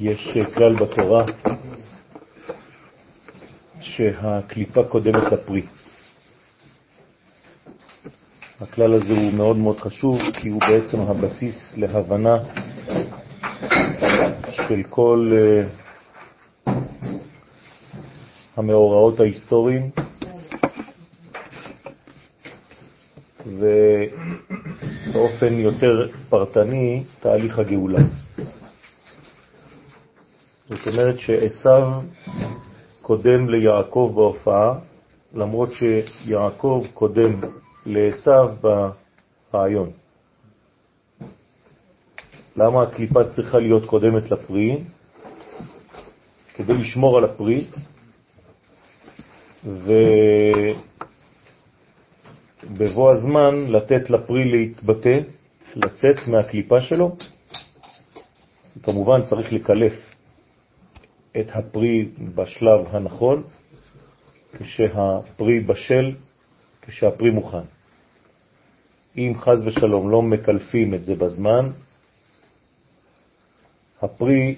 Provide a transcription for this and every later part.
יש כלל בתורה שהקליפה קודמת לפרי. הכלל הזה הוא מאוד מאוד חשוב, כי הוא בעצם הבסיס להבנה של כל uh, המאורעות ההיסטוריים, ובאופן יותר פרטני, תהליך הגאולה. זאת אומרת שעשיו קודם ליעקב בהופעה, למרות שיעקב קודם לעשיו ברעיון. למה הקליפה צריכה להיות קודמת לפרי? כדי לשמור על הפרי, ובבוא הזמן לתת לפרי להתבטא, לצאת מהקליפה שלו. כמובן צריך לקלף את הפרי בשלב הנכון, כשהפרי בשל, כשהפרי מוכן. אם חז ושלום לא מקלפים את זה בזמן, הפרי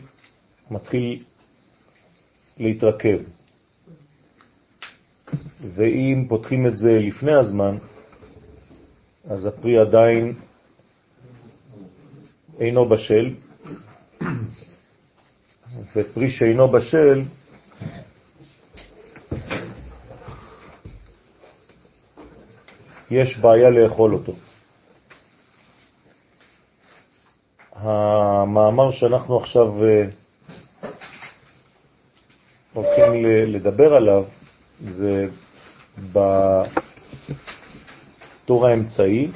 מתחיל להתרכב. ואם פותחים את זה לפני הזמן, אז הפרי עדיין אינו בשל, ופרי שאינו בשל יש בעיה לאכול אותו. המאמר שאנחנו עכשיו אה, הולכים לדבר עליו זה בתור האמצעי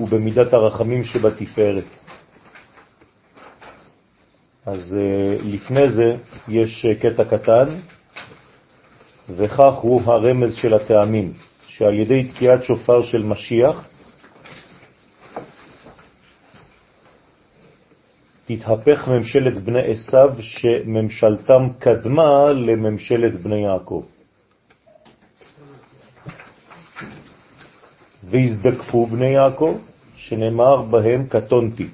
ובמידת הרחמים שבתפארת. אז אה, לפני זה יש אה, קטע קטן, וכך הוא הרמז של הטעמים, שעל ידי תקיעת שופר של משיח תתהפך ממשלת בני עשיו שממשלתם קדמה לממשלת בני יעקב. והזדקפו בני יעקב, שנאמר בהם קטונתי.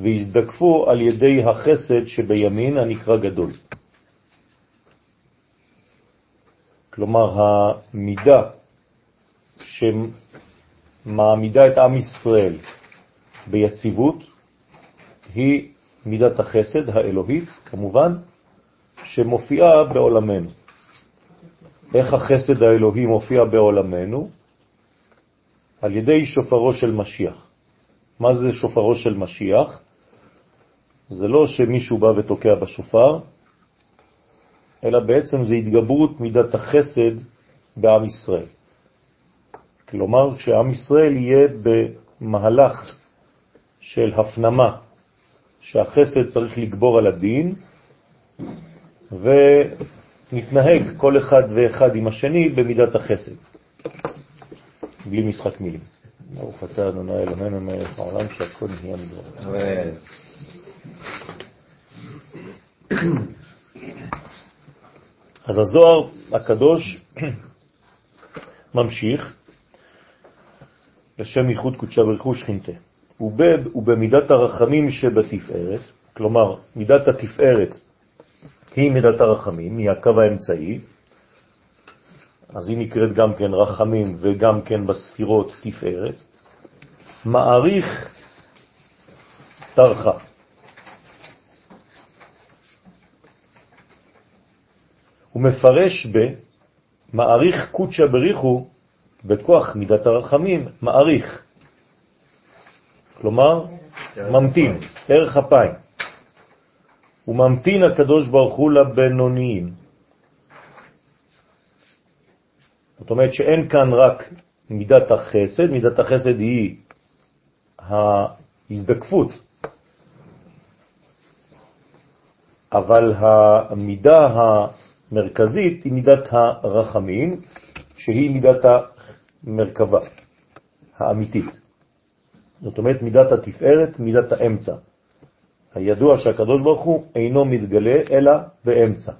והזדקפו על ידי החסד שבימין הנקרא גדול. כלומר, המידה שמעמידה את עם ישראל ביציבות היא מידת החסד האלוהית, כמובן, שמופיעה בעולמנו. איך החסד האלוהי מופיע בעולמנו? על ידי שופרו של משיח. מה זה שופרו של משיח? זה לא שמישהו בא ותוקע בשופר, אלא בעצם זה התגברות מידת החסד בעם ישראל. כלומר, שעם ישראל יהיה במהלך של הפנמה, שהחסד צריך לגבור על הדין, ונתנהג כל אחד ואחד עם השני במידת החסד, בלי משחק מילים. ברוך אתה אדוני אלוהינו מלך העולם שהכל נהיה מדבר. אז הזוהר הקדוש ממשיך לשם ייחוד קודשה ברכו שכינתה. ובמידת הרחמים שבתפארת, כלומר מידת התפארת היא מידת הרחמים, היא הקו האמצעי, אז היא נקראת גם כן רחמים וגם כן בספירות תפארת, מעריך תרחה. הוא מפרש במעריך קודשא בריחו, בכוח מידת הרחמים, מעריך. כלומר, ממתין, ערך אפיים. הוא ממתין הקדוש ברוך הוא לבינוניים. זאת אומרת שאין כאן רק מידת החסד, מידת החסד היא ההזדקפות, אבל המידה מרכזית היא מידת הרחמים, שהיא מידת המרכבה האמיתית. זאת אומרת מידת התפארת, מידת האמצע. הידוע שהקדוש ברוך הוא אינו מתגלה אלא באמצע.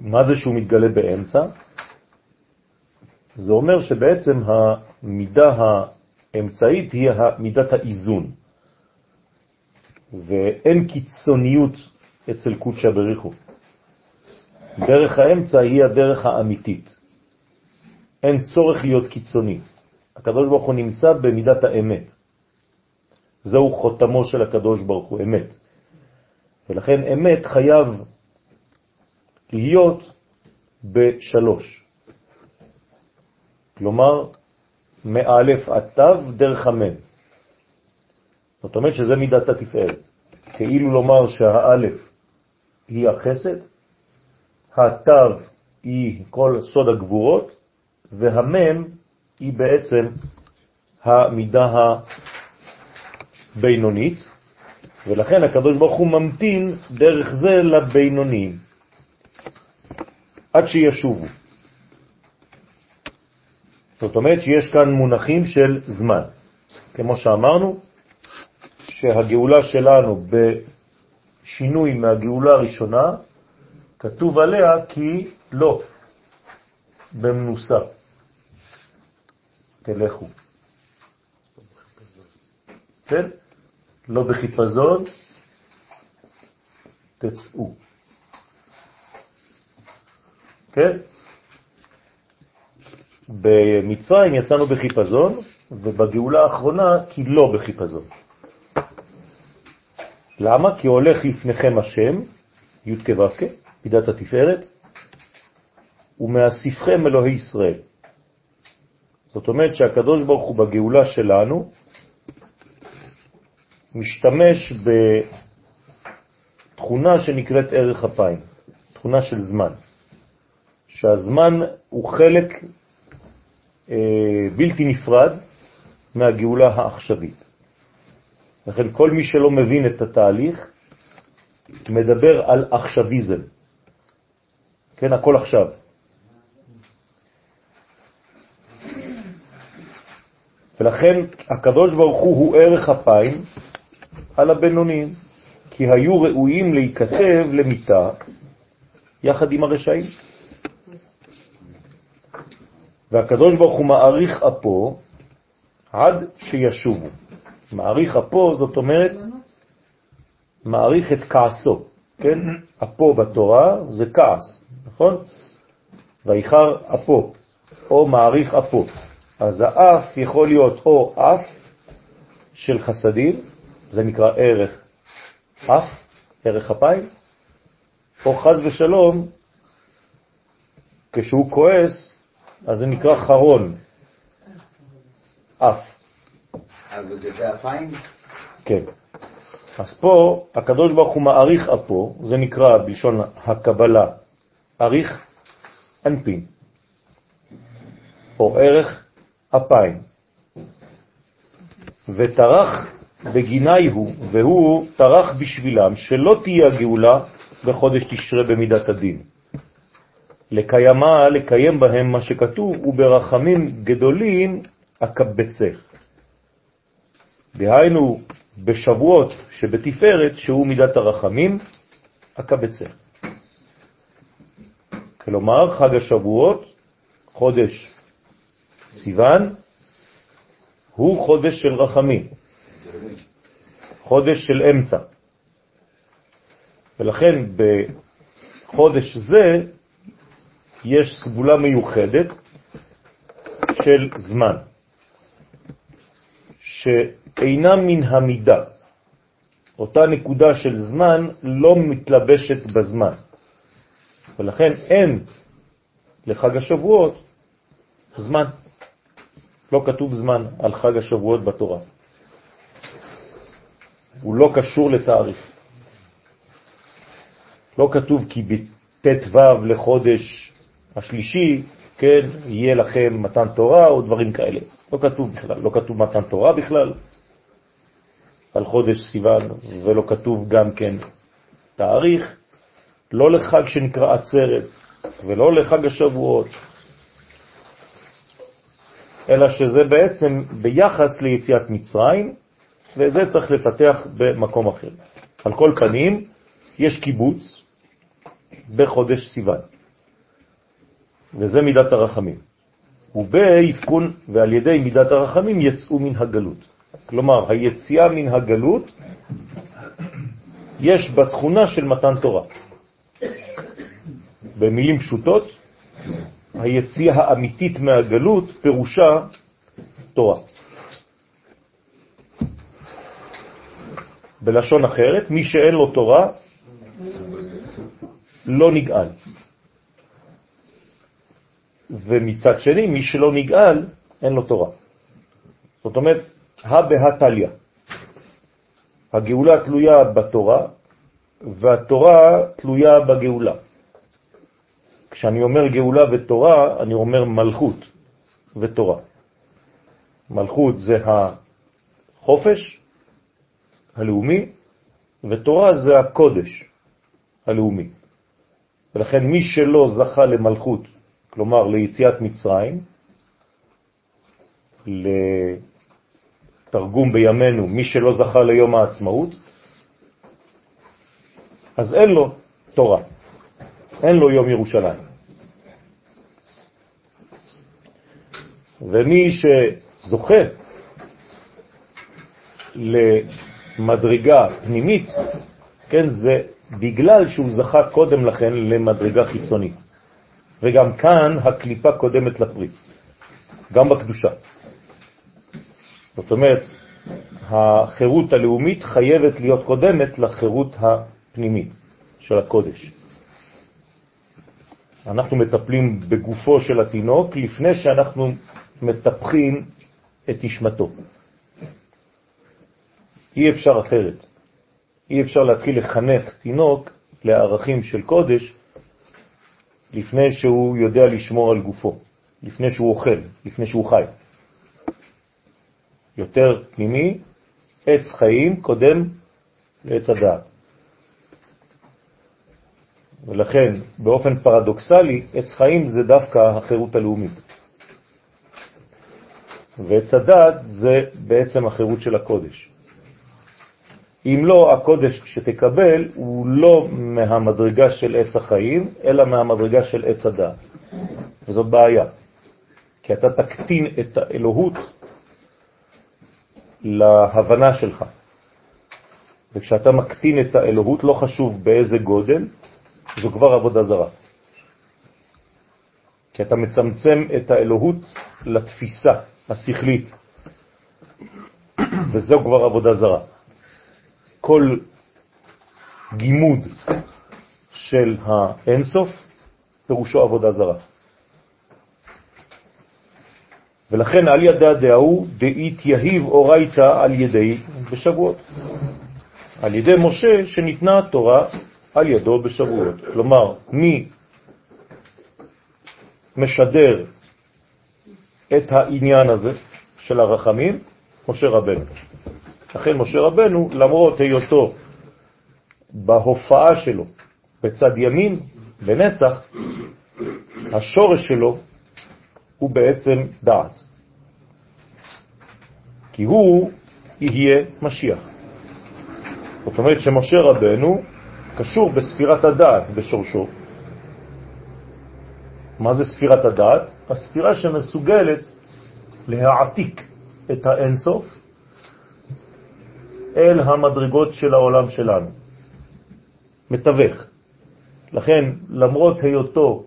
מה זה שהוא מתגלה באמצע? זה אומר שבעצם המידה האמצעית היא מידת האיזון, ואין קיצוניות אצל קודשא בריחו. דרך האמצע היא הדרך האמיתית. אין צורך להיות קיצוני. הקדוש ברוך הוא נמצא במידת האמת. זהו חותמו של הקדוש ברוך הוא, אמת. ולכן אמת חייב להיות בשלוש. כלומר, מאלף עד תו דרך המם. זאת אומרת שזה מידת התפארת. כאילו לומר שהאלף היא החסד, התו היא כל סוד הגבורות, והמם היא בעצם המידה הבינונית, ולכן הקדוש ברוך הוא ממתין דרך זה לבינוניים, עד שישובו. זאת אומרת שיש כאן מונחים של זמן. כמו שאמרנו, שהגאולה שלנו בשינוי מהגאולה הראשונה, כתוב עליה כי לא במנוסה. תלכו. כן? לא בחיפזון, תצאו. כן? במצרים יצאנו בחיפזון, ובגאולה האחרונה כי לא בחיפזון. למה? כי הולך לפניכם השם, י' כו' מידת התפארת, ומאסיפכם אלוהי ישראל. זאת אומרת שהקדוש ברוך הוא בגאולה שלנו משתמש בתכונה שנקראת ערך אפיים, תכונה של זמן, שהזמן הוא חלק אה, בלתי נפרד מהגאולה העכשווית. לכן כל מי שלא מבין את התהליך מדבר על עכשוויזם. כן, הכל עכשיו. ולכן הקדוש ברוך הוא הוא ערך אפיים על הבינוניים, כי היו ראויים להיכתב למיטה יחד עם הרשעים. והקדוש ברוך הוא מעריך אפו עד שישובו. מעריך אפו זאת אומרת מעריך את כעסו, כן? אפו בתורה זה כעס, נכון? ואיחר אפו, או מעריך אפו. אז האף יכול להיות או אף של חסדים, זה נקרא ערך אף, ערך אפיים, או חז ושלום, כשהוא כועס, אז זה נקרא חרון, אף. אז זה אפיים? כן. אז פה הקדוש ברוך הוא מעריך אפו, זה נקרא בלשון הקבלה, עריך אנפין, או ערך אפיים. וטרח בגיני הוא, והוא טרח בשבילם שלא תהיה הגאולה בחודש תשרה במידת הדין. לקיימה, לקיים בהם מה שכתוב, וברחמים גדולים אקבצך. דהיינו, בשבועות שבתפארת, שהוא מידת הרחמים, אקבצך. כלומר, חג השבועות, חודש סיוון, הוא חודש של רחמים, חודש של אמצע. ולכן בחודש זה יש סגולה מיוחדת של זמן, שאינה מן המידה. אותה נקודה של זמן לא מתלבשת בזמן. ולכן אין לחג השבועות זמן. לא כתוב זמן על חג השבועות בתורה. הוא לא קשור לתאריך. לא כתוב כי בט"ו לחודש השלישי, כן, יהיה לכם מתן תורה או דברים כאלה. לא כתוב בכלל, לא כתוב מתן תורה בכלל על חודש סיוון, ולא כתוב גם כן תאריך, לא לחג שנקרא עצרת, ולא לחג השבועות, אלא שזה בעצם ביחס ליציאת מצרים, וזה צריך לפתח במקום אחר. על כל פנים, יש קיבוץ בחודש סיוון, וזה מידת הרחמים. ובאבקון ועל ידי מידת הרחמים יצאו מן הגלות. כלומר, היציאה מן הגלות יש בה תכונה של מתן תורה. במילים פשוטות, היציאה האמיתית מהגלות פירושה תורה. בלשון אחרת, מי שאין לו תורה לא נגאל. ומצד שני, מי שלא נגאל, אין לו תורה. זאת אומרת, הא בהא הגאולה תלויה בתורה, והתורה תלויה בגאולה. כשאני אומר גאולה ותורה, אני אומר מלכות ותורה. מלכות זה החופש הלאומי, ותורה זה הקודש הלאומי. ולכן מי שלא זכה למלכות, כלומר ליציאת מצרים, לתרגום בימינו, מי שלא זכה ליום העצמאות, אז אין לו תורה, אין לו יום ירושלים. ומי שזוכה למדרגה פנימית, כן, זה בגלל שהוא זכה קודם לכן למדרגה חיצונית. וגם כאן הקליפה קודמת לפרי, גם בקדושה. זאת אומרת, החירות הלאומית חייבת להיות קודמת לחירות הפנימית של הקודש. אנחנו מטפלים בגופו של התינוק לפני שאנחנו מטפחים את נשמתו. אי אפשר אחרת. אי אפשר להתחיל לחנך תינוק לערכים של קודש לפני שהוא יודע לשמור על גופו, לפני שהוא אוכל, לפני שהוא חי. יותר פנימי, עץ חיים קודם לעץ הדעת. ולכן, באופן פרדוקסלי, עץ חיים זה דווקא החירות הלאומית. ועץ הדעת זה בעצם החירות של הקודש. אם לא, הקודש שתקבל הוא לא מהמדרגה של עץ החיים, אלא מהמדרגה של עץ הדעת. וזאת בעיה, כי אתה תקטין את האלוהות להבנה שלך. וכשאתה מקטין את האלוהות, לא חשוב באיזה גודל, זו כבר עבודה זרה. כי אתה מצמצם את האלוהות לתפיסה השכלית, וזו כבר עבודה זרה. כל גימוד של האינסוף פירושו עבודה זרה. ולכן על ידה דהוא דאית יהיב אורייתא על ידי בשבועות. על ידי משה שניתנה התורה על ידו בשבועות. כלומר, מי משדר את העניין הזה של הרחמים? משה רבנו. לכן משה רבנו, למרות היותו בהופעה שלו בצד ימין, בנצח, השורש שלו הוא בעצם דעת. כי הוא יהיה משיח. זאת אומרת שמשה רבנו קשור בספירת הדעת בשורשו. מה זה ספירת הדעת? הספירה שמסוגלת להעתיק את האינסוף אל המדרגות של העולם שלנו. מתווך. לכן, למרות היותו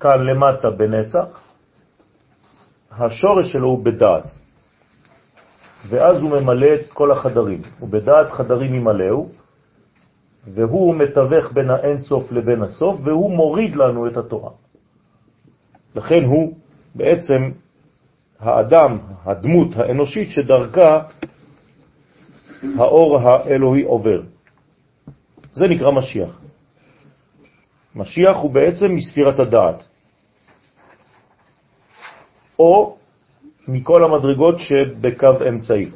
כאן למטה בנצח, השורש שלו הוא בדעת. ואז הוא ממלא את כל החדרים. ובדעת חדרים ימלאו, והוא מתווך בין האינסוף לבין הסוף, והוא מוריד לנו את התורה. לכן הוא בעצם האדם, הדמות האנושית שדרכה האור האלוהי עובר. זה נקרא משיח. משיח הוא בעצם מספירת הדעת, או מכל המדרגות שבקו אמצעי.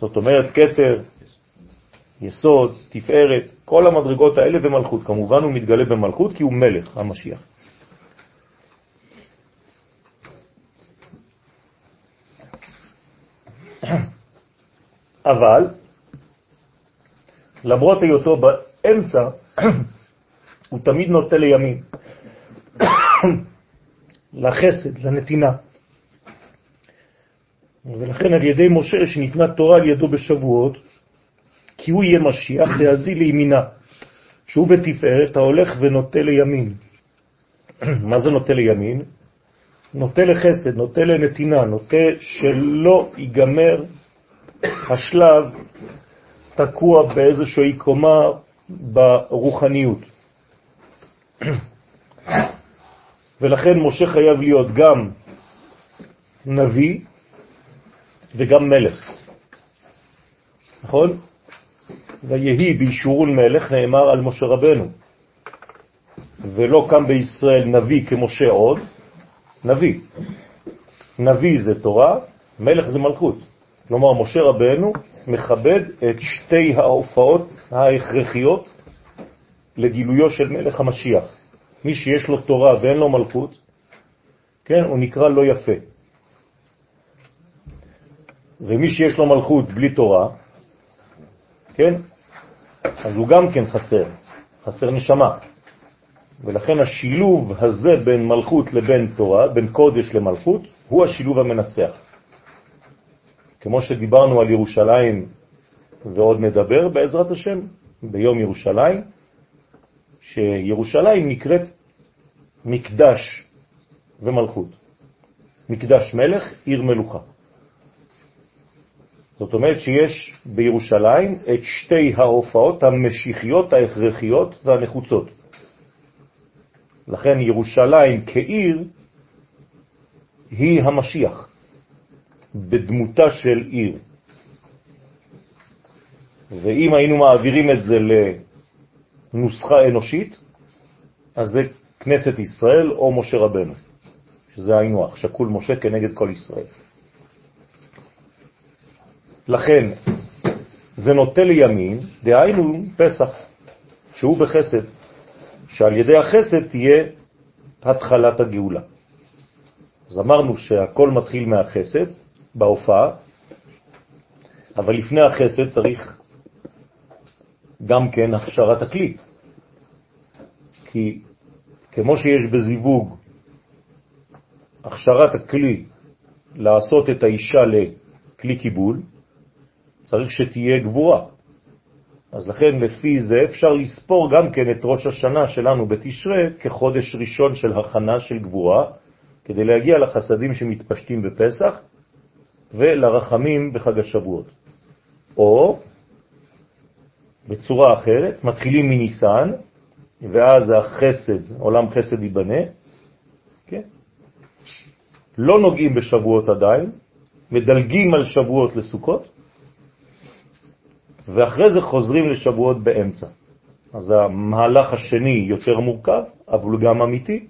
זאת אומרת, קטר, יסוד, תפארת, כל המדרגות האלה ומלכות. כמובן הוא מתגלה במלכות כי הוא מלך, המשיח. אבל למרות היותו באמצע, הוא תמיד נוטה לימין. לחסד, לנתינה. ולכן על ידי משה שניתנה תורה על ידו בשבועות, כי הוא יהיה משיח להזיל לימינה, שהוא בתפארת ההולך ונוטה לימין. מה זה נוטה לימין? נוטה לחסד, נוטה לנתינה, נוטה שלא ייגמר השלב תקוע באיזושהי קומה ברוחניות. ולכן משה חייב להיות גם נביא וגם מלך. נכון? ויהי בישורון מלך נאמר על משה רבנו. ולא קם בישראל נביא כמשה עוד, נביא. נביא זה תורה, מלך זה מלכות. כלומר, משה רבנו מכבד את שתי ההופעות ההכרחיות לגילויו של מלך המשיח. מי שיש לו תורה ואין לו מלכות, כן, הוא נקרא לא יפה. ומי שיש לו מלכות בלי תורה, כן, אז הוא גם כן חסר, חסר נשמה. ולכן השילוב הזה בין מלכות לבין תורה, בין קודש למלכות, הוא השילוב המנצח. כמו שדיברנו על ירושלים ועוד נדבר בעזרת השם ביום ירושלים, שירושלים נקראת מקדש ומלכות. מקדש מלך, עיר מלוכה. זאת אומרת שיש בירושלים את שתי ההופעות המשיחיות, ההכרחיות והנחוצות. לכן ירושלים כעיר היא המשיח בדמותה של עיר. ואם היינו מעבירים את זה לנוסחה אנושית, אז זה כנסת ישראל או משה רבנו, שזה היינו אח, שקול משה כנגד כל ישראל. לכן, זה נוטה לימין, דהיינו פסח, שהוא בחסד, שעל ידי החסד תהיה התחלת הגאולה. אז אמרנו שהכל מתחיל מהחסד בהופעה, אבל לפני החסד צריך גם כן הכשרת הכלי. כי כמו שיש בזיווג הכשרת הכלי לעשות את האישה לכלי קיבול, צריך שתהיה גבורה. אז לכן לפי זה אפשר לספור גם כן את ראש השנה שלנו בתשרה כחודש ראשון של הכנה של גבורה, כדי להגיע לחסדים שמתפשטים בפסח ולרחמים בחג השבועות. או בצורה אחרת, מתחילים מניסן, ואז החסד, עולם חסד ייבנה, כן? לא נוגעים בשבועות עדיין, מדלגים על שבועות לסוכות, ואחרי זה חוזרים לשבועות באמצע. אז המהלך השני יותר מורכב, אבל גם אמיתי,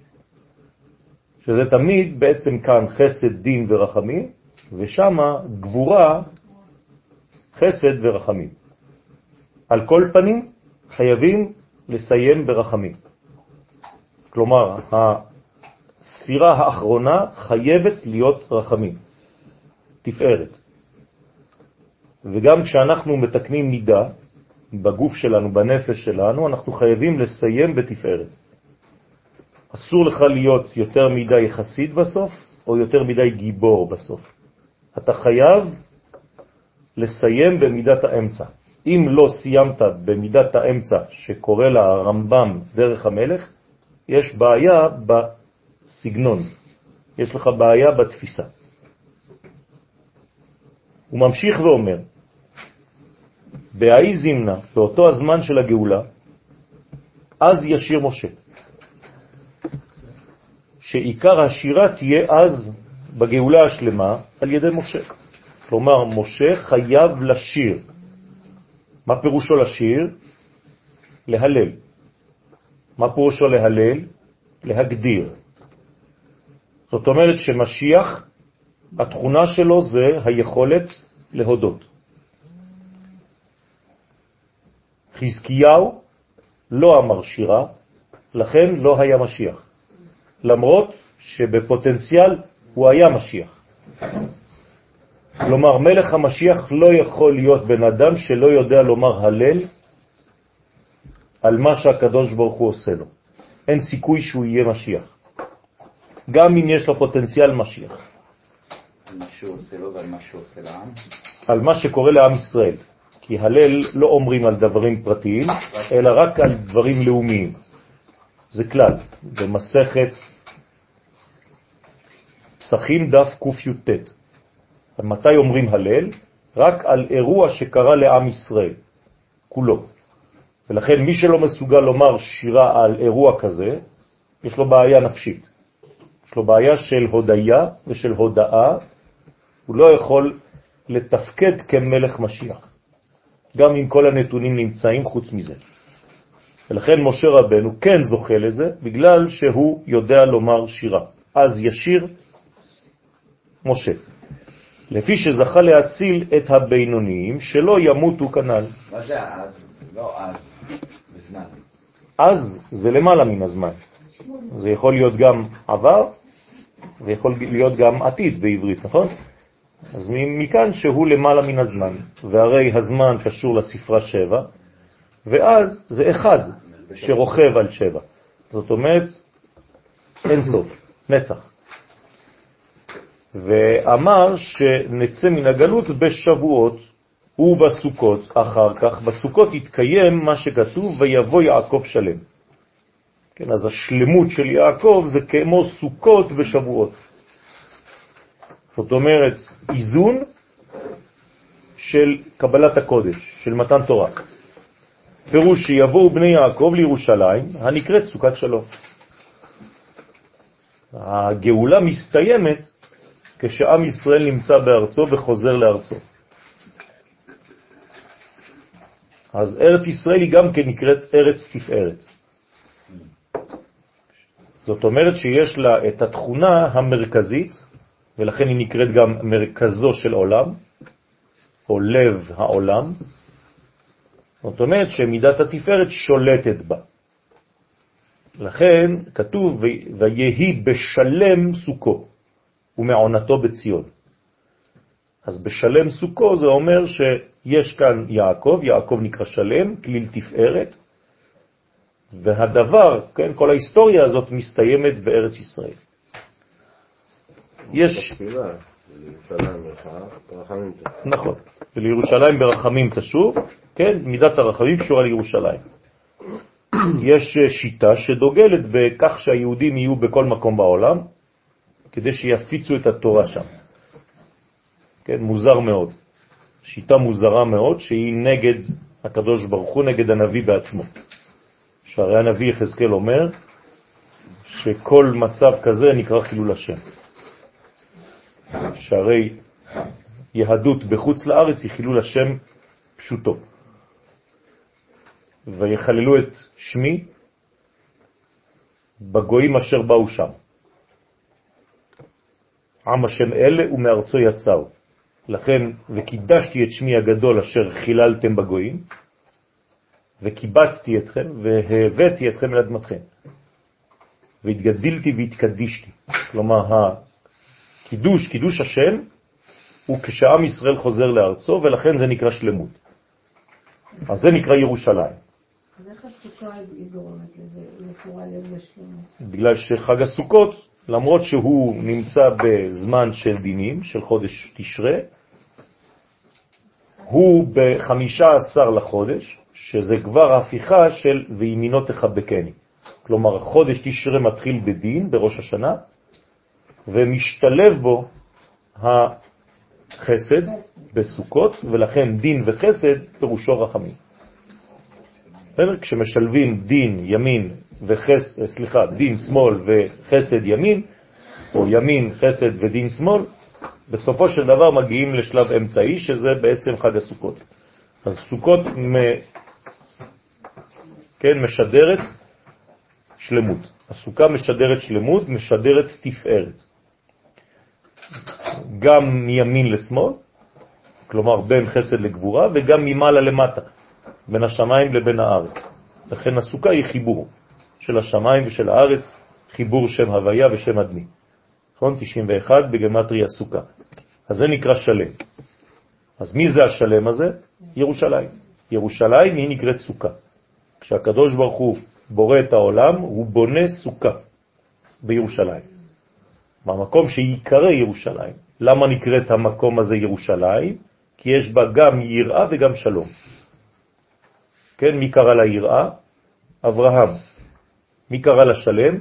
שזה תמיד בעצם כאן חסד, דין ורחמים, ושם גבורה, חסד ורחמים. על כל פנים חייבים לסיים ברחמים. כלומר, הספירה האחרונה חייבת להיות רחמים, תפארת. וגם כשאנחנו מתקנים מידה בגוף שלנו, בנפש שלנו, אנחנו חייבים לסיים בתפארת. אסור לך להיות יותר מדי חסיד בסוף, או יותר מדי גיבור בסוף. אתה חייב לסיים במידת האמצע. אם לא סיימת במידת האמצע שקורא לה הרמב"ם דרך המלך, יש בעיה בסגנון, יש לך בעיה בתפיסה. הוא ממשיך ואומר, בהאי זימנה, באותו הזמן של הגאולה, אז ישיר משה. שעיקר השירה תהיה אז בגאולה השלמה על ידי משה. כלומר, משה חייב לשיר. מה פירושו לשיר? להלל. מה פירושו להלל? להגדיר. זאת אומרת שמשיח, התכונה שלו זה היכולת להודות. חזקיהו לא אמר שירה, לכן לא היה משיח. למרות שבפוטנציאל הוא היה משיח. כלומר, מלך המשיח לא יכול להיות בן אדם שלא יודע לומר הלל על מה שהקדוש ברוך הוא עושה לו. אין סיכוי שהוא יהיה משיח. גם אם יש לו פוטנציאל משיח. על מה שקורה לעם ישראל. כי הלל לא אומרים על דברים פרטיים, אלא רק על דברים לאומיים. זה כלל, במסכת פסחים דף קי"ט. מתי אומרים הלל? רק על אירוע שקרה לעם ישראל, כולו. ולכן מי שלא מסוגל לומר שירה על אירוע כזה, יש לו בעיה נפשית. יש לו בעיה של הודיה ושל הודאה, הוא לא יכול לתפקד כמלך משיח, גם אם כל הנתונים נמצאים חוץ מזה. ולכן משה רבנו כן זוכה לזה, בגלל שהוא יודע לומר שירה. אז ישיר משה. לפי שזכה להציל את הבינוניים, שלא ימותו כנ"ל. מה זה אז? לא אז, בזמן. אז זה למעלה מן הזמן. זה יכול להיות גם עבר, ויכול להיות גם עתיד בעברית, נכון? אז מכאן שהוא למעלה מן הזמן, והרי הזמן קשור לספרה שבע, ואז זה אחד שרוכב על שבע. זאת אומרת, אין סוף, נצח. ואמר שנצא מן הגלות בשבועות ובסוכות אחר כך. בסוכות יתקיים מה שכתוב, ויבוא יעקב שלם. כן, אז השלמות של יעקב זה כמו סוכות בשבועות. זאת אומרת, איזון של קבלת הקודש, של מתן תורה. פירוש שיבואו בני יעקב לירושלים, הנקראת סוכת שלום. הגאולה מסתיימת כשעם ישראל נמצא בארצו וחוזר לארצו. אז ארץ ישראל היא גם כן נקראת ארץ תפארת. זאת אומרת שיש לה את התכונה המרכזית, ולכן היא נקראת גם מרכזו של עולם, או לב העולם. זאת אומרת שמידת התפארת שולטת בה. לכן כתוב, ויהי בשלם סוכו. ומעונתו בציון. אז בשלם סוכו זה אומר שיש כאן יעקב, יעקב נקרא שלם, כליל תפארת, והדבר, כן, כל ההיסטוריה הזאת מסתיימת בארץ ישראל. יש... נכון, ולירושלים ברחמים תשוב, כן, מידת הרחמים קשורה לירושלים. יש שיטה שדוגלת בכך שהיהודים יהיו בכל מקום בעולם, כדי שיפיצו את התורה שם. כן, מוזר מאוד. שיטה מוזרה מאוד שהיא נגד הקדוש ברוך הוא, נגד הנביא בעצמו. שהרי הנביא יחזקאל אומר שכל מצב כזה נקרא חילול השם. שהרי יהדות בחוץ לארץ היא חילול השם פשוטו. ויחללו את שמי בגויים אשר באו שם. עם השם אלה ומארצו יצאו. לכן, וקידשתי את שמי הגדול אשר חיללתם בגויים, וקיבצתי אתכם והבאתי אתכם אל אדמתכם. והתגדלתי והתקדישתי. כלומר, הקידוש, קידוש השם, הוא כשעם ישראל חוזר לארצו, ולכן זה נקרא שלמות. אז זה נקרא ירושלים. אז איך הסוכה היא גורמת לזה, לקורה לזה שלמות? בגלל שחג הסוכות למרות שהוא נמצא בזמן של דינים, של חודש תשרה, הוא ב-15 לחודש, שזה כבר הפיכה של וימינו תחבקני. כלומר, חודש תשרה מתחיל בדין, בראש השנה, ומשתלב בו החסד בסוכות, ולכן דין וחסד פירושו רחמים. כשמשלבים דין, ימין וחסד, סליחה, דין שמאל וחסד ימין, או ימין, חסד ודין שמאל, בסופו של דבר מגיעים לשלב אמצעי, שזה בעצם חג הסוכות. אז סוכות מ... כן, משדרת שלמות. הסוכה משדרת שלמות, משדרת תפארת. גם מימין לשמאל, כלומר בין חסד לגבורה, וגם ממעלה למטה, בין השמיים לבין הארץ. לכן הסוכה היא חיבור. של השמיים ושל הארץ, חיבור שם הוויה ושם אדמי. נכון? 91 בגמטרי סוכה. אז זה נקרא שלם. אז מי זה השלם הזה? ירושלים. ירושלים היא נקראת סוכה. כשהקדוש ברוך הוא בורא את העולם, הוא בונה סוכה בירושלים. במקום שיקרא ירושלים. למה נקראת המקום הזה ירושלים? כי יש בה גם יראה וגם שלום. כן, מי קרא לה יראה? אברהם. מי קרא לה שלם?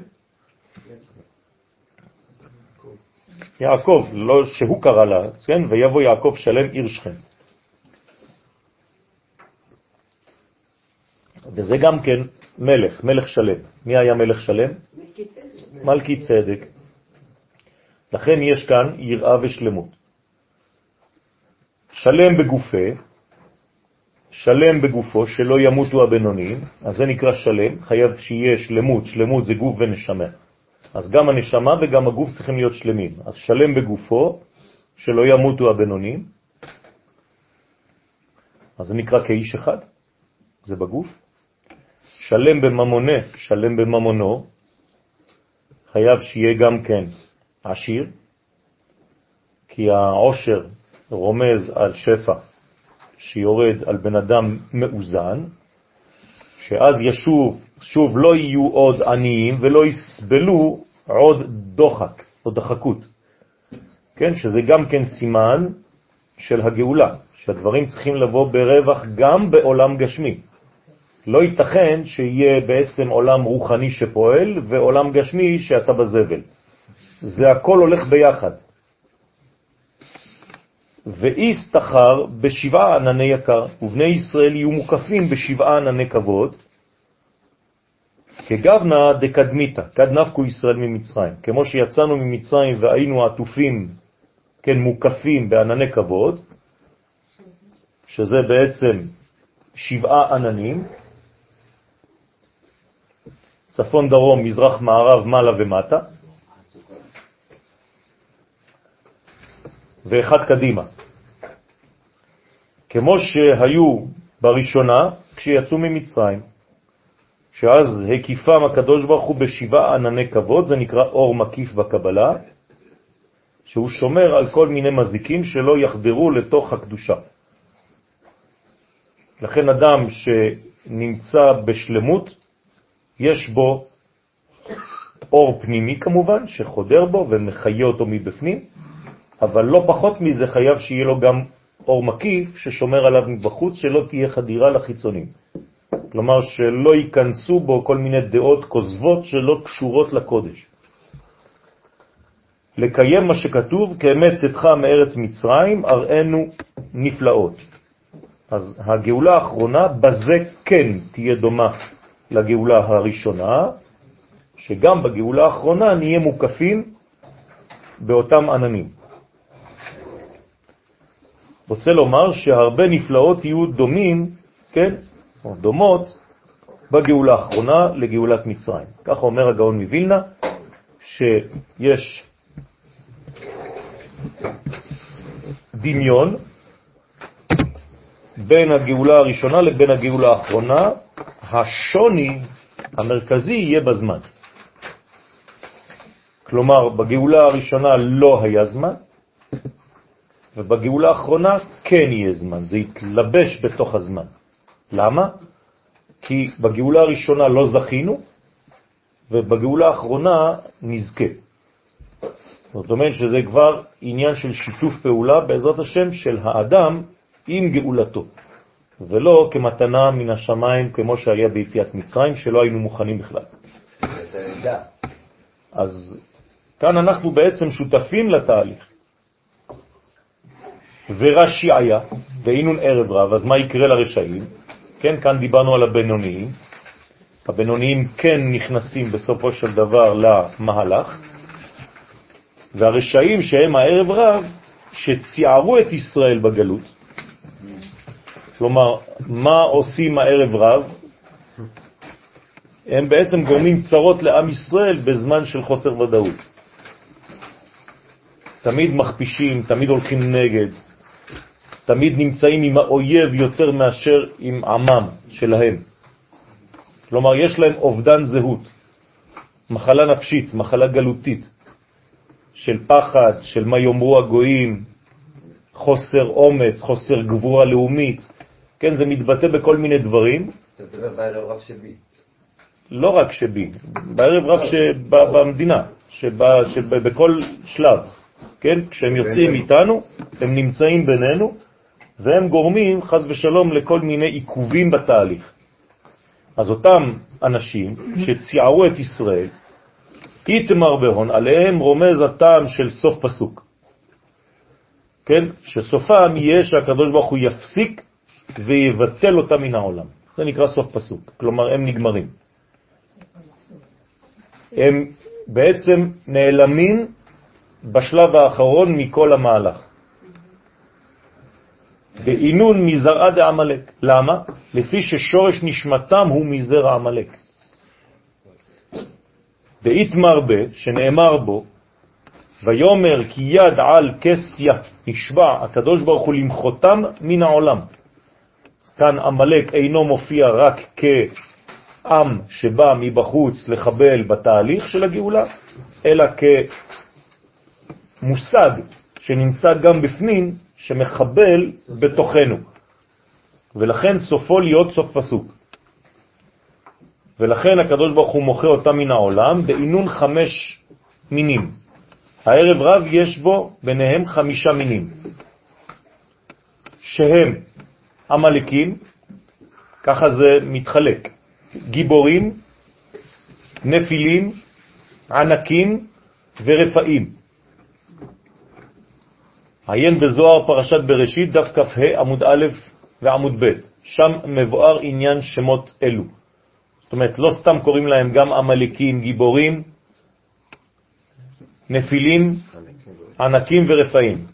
יעקב, לא שהוא קרא לה, כן, ויבוא יעקב שלם עיר שכם. וזה גם כן מלך, מלך שלם. מי היה מלך שלם? מלכי צדק. לכן יש כאן יראה ושלמות. שלם בגופה, שלם בגופו, שלא ימותו הבינוניים, אז זה נקרא שלם, חייב שיהיה שלמות, שלמות זה גוף ונשמה. אז גם הנשמה וגם הגוף צריכים להיות שלמים. אז שלם בגופו, שלא ימותו הבינוניים, אז זה נקרא כאיש אחד, זה בגוף. שלם בממונה, שלם בממונו, חייב שיהיה גם כן עשיר, כי העושר רומז על שפע שיורד על בן אדם מאוזן, שאז ישוב, שוב לא יהיו עוד עניים ולא יסבלו עוד דוחק או דחקות. כן, שזה גם כן סימן של הגאולה, שהדברים צריכים לבוא ברווח גם בעולם גשמי. לא ייתכן שיהיה בעצם עולם רוחני שפועל ועולם גשמי שאתה בזבל. זה הכל הולך ביחד. ואיס תחר בשבעה ענני יקר, ובני ישראל יהיו מוקפים בשבעה ענני כבוד, כגבנה דקדמיתא, קד נפקו ישראל ממצרים. כמו שיצאנו ממצרים והיינו עטופים, כן, מוקפים בענני כבוד, שזה בעצם שבעה עננים, צפון דרום, מזרח מערב, מעלה ומטה, ואחד קדימה. כמו שהיו בראשונה כשיצאו ממצרים, שאז הקיפם הקדוש ברוך הוא בשבעה ענני כבוד, זה נקרא אור מקיף בקבלה, שהוא שומר על כל מיני מזיקים שלא יחדרו לתוך הקדושה. לכן אדם שנמצא בשלמות, יש בו אור פנימי כמובן, שחודר בו ומחיה אותו מבפנים, אבל לא פחות מזה חייב שיהיה לו גם אור מקיף ששומר עליו מבחוץ, שלא תהיה חדירה לחיצונים. כלומר שלא ייכנסו בו כל מיני דעות כוזבות שלא קשורות לקודש. לקיים מה שכתוב, כאמת צאתך מארץ מצרים, אראנו נפלאות. אז הגאולה האחרונה, בזה כן תהיה דומה לגאולה הראשונה, שגם בגאולה האחרונה נהיה מוקפים באותם עננים. רוצה לומר שהרבה נפלאות יהיו דומים, כן, או דומות, בגאולה האחרונה לגאולת מצרים. כך אומר הגאון מווילנה, שיש דמיון בין הגאולה הראשונה לבין הגאולה האחרונה, השוני המרכזי יהיה בזמן. כלומר, בגאולה הראשונה לא היה זמן, ובגאולה האחרונה כן יהיה זמן, זה יתלבש בתוך הזמן. למה? כי בגאולה הראשונה לא זכינו, ובגאולה האחרונה נזכה. זאת אומרת שזה כבר עניין של שיתוף פעולה בעזרת השם של האדם עם גאולתו, ולא כמתנה מן השמיים כמו שהיה ביציאת מצרים, שלא היינו מוכנים בכלל. אז כאן אנחנו בעצם שותפים לתהליך. ורשעיה, ואינון ערב רב, אז מה יקרה לרשעים? כן, כאן דיברנו על הבינוניים. הבינוניים כן נכנסים בסופו של דבר למהלך, והרשעים שהם הערב רב, שציערו את ישראל בגלות, כלומר, מה עושים הערב רב? הם בעצם גורמים צרות לעם ישראל בזמן של חוסר ודאות. תמיד מכפישים, תמיד הולכים נגד, תמיד נמצאים עם האויב יותר מאשר עם עמם שלהם. כלומר, יש להם אובדן זהות, מחלה נפשית, מחלה גלותית, של פחד, של מה יאמרו הגויים, חוסר אומץ, חוסר גבורה לאומית. כן, זה מתבטא בכל מיני דברים. אתה מדבר בערב רב שבי. לא רק שבי, בערב רב שבמדינה. שבכל שלב, כן? כשהם יוצאים איתנו, הם נמצאים בינינו, והם גורמים, חז ושלום, לכל מיני עיכובים בתהליך. אז אותם אנשים שציערו את ישראל, איתמר בהון, עליהם רומז הטעם של סוף פסוק. כן? שסופם יהיה שהקדוש ברוך הוא יפסיק ויבטל אותם מן העולם. זה נקרא סוף פסוק, כלומר הם נגמרים. הם בעצם נעלמים בשלב האחרון מכל המהלך. בעינון מזרעה דעמלק. למה? לפי ששורש נשמתם הוא מזרע עמלק. דאית מרבה, שנאמר בו, ויומר כי יד על כסיה נשבע הקדוש ברוך הוא למחותם מן העולם. כאן עמלק אינו מופיע רק כעם שבא מבחוץ לחבל בתהליך של הגאולה, אלא כמושג שנמצא גם בפנים, שמחבל בתוכנו. ולכן סופו להיות סוף פסוק. ולכן הקדוש ברוך הוא מוכר אותה מן העולם בעינון חמש מינים. הערב רב יש בו ביניהם חמישה מינים, שהם המלאקים, ככה זה מתחלק, גיבורים, נפילים, ענקים ורפאים. עיין בזוהר פרשת בראשית, דף כ"ה עמוד א' ועמוד ב', שם מבואר עניין שמות אלו. זאת אומרת, לא סתם קוראים להם גם עמלקים, גיבורים, נפילים, ענקים ורפאים.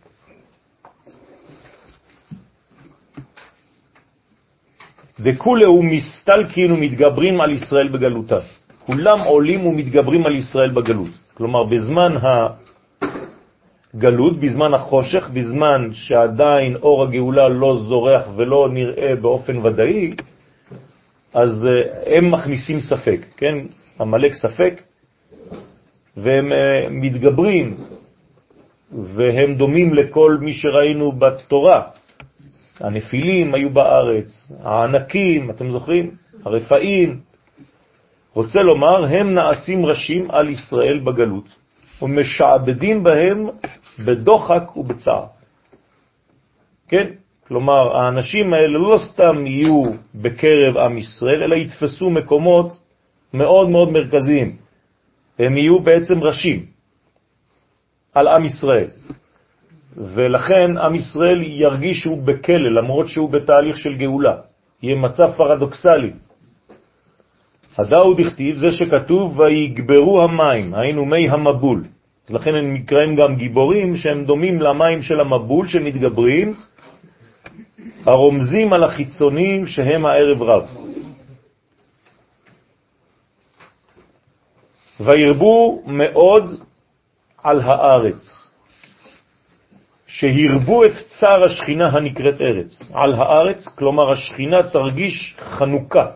וכולהו מסתלקין ומתגברים על ישראל בגלותה. כולם עולים ומתגברים על ישראל בגלות. כלומר, בזמן הגלות, בזמן החושך, בזמן שעדיין אור הגאולה לא זורח ולא נראה באופן ודאי, אז אה, הם מכניסים ספק, כן? המלאק ספק, והם אה, מתגברים, והם דומים לכל מי שראינו בתורה. הנפילים היו בארץ, הענקים, אתם זוכרים? הרפאים. רוצה לומר, הם נעשים ראשים על ישראל בגלות, ומשעבדים בהם בדוחק ובצער. כן? כלומר, האנשים האלה לא סתם יהיו בקרב עם ישראל, אלא יתפסו מקומות מאוד מאוד מרכזיים. הם יהיו בעצם ראשים על עם ישראל. ולכן עם ישראל ירגיש שהוא בכלא, למרות שהוא בתהליך של גאולה. יהיה מצב פרדוקסלי. הדאו דכתיב זה שכתוב ויגברו המים, היינו מי המבול. לכן הם נקראים גם גיבורים שהם דומים למים של המבול שמתגברים, הרומזים על החיצונים שהם הערב רב. וירבו מאוד על הארץ, שהרבו את צער השכינה הנקראת ארץ. על הארץ, כלומר השכינה תרגיש חנוכה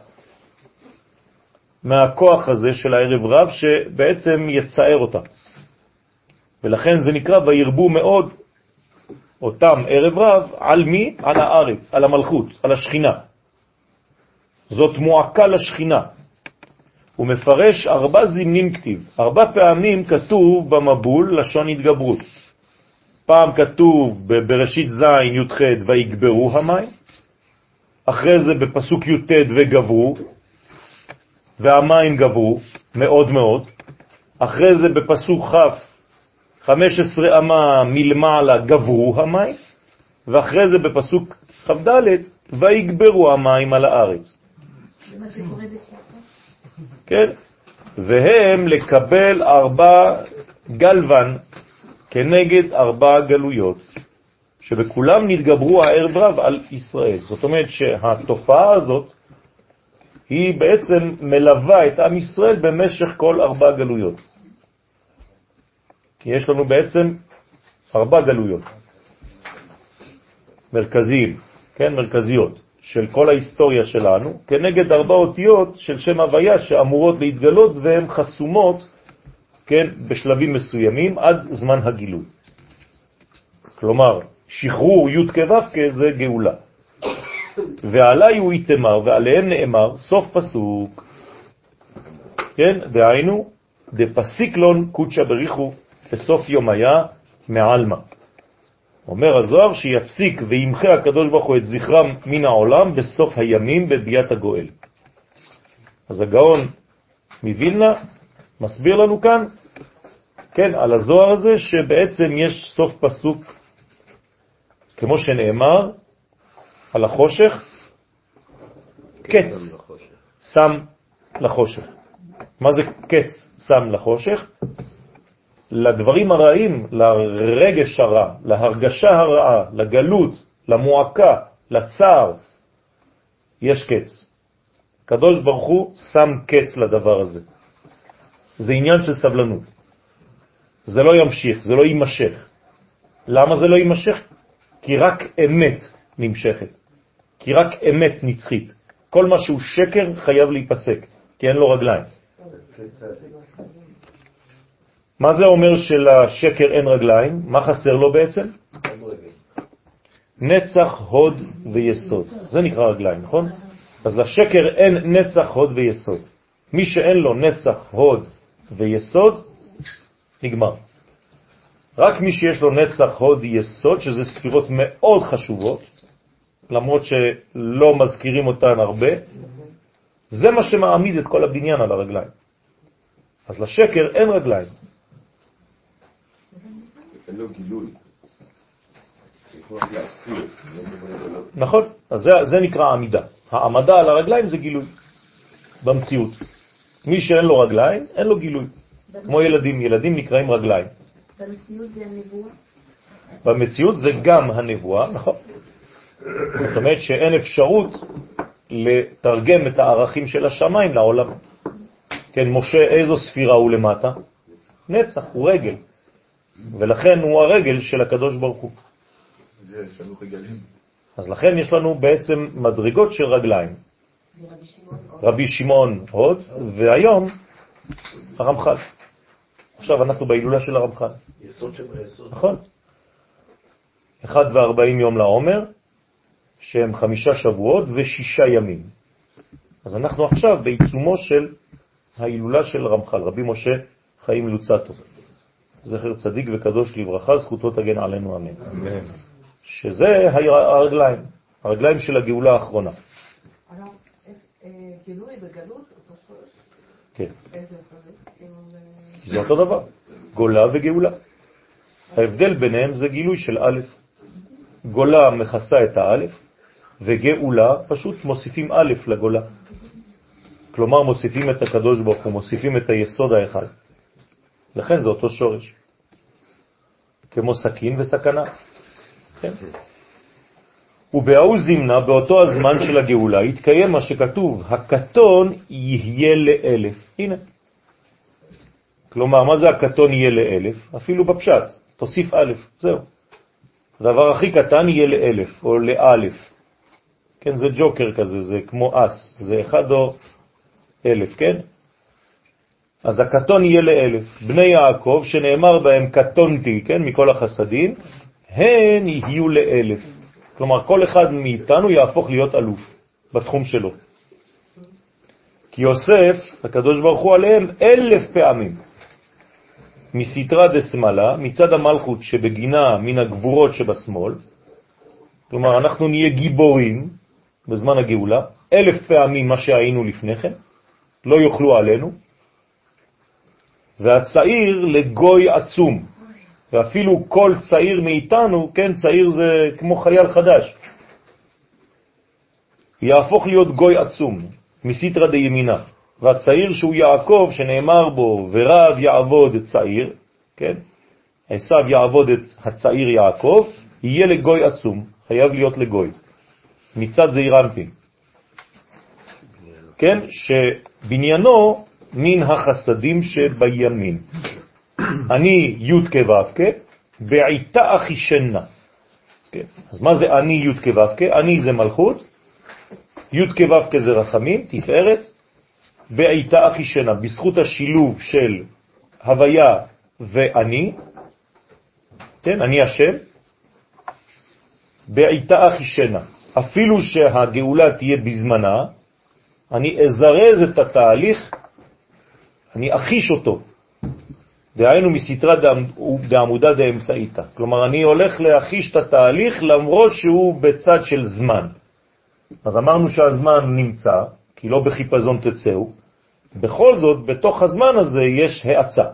מהכוח הזה של הערב רב שבעצם יצער אותה. ולכן זה נקרא וירבו מאוד אותם ערב רב על מי? על הארץ, על המלכות, על השכינה. זאת מועקה לשכינה. הוא מפרש ארבע זמנים כתיב. ארבע פעמים כתוב במבול לשון התגברות. פעם כתוב בראשית ז' י"ח ויגברו המים, אחרי זה בפסוק י"ט וגברו, והמים גברו מאוד מאוד, אחרי זה בפסוק כ' 15 אמה מלמעלה גברו המים, ואחרי זה בפסוק כ"ד ויגברו המים על הארץ. כן? והם לקבל ארבע גלוון כנגד ארבע גלויות, שבכולם נתגברו הערב רב על ישראל. זאת אומרת שהתופעה הזאת היא בעצם מלווה את עם ישראל במשך כל ארבע גלויות. כי יש לנו בעצם ארבע גלויות מרכזיים, כן, מרכזיות. של כל ההיסטוריה שלנו, כנגד ארבע אותיות של שם הוויה שאמורות להתגלות והן חסומות, כן, בשלבים מסוימים עד זמן הגילוי. כלומר, שחרור י' כו' זה גאולה. ועלי הוא יתמר ועליהם נאמר סוף פסוק, כן, דהיינו, דפסיקלון קודשא בריחו בסוף יום היה מעלמה. אומר הזוהר שיפסיק וימחה הקדוש ברוך הוא את זכרם מן העולם בסוף הימים בביאת הגואל. אז הגאון מווילנה מסביר לנו כאן, כן, על הזוהר הזה, שבעצם יש סוף פסוק, כמו שנאמר, על החושך, קץ שם לחושך. מה זה קץ שם לחושך? לדברים הרעים, לרגש הרע, להרגשה הרעה, לגלות, למועקה, לצער, יש קץ. קדוש ברוך הוא שם קץ לדבר הזה. זה עניין של סבלנות. זה לא ימשיך, זה לא יימשך. למה זה לא יימשך? כי רק אמת נמשכת. כי רק אמת נצחית. כל מה שהוא שקר חייב להיפסק, כי אין לו רגליים. מה זה אומר שלשקר אין רגליים? מה חסר לו בעצם? נצח, הוד ויסוד. זה נקרא רגליים, נכון? אז לשקר אין נצח, הוד ויסוד. מי שאין לו נצח, הוד ויסוד, נגמר. רק מי שיש לו נצח, הוד, יסוד, שזה ספירות מאוד חשובות, למרות שלא מזכירים אותן הרבה, זה מה שמעמיד את כל הבניין על הרגליים. אז לשקר אין רגליים. אין לו גילוי. נכון, אז זה, זה נקרא עמידה. העמדה על הרגליים זה גילוי במציאות. מי שאין לו רגליים, אין לו גילוי. כמו ילדים, ילדים נקראים רגליים. במציאות זה הנבואה? במציאות זה גם הנבואה, נכון. זאת אומרת שאין אפשרות לתרגם את הערכים של השמיים לעולם. כן, משה, איזו ספירה הוא למטה? נצח, הוא רגל. ולכן הוא הרגל של הקדוש ברוך הוא. אז לכן יש לנו בעצם מדרגות של רגליים. רבי שמעון הוד, והיום הרמח"ל. עכשיו אנחנו בהילולה של הרמח"ל. יסוד שביסוד. נכון. אחד וארבעים יום לעומר, שהם חמישה שבועות ושישה ימים. אז אנחנו עכשיו בעיצומו של ההילולה של רמח"ל, רבי משה חיים לוצטו. זכר צדיק וקדוש לברכה, זכותו תגן עלינו אמן. אמן. שזה הרגליים, הרגליים של הגאולה האחרונה. אה, גילוי וגלות, אותו שורש? כן, איזה אה, זה אותו דבר, גולה וגאולה. ההבדל ביניהם זה גילוי של א', גולה מכסה את האלף, וגאולה פשוט מוסיפים א' לגולה. כלומר מוסיפים את הקדוש ברוך הוא, מוסיפים את היסוד האחד. לכן זה אותו שורש. כמו סכין וסכנה. כן? ובהוא זמנה, באותו הזמן של הגאולה, התקיים מה שכתוב, הקטון יהיה לאלף. הנה. כלומר, מה זה הקטון יהיה לאלף? אפילו בפשט, תוסיף א', זהו. הדבר הכי קטן יהיה לאלף, או לאלף. כן, זה ג'וקר כזה, זה כמו אס, זה אחד או אלף, כן? אז הקטון יהיה לאלף. בני יעקב, שנאמר בהם קטונתי, כן, מכל החסדים, הן יהיו לאלף. כלומר, כל אחד מאיתנו יהפוך להיות אלוף בתחום שלו. כי יוסף, הקדוש ברוך הוא עליהם, אלף פעמים. מסתרה דשמאלה, מצד המלכות שבגינה מן הגבורות שבשמאל, כלומר, אנחנו נהיה גיבורים בזמן הגאולה, אלף פעמים מה שהיינו לפני כן, לא יוכלו עלינו, והצעיר לגוי עצום, ואפילו כל צעיר מאיתנו, כן, צעיר זה כמו חייל חדש, יהפוך להיות גוי עצום, מסיטרא דימינה. והצעיר שהוא יעקב, שנאמר בו, ורב יעבוד צעיר, כן? עשיו יעבוד את הצעיר יעקב, יהיה לגוי עצום, חייב להיות לגוי, מצד זעיר אנפין. כן? שבניינו מן החסדים שבימין. אני י' כו' בעיתה אחישנה. כן. אז מה זה אני י' כו' אני זה מלכות, י' כו' זה רחמים, תפארת, בעיתה אחישנה, בזכות השילוב של הוויה ואני, כן, אני השם, בעיתה אחישנה. אפילו שהגאולה תהיה בזמנה, אני אזרז את התהליך, אני אחיש אותו, דהיינו מסתרה דעמודה דאמצעיתא. כלומר, אני הולך להחיש את התהליך למרות שהוא בצד של זמן. אז אמרנו שהזמן נמצא, כי לא בחיפזון תצאו. בכל זאת, בתוך הזמן הזה יש האצה.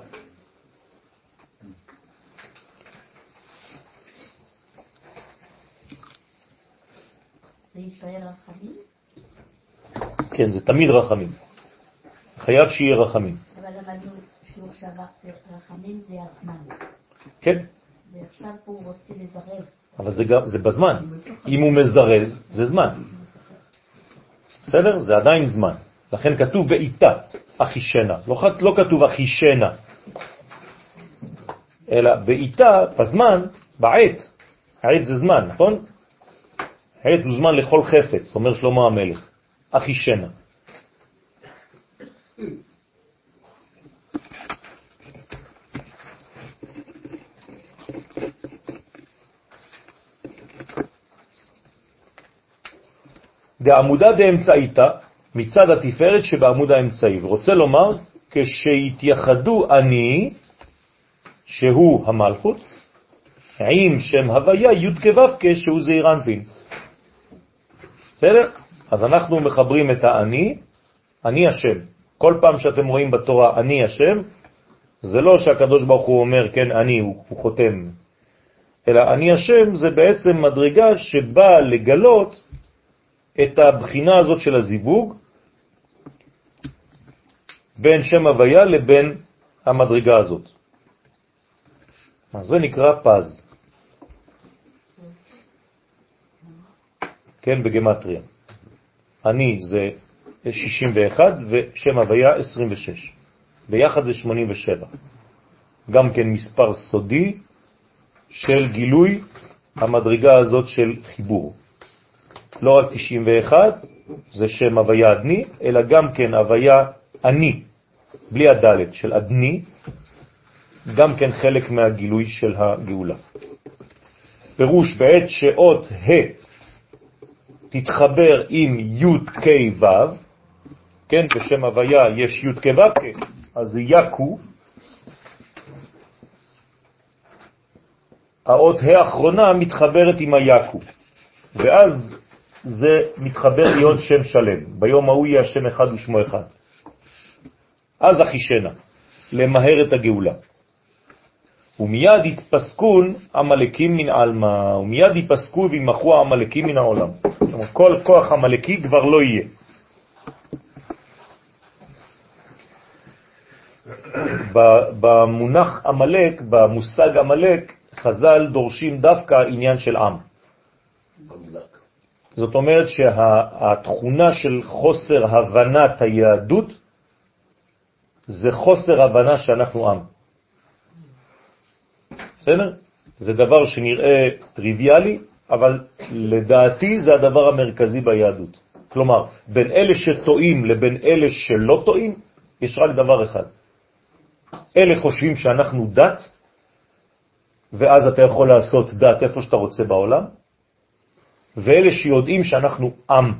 כן, זה תמיד רחמים. חייב שיהיה רחמים. שעבר, זה הזמן. כן, ועכשיו הוא רוצה לזרז. אבל זה, גם, זה בזמן. אם הוא מזרז, זה זמן. בסדר? זה עדיין זמן. לכן כתוב בעיתה, אחישנה. לא, לא כתוב אחישנה, אלא בעיתה, בזמן, בעת. העת זה זמן, נכון? עת הוא זמן לכל חפץ, אומר שלמה המלך. אחישנה. דעמודה דאמצעיתא, מצד התפארת שבעמוד האמצעי. ורוצה לומר, כשהתייחדו אני, שהוא המלכות, עם שם הוויה י' כו' שהוא זעיר אנפין. בסדר? אז אנחנו מחברים את האני, אני השם. כל פעם שאתם רואים בתורה אני השם, זה לא שהקדוש ברוך הוא אומר, כן, אני, הוא, הוא חותם, אלא אני השם זה בעצם מדרגה שבאה לגלות את הבחינה הזאת של הזיווג בין שם הוויה לבין המדרגה הזאת. אז זה נקרא פז. כן, בגמטריה. אני זה 61 ושם הוויה 26. ביחד זה 87. גם כן מספר סודי של גילוי המדרגה הזאת של חיבור. לא רק 91, זה שם הוויה אדני, אלא גם כן הוויה אני, בלי הדלת של אדני, גם כן חלק מהגילוי של הגאולה. פירוש בעת שאות ה' תתחבר עם י' כ' ו', כן, בשם הוויה יש י' כ' ו' כ', אז יקו, האות ה' האחרונה מתחברת עם היקו, ואז זה מתחבר להיות שם שלם. ביום ההוא יהיה השם אחד ושמו אחד. אז אחישנה, למהר את הגאולה. ומיד יתפסקון המלאקים מן עלמא, ומיד יפסקו וימחו המלאקים מן העולם. כל כוח המלאקי כבר לא יהיה. במונח המלאק, במושג המלאק, חז"ל דורשים דווקא עניין של עם. זאת אומרת שהתכונה של חוסר הבנת היהדות זה חוסר הבנה שאנחנו עם. בסדר? זה דבר שנראה טריוויאלי, אבל לדעתי זה הדבר המרכזי ביהדות. כלומר, בין אלה שטועים לבין אלה שלא טועים, יש רק דבר אחד. אלה חושבים שאנחנו דת, ואז אתה יכול לעשות דת איפה שאתה רוצה בעולם, ואלה שיודעים שאנחנו עם,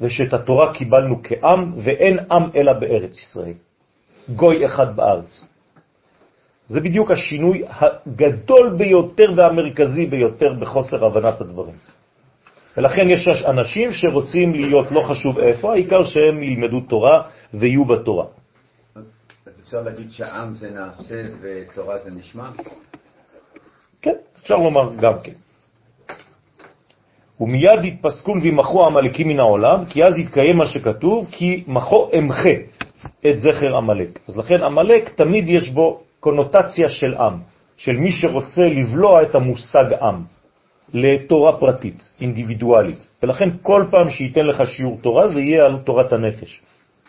ושאת התורה קיבלנו כעם, ואין עם אלא בארץ ישראל. גוי אחד בארץ. זה בדיוק השינוי הגדול ביותר והמרכזי ביותר בחוסר הבנת הדברים. ולכן יש אנשים שרוצים להיות לא חשוב איפה, העיקר שהם ילמדו תורה ויהיו בתורה. אפשר להגיד שעם זה נעשה ותורה זה נשמע? כן, אפשר לומר גם כן. ומיד יתפסקון וימחו המלאקים מן העולם, כי אז יתקיים מה שכתוב, כי מחו אמחה את זכר המלאק. אז לכן המלאק תמיד יש בו קונוטציה של עם, של מי שרוצה לבלוע את המושג עם לתורה פרטית, אינדיבידואלית. ולכן כל פעם שייתן לך שיעור תורה זה יהיה על תורת הנפש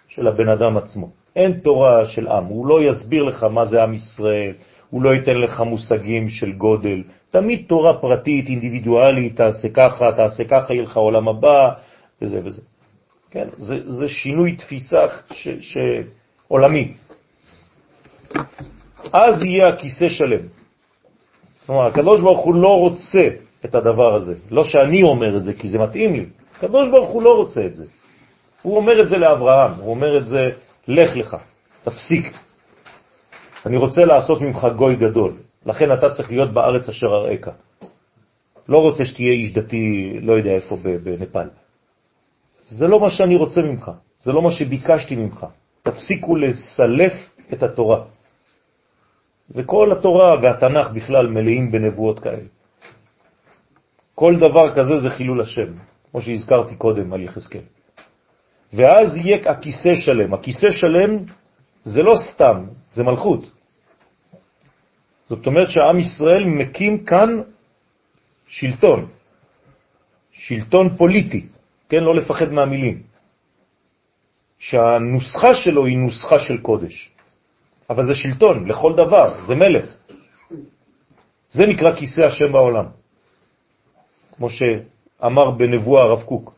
של הבן אדם עצמו. אין תורה של עם, הוא לא יסביר לך מה זה עם ישראל, הוא לא ייתן לך מושגים של גודל, תמיד תורה פרטית, אינדיבידואלית, תעשה ככה, תעשה ככה, יהיה לך עולם הבא, וזה וזה. כן? זה, זה שינוי תפיסה ש, ש, עולמי. אז יהיה הכיסא שלם. כלומר, הקדוש ברוך הוא לא רוצה את הדבר הזה. לא שאני אומר את זה כי זה מתאים לי. הקדוש ברוך הוא לא רוצה את זה. הוא אומר את זה לאברהם, הוא אומר את זה, לך לך, תפסיק. אני רוצה לעשות ממך גוי גדול, לכן אתה צריך להיות בארץ אשר אראך. לא רוצה שתהיה איש דתי, לא יודע איפה, בנפאל. זה לא מה שאני רוצה ממך, זה לא מה שביקשתי ממך. תפסיקו לסלף את התורה. וכל התורה והתנ"ך בכלל מלאים בנבואות כאלה. כל דבר כזה זה חילול השם, כמו שהזכרתי קודם על יחזקאל. ואז יהיה הכיסא שלם. הכיסא שלם זה לא סתם, זה מלכות. זאת אומרת שהעם ישראל מקים כאן שלטון, שלטון פוליטי, כן, לא לפחד מהמילים, שהנוסחה שלו היא נוסחה של קודש, אבל זה שלטון לכל דבר, זה מלך. זה נקרא כיסא השם בעולם, כמו שאמר בנבואה הרב קוק.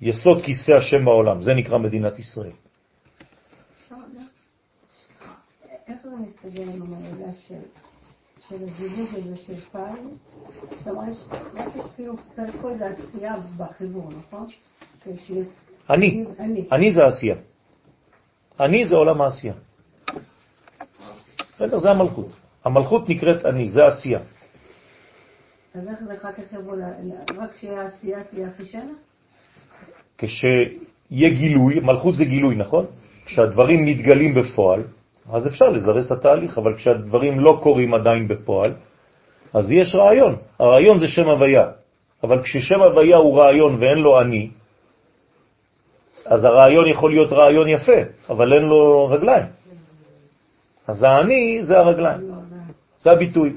יסוד כיסא השם בעולם, זה נקרא מדינת ישראל. זה מסתדר עם המעלה של, של הזיווג הזה של פעם? זאת אומרת, יש כאילו צריך פה איזו עשייה בחיבור, נכון? אני, אני זה העשייה. אני זה עולם העשייה. בסדר, זה המלכות. המלכות נקראת אני, זה העשייה. אז איך זה אחר כך יבוא, רק כשהעשייה תהיה אחישנה? כשיהיה גילוי, מלכות זה גילוי, נכון? כשהדברים מתגלים בפועל, אז אפשר לזרס את התהליך, אבל כשהדברים לא קורים עדיין בפועל, אז יש רעיון. הרעיון זה שם הוויה. אבל כששם הוויה הוא רעיון ואין לו אני, אז הרעיון יכול להיות רעיון יפה, אבל אין לו רגליים. אז האני זה הרגליים, זה הביטוי.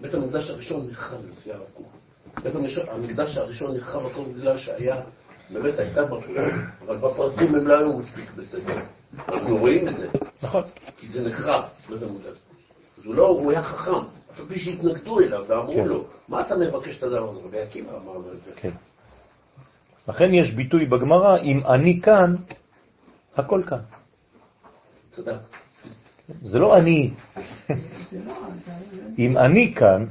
בית המקדש הראשון נחרב לפי הרב קוק. בית המקדש הראשון נחרב הכל בגלל שהיה, באמת הייתה ברור, אבל בפרטים הם לא היו מספיק בסדר. אנחנו רואים את זה. נכון. כי זה נחרב, בית המקדש. אז הוא לא, הוא היה חכם, אף פי שהתנגדו אליו ואמרו כן. לו, מה אתה מבקש את הדבר הזה? רבי עקיבא אמר לו את זה. כן. לכן יש ביטוי בגמרא, אם אני כאן, הכל כאן. צדק. זה לא אני. אם אני כאן,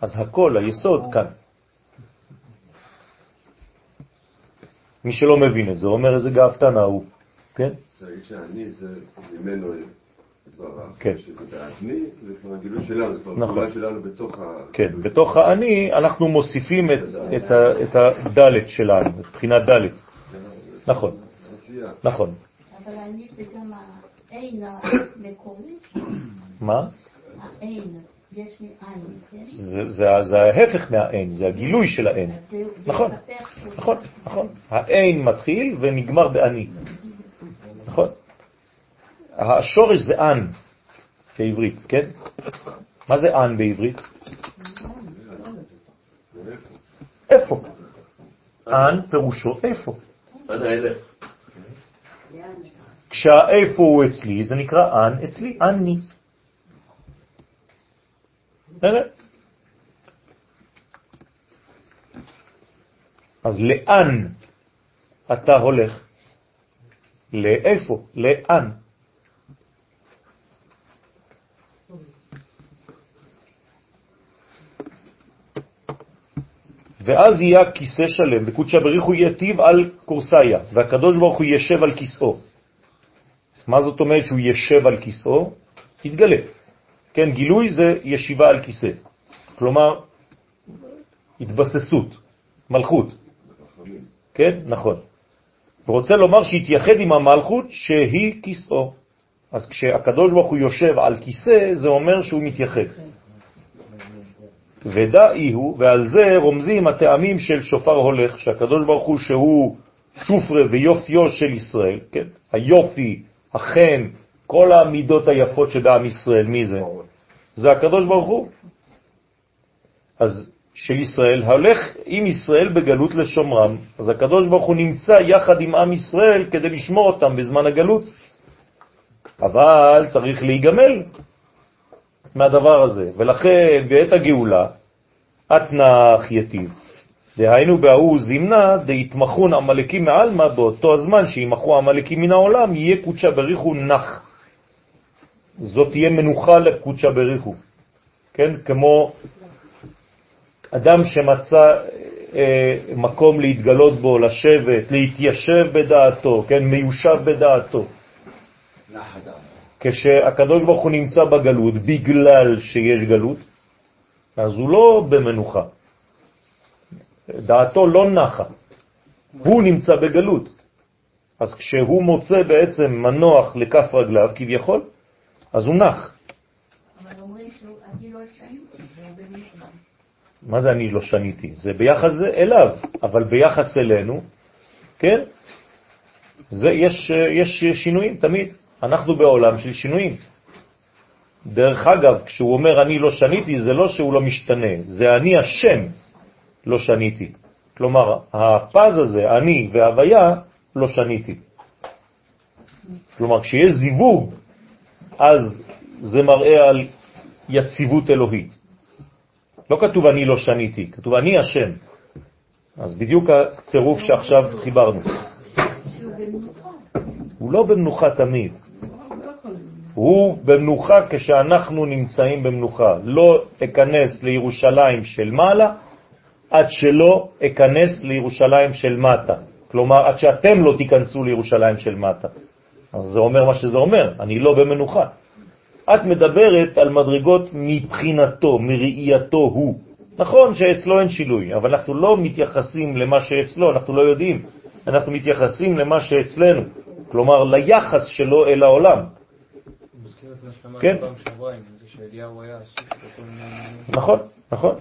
אז הכל, היסוד כאן. מי שלא מבין את זה, אומר איזה גאוותן ההוא, כן? להגיד שאני זה ממנו דבריו, כן. שזה בעצמי, זה כבר הגילוי שלנו, זה כבר נכון. שלנו בתוך ה... כן, בתוך האני אנחנו מוסיפים את, את, ה- את הדלת שלנו, את בחינת דלת. נכון, עשייה. נכון. אבל אני זה גם העין המקורי, מה? העין, יש לי עין, כן? זה, זה, זה ההפך מהאין, זה הגילוי של האין. נכון, שהוא- נכון, נכון. האין מתחיל ונגמר באני. נכון? השורש זה אן בעברית, כן? מה זה אן בעברית? איפה? אן פירושו איפה. כשהאיפה הוא אצלי, זה נקרא אן אצלי, אני. בסדר? אז לאן אתה הולך? לאיפה? לאן? ואז יהיה כיסא שלם, וקודשא בריחו יטיב על קורסאיה, והקדוש ברוך הוא ישב על כיסאו. מה זאת אומרת שהוא ישב על כיסאו? יתגלה. כן, גילוי זה ישיבה על כיסא. כלומר, התבססות, מלכות. כן, נכון. ורוצה לומר שהתייחד עם המלכות שהיא כיסאו. אז כשהקדוש ברוך הוא יושב על כיסא, זה אומר שהוא מתייחד. ודאי הוא, ועל זה רומזים הטעמים של שופר הולך, שהקדוש ברוך הוא שהוא שופרה ויופיו של ישראל, כן? היופי, החן, כל המידות היפות שבעם ישראל, מי זה? זה הקדוש ברוך הוא. אז של ישראל, הולך עם ישראל בגלות לשומרם, אז הקדוש ברוך הוא נמצא יחד עם עם ישראל כדי לשמור אותם בזמן הגלות. אבל צריך להיגמל מהדבר הזה, ולכן בעת הגאולה אתנח יתיב. דהיינו בהוא זימנה דהתמחון עמלקים מעלמא, באותו הזמן שימחו עמלקים מן העולם, יהיה קודשא בריחו נח. זאת תהיה מנוחה לקודשא בריחו. כן? כמו אדם שמצא אה, מקום להתגלות בו, לשבת, להתיישב בדעתו, כן, מיושב בדעתו. כשהקדוש ברוך הוא נמצא בגלות בגלל שיש גלות, אז הוא לא במנוחה. דעתו לא נחה, הוא נמצא בגלות. אז כשהוא מוצא בעצם מנוח לכף רגליו, כביכול, אז הוא נח. לא. מה זה אני לא שניתי? זה ביחס אליו, אבל ביחס אלינו, כן? זה, יש, יש שינויים תמיד. אנחנו בעולם של שינויים. דרך אגב, כשהוא אומר אני לא שניתי, זה לא שהוא לא משתנה, זה אני השם לא שניתי. כלומר, הפז הזה, אני והוויה, לא שניתי. כלומר, כשיש זיווג, אז זה מראה על יציבות אלוהית. לא כתוב אני לא שניתי, כתוב אני השם. אז בדיוק הצירוף שעכשיו חיברנו. הוא לא במנוחה תמיד, הוא במנוחה כשאנחנו נמצאים במנוחה. לא אכנס לירושלים של מעלה עד שלא אכנס לירושלים של מטה. כלומר, עד שאתם לא תיכנסו לירושלים של מטה. אז זה אומר מה שזה אומר, אני לא במנוחה. את מדברת על מדרגות מבחינתו, מראייתו הוא. נכון שאצלו אין שילוי, אבל אנחנו לא מתייחסים למה שאצלו, אנחנו לא יודעים. אנחנו מתייחסים למה שאצלנו, כלומר ליחס שלו אל העולם. כן. נכון, נכון.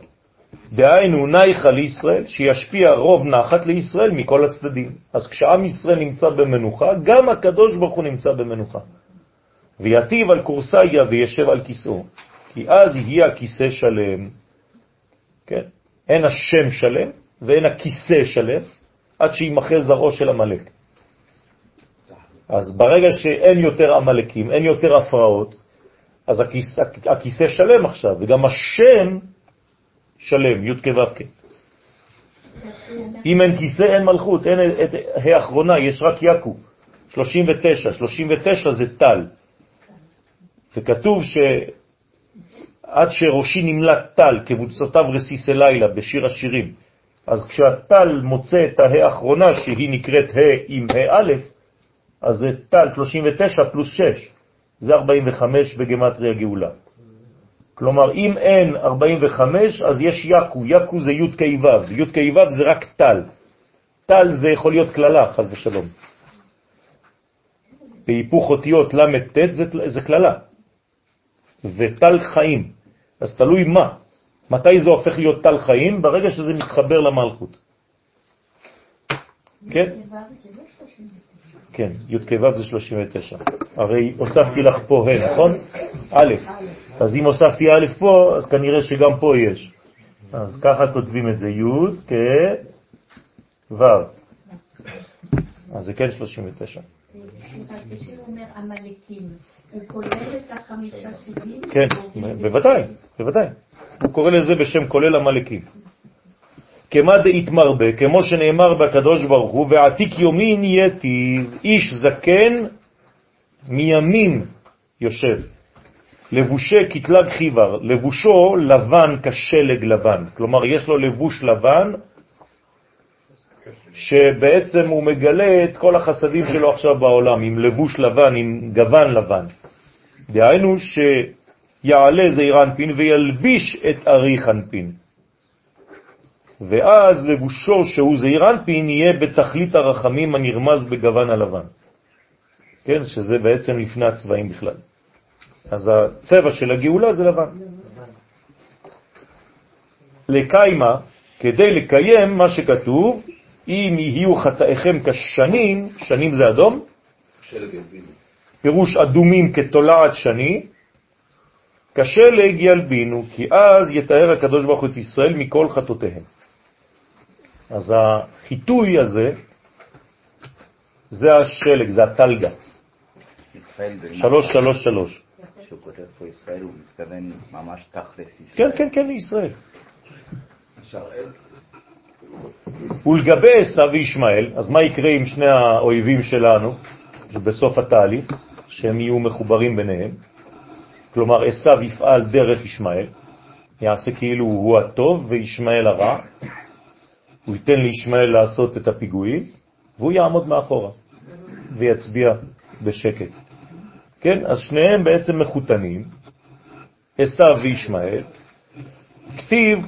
דהיינו נייחה לישראל, שישפיע רוב נחת לישראל מכל הצדדים. אז כשעם ישראל נמצא במנוחה, גם הקדוש ברוך הוא נמצא במנוחה. ויתיב על קורסאיה וישב על כיסאו, כי אז יהיה הכיסא שלם. כן? אין השם שלם ואין הכיסא שלם, עד שימחה זרעו של המלאק. אז ברגע שאין יותר המלאקים, אין יותר הפרעות, אז הכיסא, הכיסא שלם עכשיו, וגם השם שלם, י' כו'. אם אין כיסא, אין מלכות, אין את האחרונה, יש רק יקו. 39, 39 זה טל. וכתוב שעד שראשי נמלט טל, כבוצותיו רסיס לילה בשיר השירים, אז כשהטל מוצא את האחרונה, שהיא נקראת ה' עם ה' א', אז זה טל 39 פלוס 6, זה 45 בגמטריה גאולה. כלומר, אם אין 45, אז יש יקו, יקו זה י' כ' ו', י' כ' ו' זה רק טל. טל זה יכול להיות כללה, חז ושלום. בהיפוך אותיות ל"ט זה, זה כללה. וטל חיים. אז תלוי מה. מתי זה הופך להיות טל חיים? ברגע שזה מתחבר למלכות. כן? כן, י' כ' זה 39. הרי הוספתי לך פה ה', נכון? א'. אז אם הוספתי א' פה, אז כנראה שגם פה יש. אז ככה כותבים את זה, י' כ' ו'. אז זה כן 39. סליחה, כשהוא אומר עמלקים, הוא כולל את החמישה סוגים? כן, בוודאי, בוודאי. הוא קורא לזה בשם כולל המלאקים. כמה דהתמרבה, כמו שנאמר בקדוש ברוך הוא, ועתיק יומין יתיב, איש זקן מימין יושב. לבושה כתלג חיבר, לבושו לבן כשלג לבן. כלומר, יש לו לבוש לבן, שבעצם הוא מגלה את כל החסדים שלו עכשיו בעולם, עם לבוש לבן, עם גוון לבן. דהיינו שיעלה זעיר אנפין וילביש את אריך אנפין. ואז לבושו שהוא זעיר אנפין יהיה בתכלית הרחמים הנרמז בגוון הלבן. כן, שזה בעצם לפני הצבעים בכלל. אז הצבע של הגאולה זה לבן. לקיימה, כדי לקיים מה שכתוב, אם יהיו חטאיכם כשנים, שנים זה אדום, פירוש אדומים כתולעת שני, כשלג ילבינו, כי אז יתאר הקדוש ברוך הוא את ישראל מכל חטאותיהם. אז החיתוי הזה, זה השלג, זה התלגה. שלוש, שלוש, שלוש. שהוא כותב פה ישראל, הוא מתכוון ממש תכלס ישראל. כן, כן, כן, לישראל. ולגבי עשיו וישמעאל, אז מה יקרה עם שני האויבים שלנו בסוף התהליך, שהם יהיו מחוברים ביניהם? כלומר, עשיו יפעל דרך ישמעאל, יעשה כאילו הוא הטוב וישמעאל הרע, הוא ייתן לישמעאל לעשות את הפיגועים, והוא יעמוד מאחורה ויצביע בשקט. כן? אז שניהם בעצם מחותנים, עשיו וישמעאל. כתיב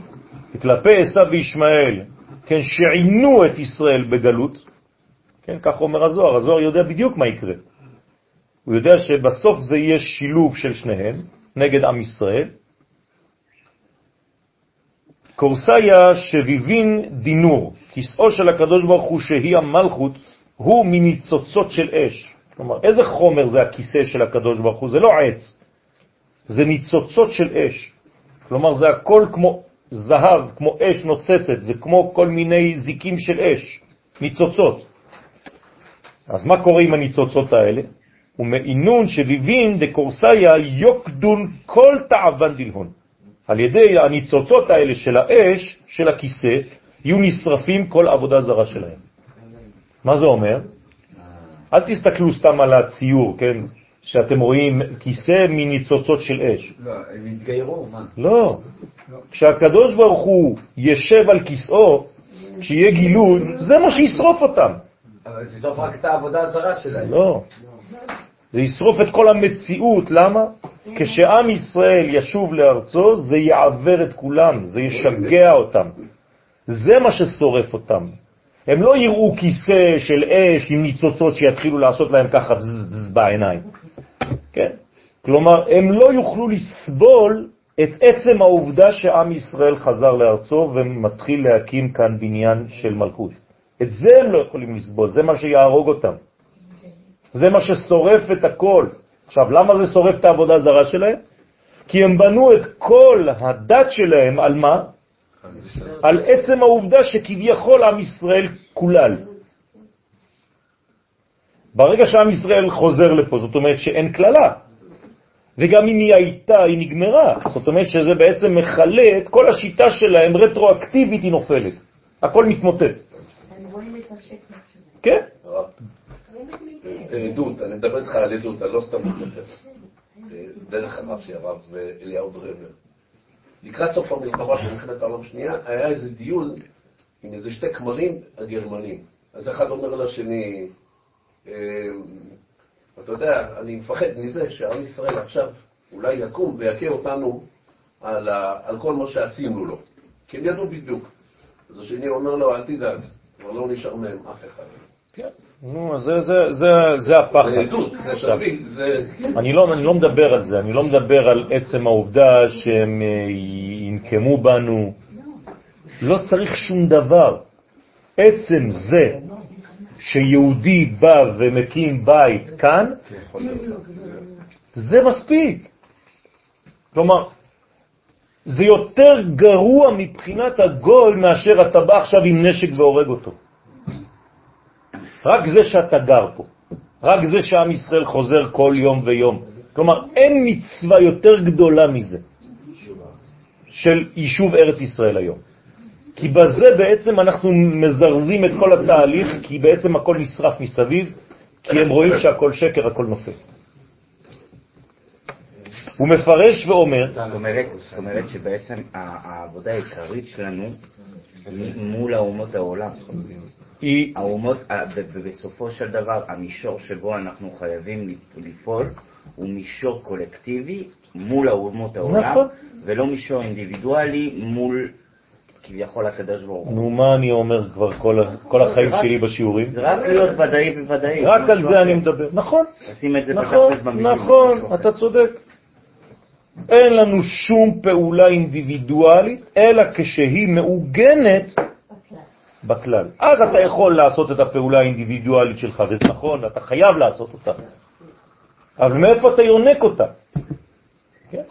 כלפי עשיו וישמעאל, כן, שעינו את ישראל בגלות, כן, כך אומר הזוהר, הזוהר יודע בדיוק מה יקרה. הוא יודע שבסוף זה יהיה שילוב של שניהם נגד עם ישראל. קורסאיה שביבין דינור, כיסאו של הקדוש ברוך הוא שהיא המלכות, הוא מניצוצות של אש. כלומר, איזה חומר זה הכיסא של הקדוש ברוך הוא? זה לא עץ, זה ניצוצות של אש. כלומר, זה הכל כמו זהב, כמו אש נוצצת, זה כמו כל מיני זיקים של אש, ניצוצות. אז מה קורה עם הניצוצות האלה? ומעינון שביבין דקורסאיה יוקדון כל תאוון דלהון. על ידי הניצוצות האלה של האש, של הכיסא, יהיו נשרפים כל עבודה זרה שלהם. מה זה אומר? אל תסתכלו סתם על הציור, כן? שאתם רואים כיסא מניצוצות של אש. לא, הם התגיירו, מה? לא. כשהקדוש ברוך הוא ישב על כיסאו, כשיהיה גילוי, זה מה שישרוף אותם. אבל זה ישרוף רק את העבודה הזרה שלהם. לא. זה ישרוף את כל המציאות, למה? כשעם ישראל ישוב לארצו, זה יעבר את כולם, זה ישגע אותם. זה מה ששורף אותם. הם לא יראו כיסא של אש עם ניצוצות שיתחילו לעשות להם ככה זז בעיניים. כן? כלומר, הם לא יוכלו לסבול את עצם העובדה שעם ישראל חזר לארצו ומתחיל להקים כאן בניין של מלכות. את זה הם לא יכולים לסבול, זה מה שיהרוג אותם. זה מה ששורף את הכל. עכשיו, למה זה שורף את העבודה הזרה שלהם? כי הם בנו את כל הדת שלהם על מה? על עצם העובדה שכביכול עם ישראל כולל. ברגע שעם ישראל חוזר לפה, זאת אומרת שאין כללה. וגם אם היא הייתה, היא נגמרה. זאת אומרת שזה בעצם מכלה את כל השיטה שלהם, רטרואקטיבית היא נופלת. הכל מתמוטט. הם רואים את השקט שלו. כן? עדות, אני מדבר איתך על עדות, אני לא סתם מספר. דרך הרב שלי, הרב אליהו דרבר. לקראת סוף המלחמה של מלחמת העולם השנייה, היה איזה דיון עם איזה שתי כמרים הגרמנים. אז אחד אומר לשני, אה, אתה יודע, אני מפחד מזה שעם ישראל עכשיו אולי יקום ויכה אותנו על, ה, על כל מה שעשינו לו. כי הם ידעו בדיוק. אז השני אומר לו, אל תדאג, כבר לא נשאר מהם אף אחד. כן. נו, זה, זה, זה, זה הפחד. זה עדות, עכשיו, זה... אני לא, אני לא מדבר על זה, אני לא מדבר על עצם העובדה שהם אה, ינקמו בנו. לא צריך שום דבר. עצם זה שיהודי בא ומקים בית כאן, זה מספיק. כלומר, זה יותר גרוע מבחינת הגוי מאשר אתה בא עכשיו עם נשק והורג אותו. רק זה שאתה גר פה, רק זה שעם ישראל חוזר כל יום ויום. כלומר, אין מצווה יותר גדולה מזה של יישוב ארץ ישראל היום. כי בזה בעצם אנחנו מזרזים את כל התהליך, כי בעצם הכל נשרף מסביב, כי הם רואים שהכל שקר, הכל נופל. הוא מפרש ואומר, זאת אומרת, שבעצם העבודה העיקרית שלנו מול האומות העולם. היא, האומות, ה- ב- ב- בסופו של דבר, המישור שבו אנחנו חייבים לפעול הוא מישור קולקטיבי מול האומות העולם, נכון. ולא מישור אינדיבידואלי מול כביכול הקדוש ברוך הוא. נו מה אני אומר כבר כל, כל החיים שלי בשיעורים? זה רק להיות ודאי וודאי. רק על זה אני. מדבר. נכון, לשים את זה נכון, במילים. נכון, אחר. אתה צודק. אין לנו שום פעולה אינדיבידואלית, אלא כשהיא מעוגנת בכלל. אז אתה יכול לעשות את הפעולה האינדיבידואלית שלך, וזה נכון, אתה חייב לעשות אותה. אבל מאיפה אתה יונק אותה? כן?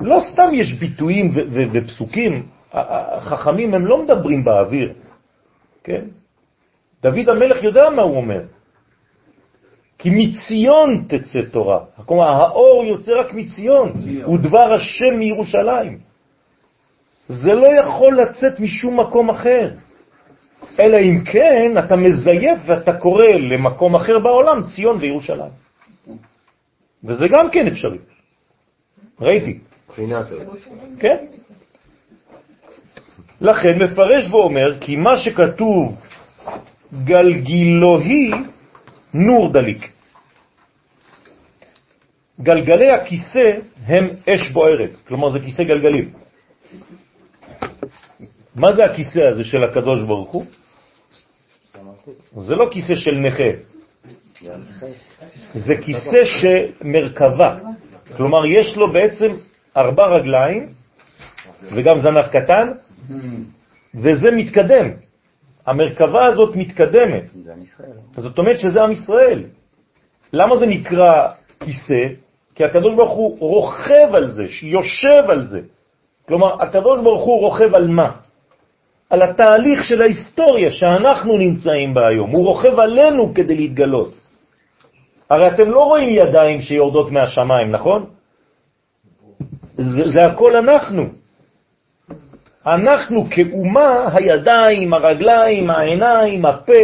לא סתם יש ביטויים ופסוקים, החכמים הם לא מדברים באוויר, כן? דוד המלך יודע מה הוא אומר. כי מציון תצא תורה. כלומר, האור יוצא רק מציון, ודבר השם מירושלים. זה לא יכול לצאת משום מקום אחר. אלא אם כן אתה מזייף ואתה קורא למקום אחר בעולם ציון וירושלים. וזה גם כן אפשרי. ראיתי. בחינת זה. כן? לכן מפרש ואומר כי מה שכתוב גלגילוהי נור דליק. גלגלי הכיסא הם אש בוערת, כלומר זה כיסא גלגלים. מה זה הכיסא הזה של הקדוש ברוך הוא? זה לא כיסא של נכה, זה כיסא שמרכבה, כלומר יש לו בעצם ארבע רגליים וגם זנח קטן, וזה מתקדם. המרכבה הזאת מתקדמת. זאת אומרת שזה עם ישראל. למה זה נקרא כיסא? כי הקדוש ברוך הוא רוכב על זה, שיושב על זה. כלומר, הקדוש ברוך הוא רוכב על מה? על התהליך של ההיסטוריה שאנחנו נמצאים בה היום. הוא רוכב עלינו כדי להתגלות. הרי אתם לא רואים ידיים שיורדות מהשמיים, נכון? זה, זה הכל אנחנו. אנחנו כאומה, הידיים, הרגליים, העיניים, הפה,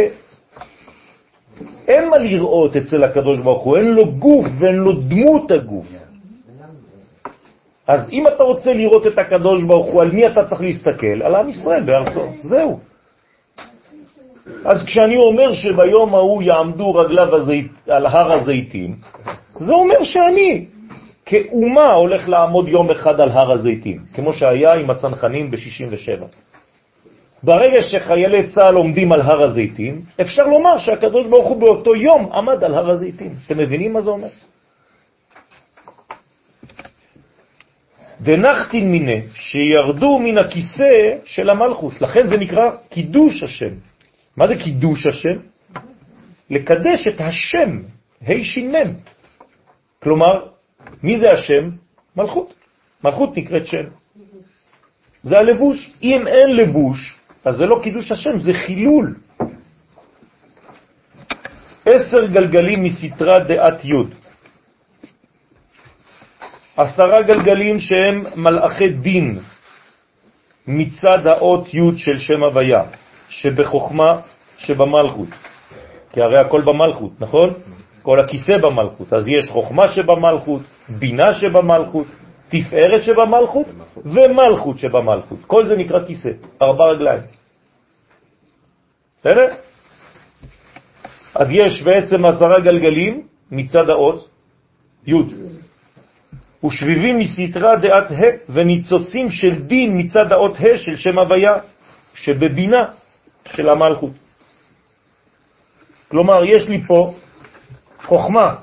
אין מה לראות אצל הקדוש ברוך הוא, אין לו גוף ואין לו דמות הגוף. אז אם אתה רוצה לראות את הקדוש ברוך הוא, על מי אתה צריך להסתכל? על עם ישראל בארצו, זהו. אז כשאני אומר שביום ההוא יעמדו רגליו הזית, על הר הזיתים, זה אומר שאני כאומה הולך לעמוד יום אחד על הר הזיתים, כמו שהיה עם הצנחנים ב-67. ברגע שחיילי צה"ל עומדים על הר הזיתים, אפשר לומר שהקדוש ברוך הוא באותו יום עמד על הר הזיתים. אתם מבינים מה זה אומר? דנחתין מיני, שירדו מן הכיסא של המלכות. לכן זה נקרא קידוש השם. מה זה קידוש השם? לקדש את השם, ה' שינם. כלומר, מי זה השם? מלכות. מלכות נקראת שם. זה הלבוש. אם אין לבוש, אז זה לא קידוש השם, זה חילול. עשר גלגלים מסתרה דעת י' עשרה גלגלים שהם מלאכי דין מצד האות י' של שם הוויה, שבחוכמה שבמלכות. כי הרי הכל במלכות, נכון? כל הכיסא במלכות. אז יש חוכמה שבמלכות, בינה שבמלכות, תפארת שבמלכות ומלכות שבמלכות. כל זה נקרא כיסא, ארבע רגליים. בסדר? אז יש בעצם עשרה גלגלים מצד האות י' ושביבים מסתרה דעת ה' וניצוצים של דין מצד האות ה' של שם הוויה שבבינה של המלכות. כלומר, יש לי פה חוכמה,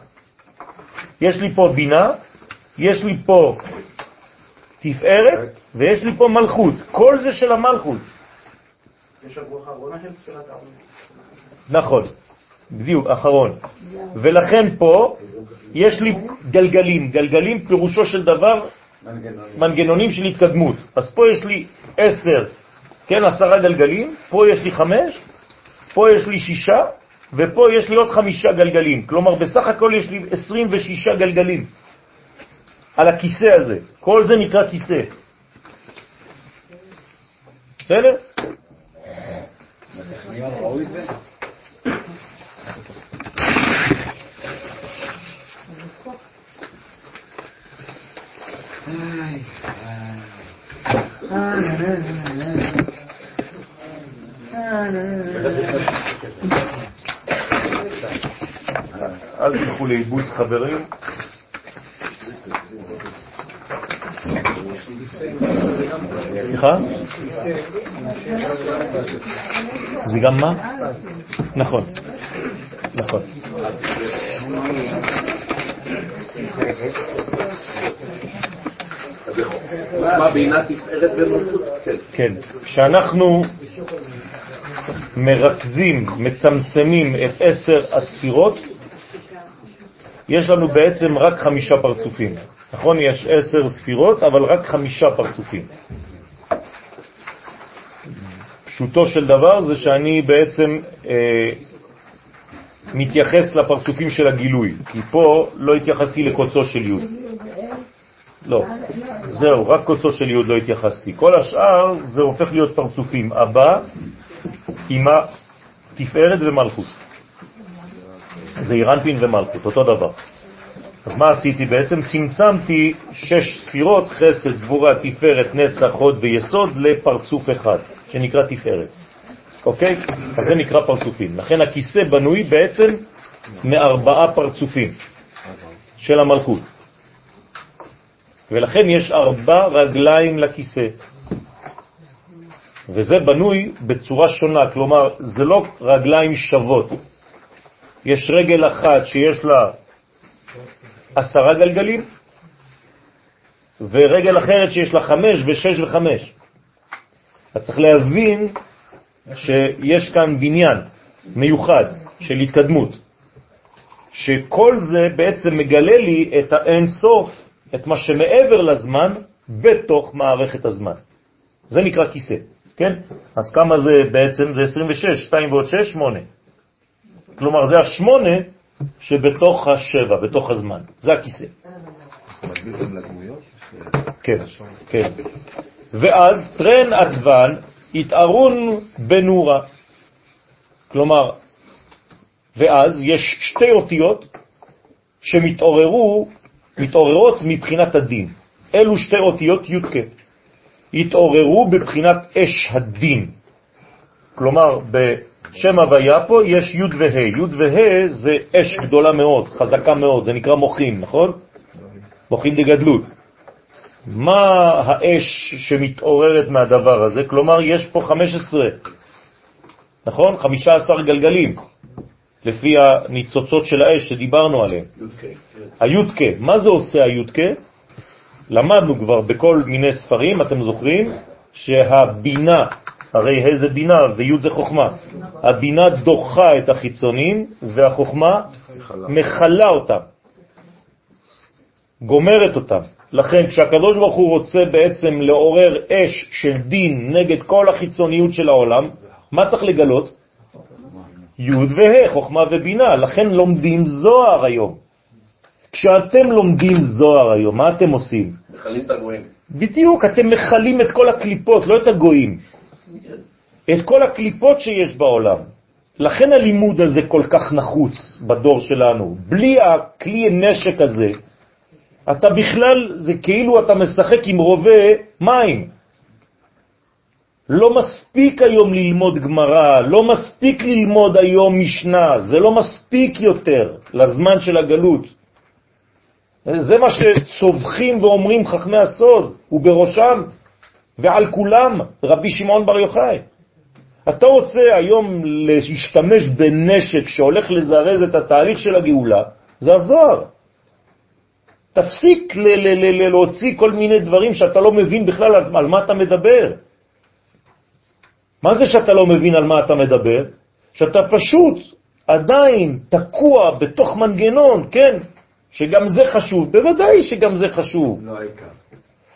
יש לי פה בינה, יש לי פה תפארת ויש לי פה מלכות. כל זה של המלכות. יש הברוך האחרונה של ספירת העולם. נכון, בדיוק, אחרון. ולכן פה יש לי גלגלים. גלגלים פירושו של דבר מנגנונים של התקדמות. אז פה יש לי עשר, כן, עשרה גלגלים, פה יש לי חמש, פה יש לי שישה, ופה יש לי עוד חמישה גלגלים. כלומר, בסך הכל יש לי 26 גלגלים על הכיסא הזה. כל זה נקרא כיסא. בסדר? אל תלכו לאיבוד חברים. סליחה? זה גם מה? נכון, נכון. כן. כן, כשאנחנו מרכזים, מצמצמים את עשר הספירות, יש לנו בעצם רק חמישה פרצופים. נכון? יש עשר ספירות, אבל רק חמישה פרצופים. פשוטו של דבר זה שאני בעצם אה, מתייחס לפרצופים של הגילוי, כי פה לא התייחסתי לקוצו של י'. לא, זהו, רק קוצו של י' לא התייחסתי. כל השאר זה הופך להיות פרצופים. אבא, אמא, תפארת ומלכות. זה אירנפין ומלכות, אותו דבר. אז מה עשיתי בעצם? צמצמתי שש ספירות, חסד, גבורה, תפארת, נצח, הוד ויסוד, לפרצוף אחד, שנקרא תפארת. אוקיי? אז זה נקרא פרצופים. לכן הכיסא בנוי בעצם מארבעה פרצופים של המלכות. ולכן יש ארבע רגליים לכיסא. וזה בנוי בצורה שונה, כלומר, זה לא רגליים שוות. יש רגל אחת שיש לה עשרה גלגלים, ורגל אחרת שיש לה חמש ושש וחמש. אז צריך להבין שיש כאן בניין מיוחד של התקדמות, שכל זה בעצם מגלה לי את האין סוף, את מה שמעבר לזמן, בתוך מערכת הזמן. זה נקרא כיסא, כן? אז כמה זה בעצם? זה 26, 2 ועוד 6, 8. כלומר, זה השמונה שבתוך השבע, בתוך הזמן. זה הכיסא. כן, כן. ואז טרן עדוון התארון בנורה. כלומר, ואז יש שתי אותיות שמתעוררו, מתעוררות מבחינת הדין. אלו שתי אותיות י"ק. התעוררו בבחינת אש הדין. כלומר, בשם הוויה פה יש י' וה'. י' וה' זה אש גדולה מאוד, חזקה מאוד, זה נקרא מוחין, נכון? מוחין דגדלות. מה האש שמתעוררת מהדבר הזה? כלומר, יש פה 15, נכון? 15 גלגלים, לפי הניצוצות של האש שדיברנו עליהם. היודקה, מה זה עושה היודקה? למדנו כבר בכל מיני ספרים, אתם זוכרים, שהבינה, הרי איזה בינה ויוד זה חוכמה, הבינה דוחה את החיצונים והחוכמה מחלה אותם, גומרת אותם. לכן כשהקדוש ברוך הוא רוצה בעצם לעורר אש של דין נגד כל החיצוניות של העולם, מה צריך לגלות? י' וה', חוכמה ובינה, לכן לומדים זוהר היום. כשאתם לומדים זוהר היום, מה אתם עושים? מחלים את הגויים. בדיוק, אתם מחלים את כל הקליפות, לא את הגויים. את כל הקליפות שיש בעולם. לכן הלימוד הזה כל כך נחוץ בדור שלנו. בלי הכלי נשק הזה, אתה בכלל, זה כאילו אתה משחק עם רובה מים. לא מספיק היום ללמוד גמרא, לא מספיק ללמוד היום משנה, זה לא מספיק יותר לזמן של הגלות. זה מה שצובחים ואומרים חכמי הסוד, ובראשם ועל כולם רבי שמעון בר יוחאי. אתה רוצה היום להשתמש בנשק שהולך לזרז את התהליך של הגאולה, זה הזוהר. תפסיק להוציא כל מיני דברים שאתה לא מבין בכלל על מה אתה מדבר. מה זה שאתה לא מבין על מה אתה מדבר? שאתה פשוט עדיין תקוע בתוך מנגנון, כן, שגם זה חשוב, בוודאי שגם זה חשוב. לא העיקר.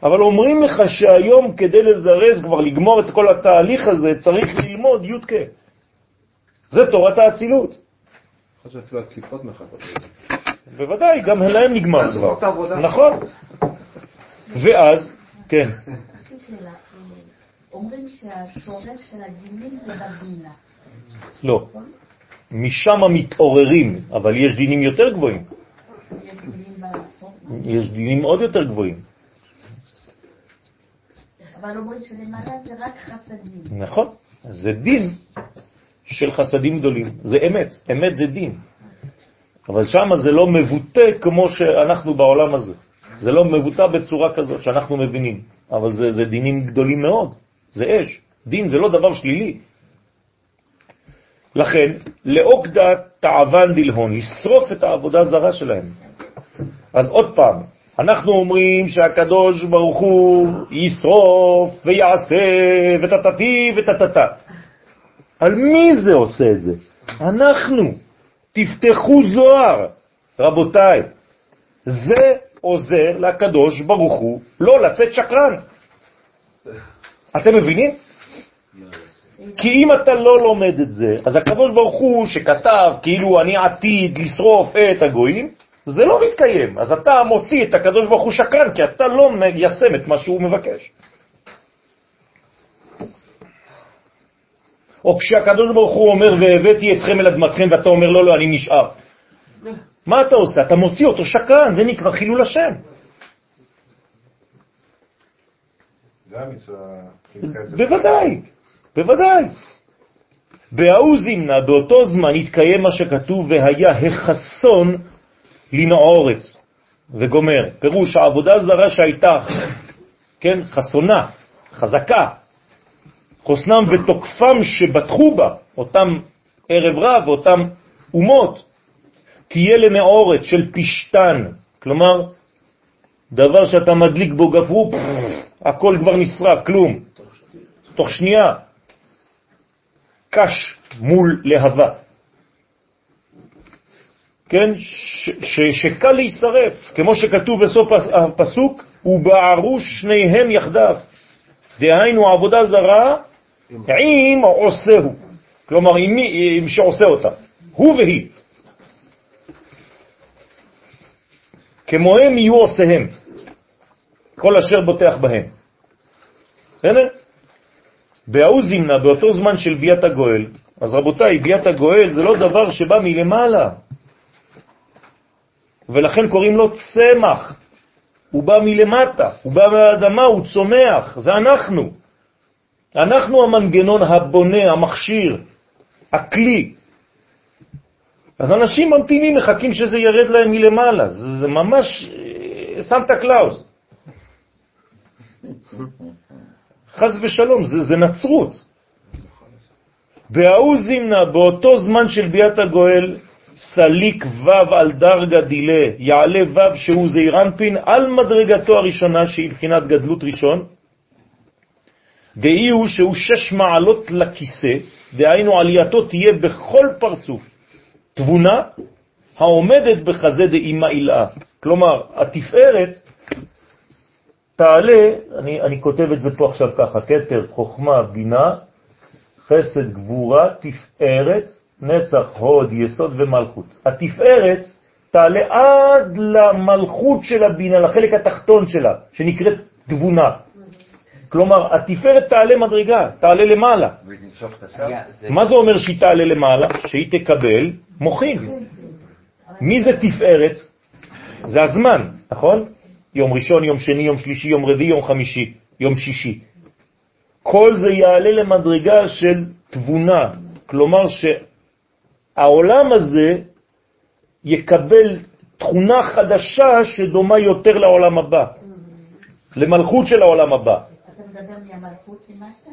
אבל אומרים לך שהיום כדי לזרז, כבר לגמור את כל התהליך הזה, צריך ללמוד י"ק. זה תורת האצילות. אני חושב שאפילו הקליפות מחכות. בוודאי, גם להם נגמר כבר. נכון. ואז, כן, יש לי שאלה, אה, אומרים שהשורש של הדינים זה בבינה. לא. משם מתעוררים, אבל יש דינים יותר גבוהים. יש דינים יש דינים עוד יותר גבוהים. אבל אומרים שלמעלה זה רק חסדים. נכון. זה דין של חסדים גדולים. זה אמת. אמת זה דין. אבל שם זה לא מבוטא כמו שאנחנו בעולם הזה. זה לא מבוטא בצורה כזאת שאנחנו מבינים. אבל זה, זה דינים גדולים מאוד. זה אש. דין זה לא דבר שלילי. לכן, לאוקדה תעוון דלהון, לשרוף את העבודה הזרה שלהם. אז עוד פעם, אנחנו אומרים שהקדוש ברוך הוא ישרוף ויעשה ותתתי ותתתה. על מי זה עושה את זה? אנחנו. תפתחו זוהר, רבותיי. זה עוזר לקדוש ברוך הוא לא לצאת שקרן. אתם מבינים? כי אם אתה לא לומד את זה, אז הקדוש ברוך הוא שכתב כאילו אני עתיד לשרוף את הגויים, זה לא מתקיים. אז אתה מוציא את הקדוש ברוך הוא שקרן, כי אתה לא מיישם את מה שהוא מבקש. או כשהקדוש ברוך הוא אומר והבאתי אתכם אל אדמתכם ואתה אומר לא, לא, אני נשאר. מה אתה עושה? אתה מוציא אותו שקרן, זה נקרא חילול השם. זה המצווה. בוודאי, בוודאי. בהוא זימנה, באותו זמן התקיים מה שכתוב, והיה החסון לנעורת, וגומר. פירוש העבודה זרה שהייתה, כן, חסונה, חזקה, חוסנם ותוקפם שבטחו בה, אותם ערב רב, אותם אומות, תהיה לנעורת של פשטן, כלומר, דבר שאתה מדליק בו גפרור, הכל כבר נשרף, כלום. תוך שנייה, קש מול להבה. כן, ש, ש, שקל להישרף, כמו שכתוב בסוף הפסוק, ובערו שניהם יחדיו. דהיינו עבודה זרה עם עושהו, כלומר עם מי עם שעושה אותה, הוא והיא. כמוהם יהיו עושיהם, כל אשר בוטח בהם. בסדר? בהוא זימנה, באותו זמן של ביאת הגואל, אז רבותיי, ביאת הגואל זה לא דבר שבא מלמעלה, ולכן קוראים לו צמח. הוא בא מלמטה, הוא בא מהאדמה, הוא צומח, זה אנחנו. אנחנו המנגנון הבונה, המכשיר, הכלי. אז אנשים ממתינים, מחכים שזה ירד להם מלמעלה. זה, זה ממש אה, סנטה קלאוס. חס ושלום, זה, זה נצרות. בההוא זמנא, באותו זמן של ביאת הגואל, סליק וו על דרגה דילה, יעלה וו שהוא זעירנפין על מדרגתו הראשונה שהיא בחינת גדלות ראשון, דאי הוא שהוא שש מעלות לכיסא, דהיינו עלייתו תהיה בכל פרצוף, תבונה העומדת בחזה דאימה אילאה. כלומר, התפארת תעלה, אני, אני כותב את זה פה עכשיו ככה, כתר, חוכמה, בינה, חסד, גבורה, תפארת, נצח, הוד, יסוד ומלכות. התפארת תעלה עד למלכות של הבינה, לחלק התחתון שלה, שנקראת תבונה. כלומר, התפארת תעלה מדרגה, תעלה למעלה. מה זה אומר שהיא תעלה למעלה? שהיא תקבל מוחין. מי זה תפארת? זה הזמן, נכון? יום ראשון, יום שני, יום שלישי, יום רביעי, יום חמישי, יום שישי. כל זה יעלה למדרגה של תבונה, כלומר שהעולם הזה יקבל תכונה חדשה שדומה יותר לעולם הבא, למלכות של העולם הבא. אתה מדבר מהמלכות למטה?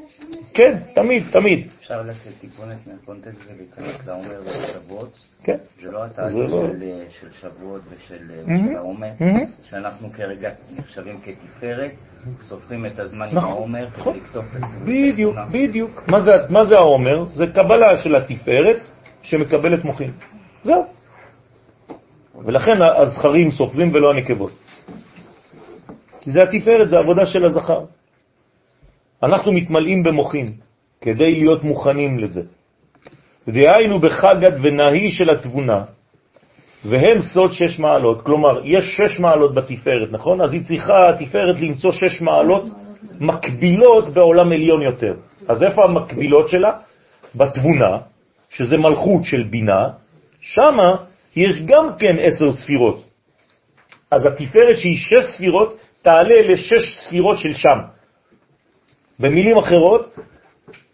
כן, תמיד, תמיד. אפשר לעשות טיפונת מהקונטקסט ולהיכנס לעומר ולשבועות. כן. זה לא התהליך זה לא- של, אה, של שבועות ושל אה, העומר. שאנחנו כרגע נחשבים כתפארת, סופרים את הזמן עם נכון, העומר נכון. כדי לכתוב את התמונה. בדיוק, בדיוק. מה זה, מה זה העומר? זה קבלה של התפארת שמקבלת מוחין. זהו. ולכן הזכרים סופרים ולא הנקבות. כי זה התפארת, זה עבודה של הזכר. אנחנו מתמלאים במוחין כדי להיות מוכנים לזה. דהיינו בחגת ונהי של התבונה, והם סוד שש מעלות, כלומר, יש שש מעלות בתפארת, נכון? אז היא צריכה, התפארת, למצוא שש מעלות מקבילות בעולם עליון יותר. אז איפה המקבילות שלה? בתבונה, שזה מלכות של בינה, שמה יש גם כן עשר ספירות. אז התפארת שהיא שש ספירות, תעלה לשש ספירות של שם. במילים אחרות,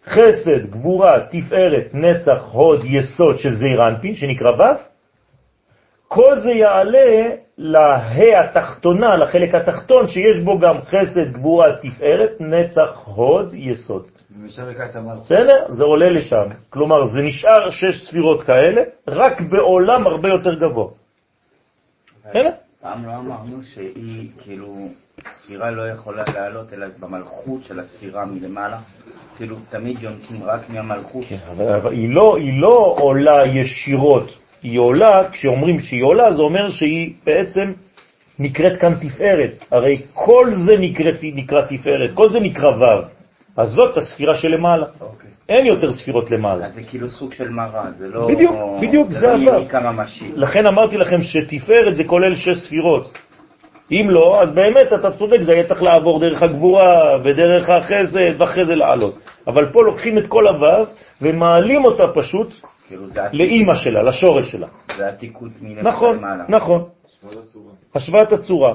חסד, גבורה, תפארת, נצח, הוד, יסוד של זעיר אנפין, שנקרא ו', כל זה יעלה להא התחתונה, לחלק התחתון, שיש בו גם חסד, גבורה, תפארת, נצח, הוד, יסוד. בסדר? זה עולה לשם. כלומר, זה נשאר שש ספירות כאלה, רק בעולם הרבה יותר גבוה. בסדר? פעם לא אמרנו שהיא, כאילו, ספירה לא יכולה לעלות אלא במלכות של הספירה מלמעלה? כאילו, תמיד יונקים רק מהמלכות. כן, אבל, אבל היא, לא, היא לא עולה ישירות, היא עולה, כשאומרים שהיא עולה, זה אומר שהיא בעצם נקראת כאן תפארת. הרי כל זה נקראת, נקרא תפארת, כל זה נקרא ו'. אז זאת הספירה שלמעלה. אוקיי. אין יותר ספירות למעלה. אז זה כאילו סוג של מראה, זה לא... בדיוק, בדיוק, זה זה לא. יניקה ממשי. לכן אמרתי לכם שתפארת זה כולל שש ספירות. אם לא, אז באמת אתה צודק, זה היה צריך לעבור דרך הגבורה ודרך החסד ואחרי זה לעלות. אבל פה לוקחים את כל הוו ומעלים אותה פשוט כאילו לאימא שלה, לשורש שלה. זה עתיקות מלמעלה. נכון, נכון. השוואת הצורה.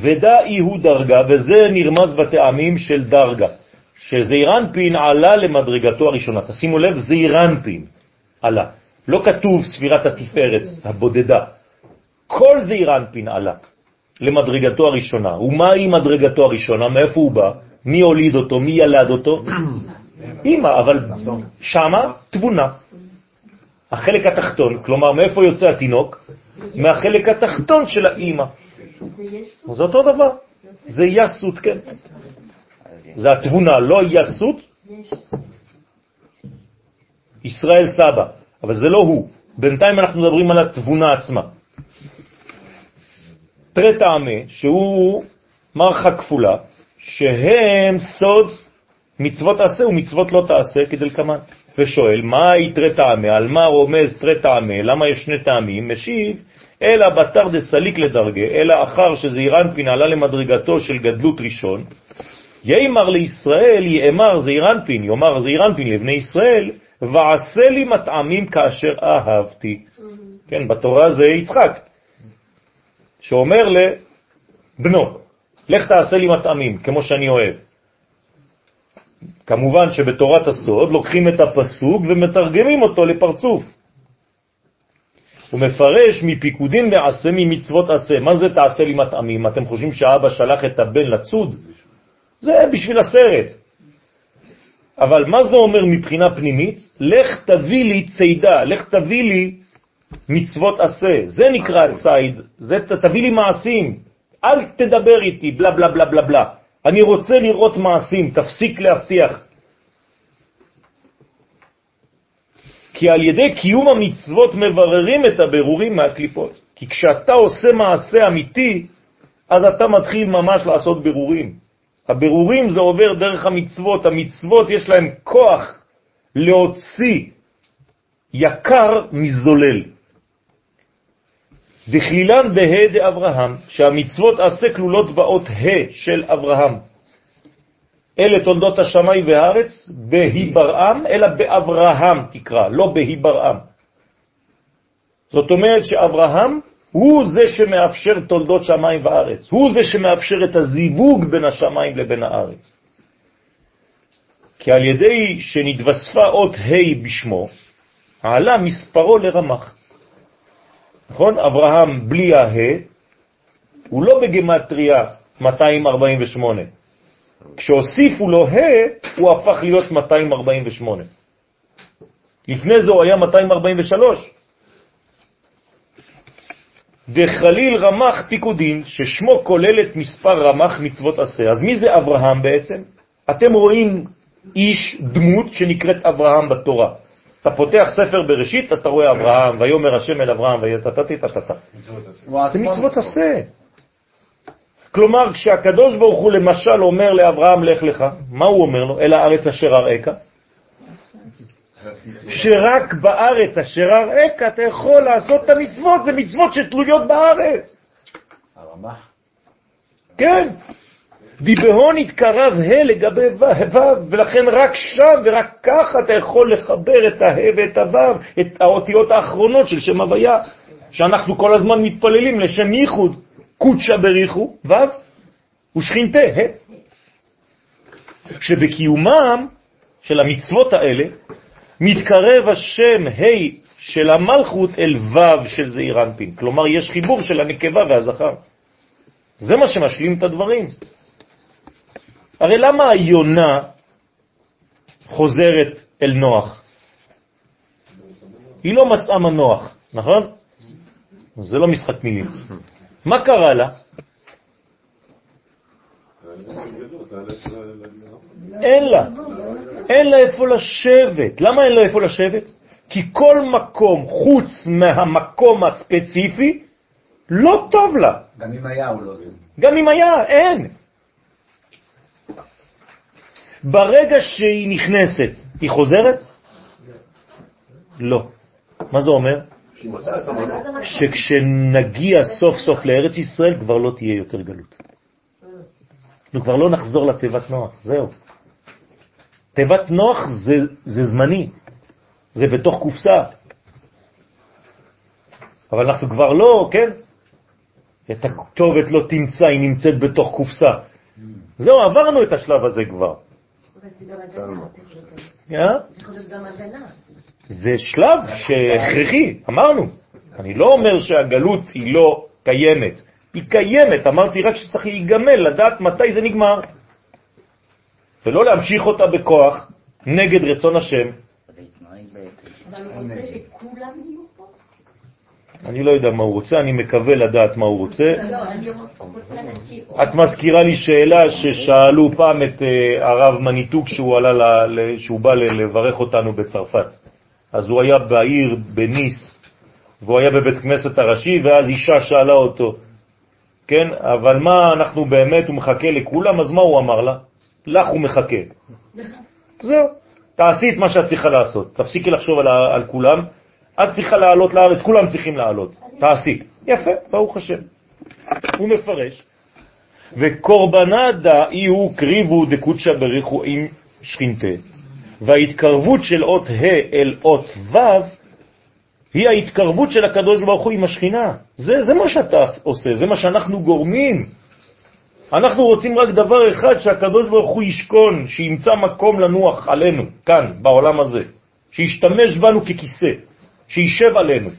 ודאי הוא דרגה, וזה נרמז בטעמים של דרגה, שזעירנפין עלה למדרגתו הראשונה. תשימו לב, זעירנפין עלה. לא כתוב ספירת התפארת הבודדה. כל זעירנפין עלה למדרגתו הראשונה. ומהי מדרגתו הראשונה? מאיפה הוא בא? מי הוליד אותו? מי ילד אותו? אמא, אבל שמה תבונה. החלק התחתון, כלומר מאיפה יוצא התינוק? מהחלק התחתון של האמא. זה אותו דבר, זה יסות, כן. זה התבונה, לא יסות, ישראל סבא, אבל זה לא הוא. בינתיים אנחנו מדברים על התבונה עצמה. תראה טעמה, שהוא מרחה כפולה, שהם סוד מצוות תעשה ומצוות לא תעשה כדלקמן. ושואל, מה יתרה טעמה? על מה רומז תרה טעמה? למה יש שני טעמים? משיב, אלא בתר דסליק לדרגה, אלא אחר שזעירנפין עלה למדרגתו של גדלות ראשון, יאמר לישראל, יאמר זעירנפין, יאמר זעירנפין לבני ישראל, ועשה לי מטעמים כאשר אהבתי. כן, בתורה זה יצחק, שאומר לבנו, לך תעשה לי מטעמים, כמו שאני אוהב. כמובן שבתורת הסוד לוקחים את הפסוק ומתרגמים אותו לפרצוף. הוא מפרש מפיקודין ועשה ממצוות עשה. מה זה תעשה לי מטעמים? אתם חושבים שהאבא שלח את הבן לצוד? זה בשביל הסרט. אבל מה זה אומר מבחינה פנימית? לך תביא לי צידה, לך תביא לי מצוות עשה. זה נקרא ציד, זה תביא לי מעשים. אל תדבר איתי, בלה בלה בלה בלה בלה. אני רוצה לראות מעשים, תפסיק להבטיח. כי על ידי קיום המצוות מבררים את הבירורים מהקליפות. כי כשאתה עושה מעשה אמיתי, אז אתה מתחיל ממש לעשות בירורים. הבירורים זה עובר דרך המצוות, המצוות יש להם כוח להוציא יקר מזולל. בכלילן בה' דאברהם, שהמצוות עשה כלולות באות ה' של אברהם. אלה תולדות השמיים והארץ, בהיברעם, אלא באברהם תקרא, לא בהיברעם. זאת אומרת שאברהם הוא זה שמאפשר תולדות שמיים וארץ, הוא זה שמאפשר את הזיווג בין השמיים לבין הארץ. כי על ידי שנתווספה אות ה' בשמו, עלה מספרו לרמח. נכון? אברהם בלי הה, הוא לא בגמטריה 248. כשהוסיפו לו ה', הוא הפך להיות 248. לפני זה הוא היה 243. דחליל רמח פיקודין, ששמו כולל את מספר רמח מצוות עשה. אז מי זה אברהם בעצם? אתם רואים איש, דמות שנקראת אברהם בתורה. אתה פותח ספר בראשית, אתה רואה אברהם, ויאמר השם אל אברהם, ויתתתתתתת. זה מצוות עשה. כלומר, כשהקדוש ברוך הוא למשל אומר לאברהם, לך לך, מה הוא אומר לו? אל הארץ אשר אראך. שרק בארץ אשר אראך אתה יכול לעשות את המצוות, זה מצוות שתלויות בארץ. הרמח? כן. דיבהון התקרב ה' לגבי ו', ולכן רק שם ורק ככה אתה יכול לחבר את ה' ואת הו', את האותיות האחרונות של שם הוויה, שאנחנו כל הזמן מתפללים לשם ייחוד, קודשא בריחו, ו' ושכינתה, ה'. שבקיומם של המצוות האלה מתקרב השם ה' של המלכות אל ו' של זעיר אנפין. כלומר, יש חיבור של הנקבה והזכר. זה מה שמשלים את הדברים. הרי למה היונה חוזרת אל נוח? היא לא מצאה מנוח, נכון? זה לא משחק מילים. מה קרה לה? אין לה. אין לה איפה לשבת. למה אין לה איפה לשבת? כי כל מקום חוץ מהמקום הספציפי לא טוב לה. גם אם היה הוא לא טוב. גם אם היה, אין. ברגע שהיא נכנסת, היא חוזרת? לא. מה זה אומר? שכשנגיע סוף סוף לארץ ישראל כבר לא תהיה יותר גלות. אנחנו כבר לא נחזור לתיבת נוח, זהו. תיבת נוח זה, זה זמני, זה בתוך קופסה. אבל אנחנו כבר לא, כן? את הכתובת לא תמצא, היא נמצאת בתוך קופסה. זהו, עברנו את השלב הזה כבר. זה שלב שהכרחי, אמרנו. אני לא אומר שהגלות היא לא קיימת, היא קיימת, אמרתי רק שצריך להיגמל, לדעת מתי זה נגמר. ולא להמשיך אותה בכוח נגד רצון השם. אבל הוא רוצה שכולם יהיו? אני לא יודע מה הוא רוצה, אני מקווה לדעת מה הוא רוצה. לא, להכיר. את מזכירה לי שאלה ששאלו פעם את אה, הרב מניטוק שהוא, עלה ל, ל, שהוא בא לברך אותנו בצרפת. אז הוא היה בעיר, בניס, והוא היה בבית כנסת הראשי, ואז אישה שאלה אותו, כן, אבל מה אנחנו באמת, הוא מחכה לכולם, אז מה הוא אמר לה? לך הוא מחכה. זהו, תעשי את מה שאת צריכה לעשות, תפסיקי לחשוב על, על כולם, את צריכה לעלות לארץ, כולם צריכים לעלות, תעשי. יפה, ברוך השם. הוא מפרש, וקורבנה דאי הוא קריבו דקודשא בריחו עם שכינתה, וההתקרבות של אות ה' אל אות ו' היא ההתקרבות של הקדוש ברוך הוא עם השכינה. זה, זה מה שאתה עושה, זה מה שאנחנו גורמים. אנחנו רוצים רק דבר אחד, שהקדוש ברוך הוא ישכון, שימצא מקום לנוח עלינו, כאן, בעולם הזה, שישתמש בנו ככיסא, שישב עלינו.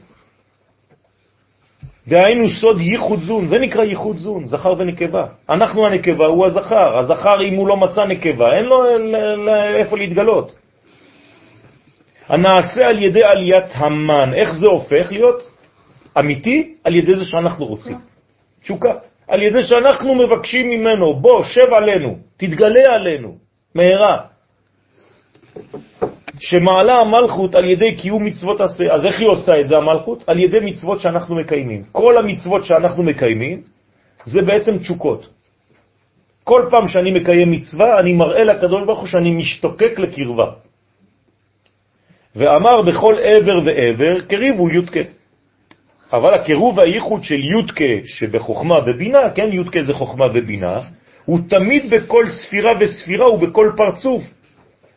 דהיינו סוד ייחוד זון, זה נקרא ייחוד זון, זכר ונקבה. אנחנו הנקבה, הוא הזכר. הזכר, אם הוא לא מצא נקבה, אין לו איפה להתגלות. הנעשה על ידי עליית המן, איך זה הופך להיות אמיתי? על ידי זה שאנחנו רוצים. תשוקה. על ידי שאנחנו מבקשים ממנו, בוא, שב עלינו, תתגלה עלינו, מהרה. שמעלה המלכות על ידי קיום מצוות עשה. אז איך היא עושה את זה, המלכות? על ידי מצוות שאנחנו מקיימים. כל המצוות שאנחנו מקיימים, זה בעצם תשוקות. כל פעם שאני מקיים מצווה, אני מראה לקדוש ברוך הוא שאני משתוקק לקרבה. ואמר בכל עבר ועבר, קריבו יודקה. אבל הקירוב והייחוד של יודקה שבחוכמה ובינה, כן, יודקה זה חוכמה ובינה, הוא תמיד בכל ספירה וספירה ובכל פרצוף.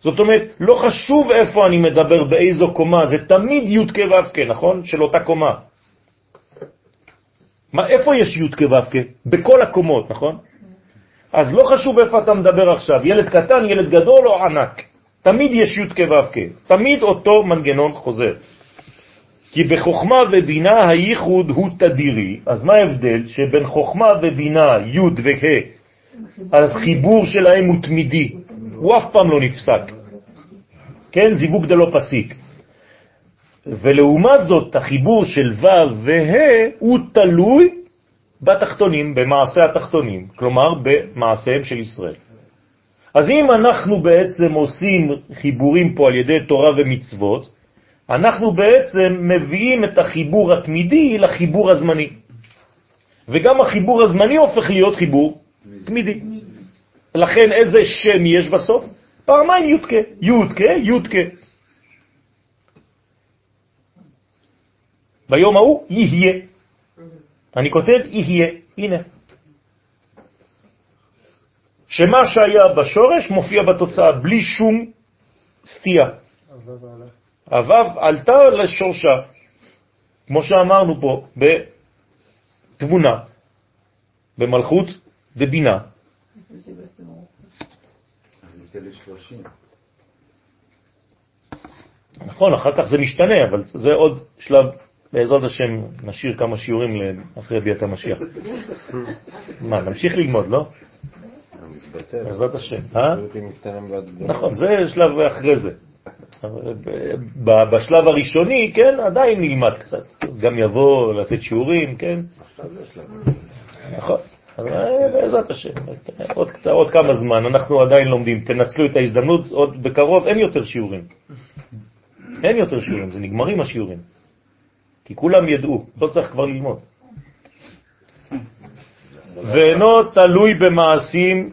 זאת אומרת, לא חשוב איפה אני מדבר, באיזו קומה, זה תמיד יודקה ואבקה, נכון? של אותה קומה. מה, איפה יש יודקה ואבקה? בכל הקומות, נכון? אז לא חשוב איפה אתה מדבר עכשיו, ילד קטן, ילד גדול או ענק. תמיד יש יודקה ואבקה, תמיד אותו מנגנון חוזר. כי בחוכמה ובינה הייחוד הוא תדירי, אז מה ההבדל שבין חוכמה ובינה, י' וה', אז חיבור שלהם הוא תמידי, הוא אף פעם לא נפסק. כן, זיווג דלא פסיק. ולעומת זאת, החיבור של ו' וה' הוא תלוי בתחתונים, במעשה התחתונים, כלומר במעשיהם של ישראל. אז אם אנחנו בעצם עושים חיבורים פה על ידי תורה ומצוות, אנחנו בעצם מביאים את החיבור התמידי לחיבור הזמני. וגם החיבור הזמני הופך להיות חיבור תמידי. לכן איזה שם יש בסוף? פעמיים יודקה, יודקה, יודקה. ביום ההוא יהיה. אני כותב יהיה, הנה. שמה שהיה בשורש מופיע בתוצאה בלי שום סטייה. הוו עלתה לשורשה, כמו שאמרנו פה, בתבונה, במלכות ובינה. נכון, אחר כך זה משתנה, אבל זה עוד שלב, בעזרת השם נשאיר כמה שיעורים אחרי ביאת המשיח. מה, נמשיך ללמוד, לא? בעזרת השם, אה? נכון, זה שלב אחרי זה. בשלב הראשוני, כן, עדיין נלמד קצת. גם יבוא לתת שיעורים, כן? נכון. אז אה, בעזרת השם, עוד קצת, עוד כמה זמן, אנחנו עדיין לומדים, תנצלו את ההזדמנות, עוד בקרוב אין יותר שיעורים. אין יותר שיעורים, זה נגמרים השיעורים. כי כולם ידעו, לא צריך כבר ללמוד. ואינו תלוי במעשים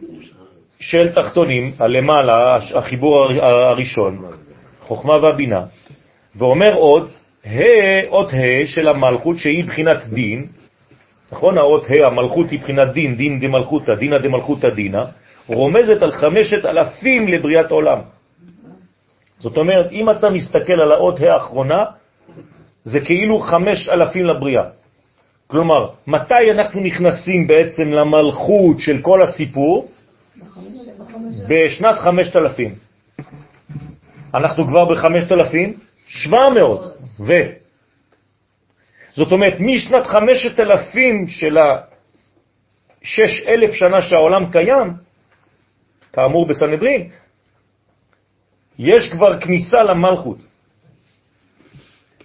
של תחתונים, הלמעלה, החיבור הראשון, חוכמה והבינה, ואומר עוד, ה' אות ה' של המלכות שהיא בחינת דין, נכון? האות ה' המלכות היא בחינת דין, דין דמלכותא, דינא דמלכותא דינא, רומזת על חמשת אלפים לבריאת עולם. זאת אומרת, אם אתה מסתכל על האות האחרונה, זה כאילו חמש אלפים לבריאה. כלומר, מתי אנחנו נכנסים בעצם למלכות של כל הסיפור? בשנת חמשת אלפים. אנחנו כבר בחמשת אלפים שבע מאות, ו... זאת אומרת, משנת חמשת אלפים של השש אלף שנה שהעולם קיים, כאמור בסנהדרין, יש כבר כניסה למלכות.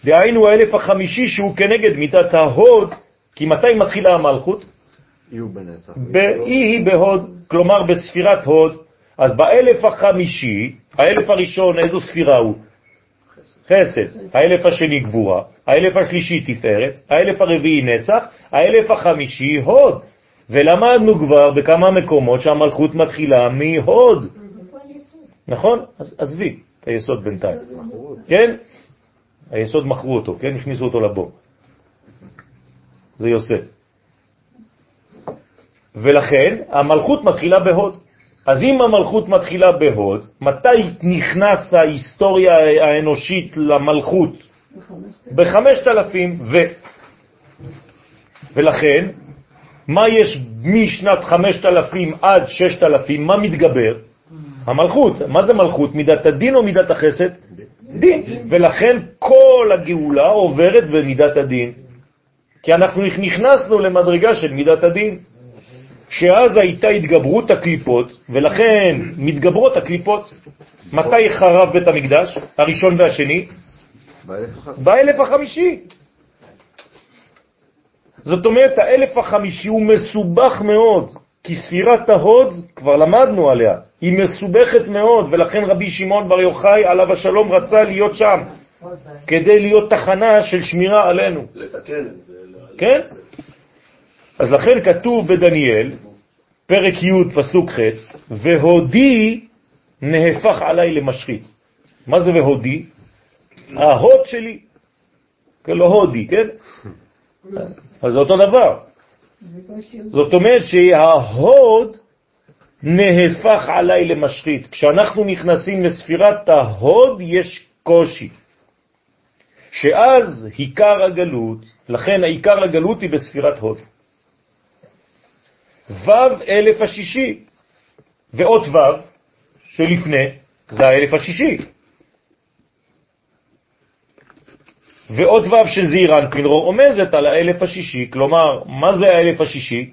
דהיינו האלף החמישי שהוא כנגד מידת ההוד, כי מתי מתחילה המלכות? באי היא בהוד, כלומר בספירת הוד. אז באלף החמישי, האלף הראשון, איזו ספירה הוא? חסד. האלף השני גבורה, האלף השלישי תפארת, האלף הרביעי נצח, האלף החמישי הוד. ולמדנו כבר בכמה מקומות שהמלכות מתחילה מהוד. נכון? אז עזבי את היסוד בינתיים. כן? היסוד מכרו אותו, כן? הכניסו אותו לבור. זה יוסף. ולכן המלכות מתחילה בהוד. אז אם המלכות מתחילה בהוד, מתי נכנס ההיסטוריה האנושית למלכות? בחמשת אלפים ו... ולכן, מה יש משנת חמשת אלפים עד ששת אלפים? מה מתגבר? המלכות. מה זה מלכות? מידת הדין או מידת החסד? דין. ולכן כל הגאולה עוברת במידת הדין. כי אנחנו נכנסנו למדרגה של מידת הדין. שאז הייתה התגברות הקליפות, ולכן מתגברות הקליפות. מתי חרב בית המקדש, הראשון והשני? באלף החמישי. זאת אומרת, האלף החמישי הוא מסובך מאוד, כי ספירת ההוד, כבר למדנו עליה, היא מסובכת מאוד, ולכן רבי שמעון בר יוחאי עליו השלום רצה להיות שם, כדי להיות תחנה של שמירה עלינו. לתקן. כן? אז לכן כתוב בדניאל, פרק י' פסוק ח', והודי נהפך עליי למשחית. מה זה והודי? ההוד שלי. לא הודי, כן? אז זה אותו דבר. זאת אומרת שההוד נהפך עליי למשחית. כשאנחנו נכנסים לספירת ההוד יש קושי. שאז עיקר הגלות, לכן העיקר הגלות היא בספירת הוד. ו' אלף השישי, ואות ו' שלפני זה האלף השישי. ועוד ו' של זעיר אנפין רומזת על האלף השישי, כלומר, מה זה האלף השישי?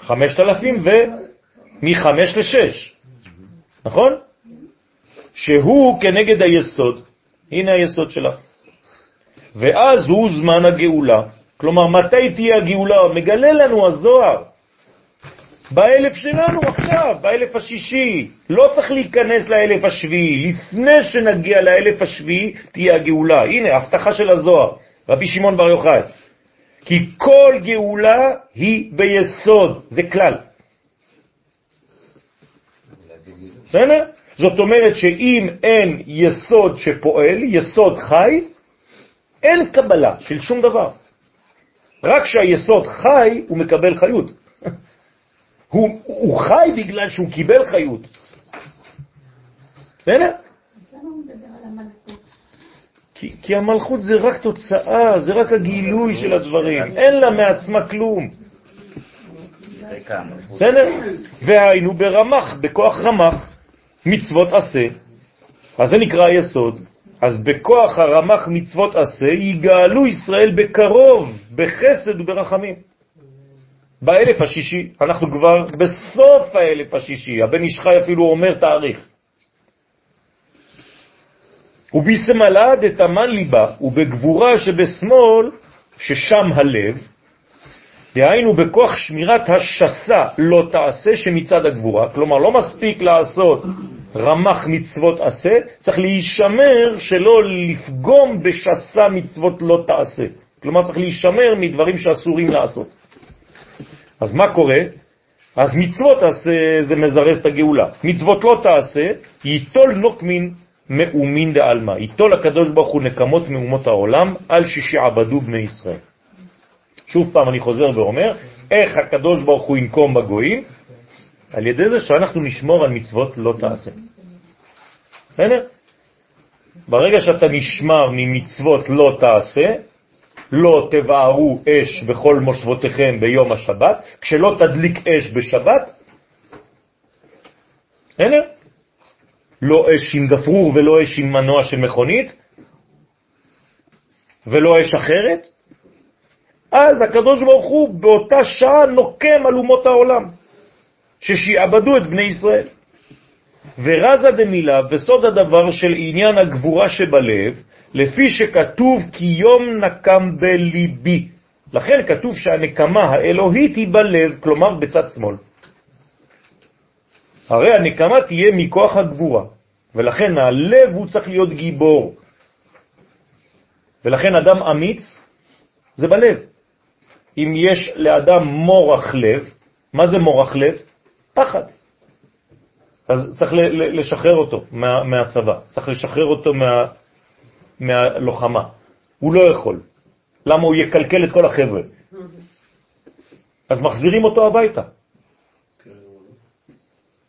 חמשת אלפים ומחמש לשש, נכון? שהוא כנגד היסוד, הנה היסוד שלך. ואז הוא זמן הגאולה, כלומר, מתי תהיה הגאולה? מגלה לנו הזוהר. באלף שלנו עכשיו, באלף השישי. לא צריך להיכנס לאלף השביעי. לפני שנגיע לאלף השביעי תהיה הגאולה. הנה, הבטחה של הזוהר, רבי שמעון בר יוחאי. כי כל גאולה היא ביסוד, זה כלל. בסדר? זאת אומרת שאם אין יסוד שפועל, יסוד חי, אין קבלה של שום דבר. רק כשהיסוד חי, הוא מקבל חיות. הוא, הוא חי בגלל שהוא קיבל חיות. בסדר? כי, כי המלכות זה רק תוצאה, זה רק הגילוי של הדברים, אין לה מעצמה כלום. בסדר? והיינו ברמח, בכוח רמח, מצוות עשה, אז זה נקרא היסוד. אז בכוח הרמח מצוות עשה יגאלו ישראל בקרוב, בחסד וברחמים. באלף השישי, אנחנו כבר בסוף האלף השישי, הבן איש חי אפילו אומר תאריך. וביסמלה דתמן ליבה, ובגבורה שבשמאל, ששם הלב, דהיינו בכוח שמירת השסה לא תעשה שמצד הגבורה, כלומר לא מספיק לעשות רמח מצוות עשה, צריך להישמר שלא לפגום בשסה מצוות לא תעשה. כלומר צריך להישמר מדברים שאסורים לעשות. אז מה קורה? אז מצוות עשה זה מזרז את הגאולה. מצוות לא תעשה, ייטול נוקמין מאומין דעלמא. ייטול הקדוש ברוך הוא נקמות מאומות העולם על ששעבדו בני ישראל. שוב פעם אני חוזר ואומר, איך הקדוש ברוך הוא ינקום בגויים? על ידי זה שאנחנו נשמור על מצוות לא תעשה. בסדר? ברגע שאתה נשמר ממצוות לא תעשה, לא תבערו אש בכל מושבותיכם ביום השבת, כשלא תדליק אש בשבת, בסדר? לא אש עם גפרור ולא אש עם מנוע של מכונית, ולא אש אחרת, אז הקדוש ברוך הוא באותה שעה נוקם על אומות העולם, ששיעבדו את בני ישראל. ורזה דמילה, בסוד הדבר של עניין הגבורה שבלב, לפי שכתוב כי יום נקם בליבי. לכן כתוב שהנקמה האלוהית היא בלב, כלומר בצד שמאל. הרי הנקמה תהיה מכוח הגבורה, ולכן הלב הוא צריך להיות גיבור. ולכן אדם אמיץ זה בלב. אם יש לאדם מורח לב, מה זה מורח לב? פחד. אז צריך לשחרר אותו מה, מהצבא, צריך לשחרר אותו מה, מהלוחמה. הוא לא יכול. למה הוא יקלקל את כל החבר'ה? אז מחזירים אותו הביתה.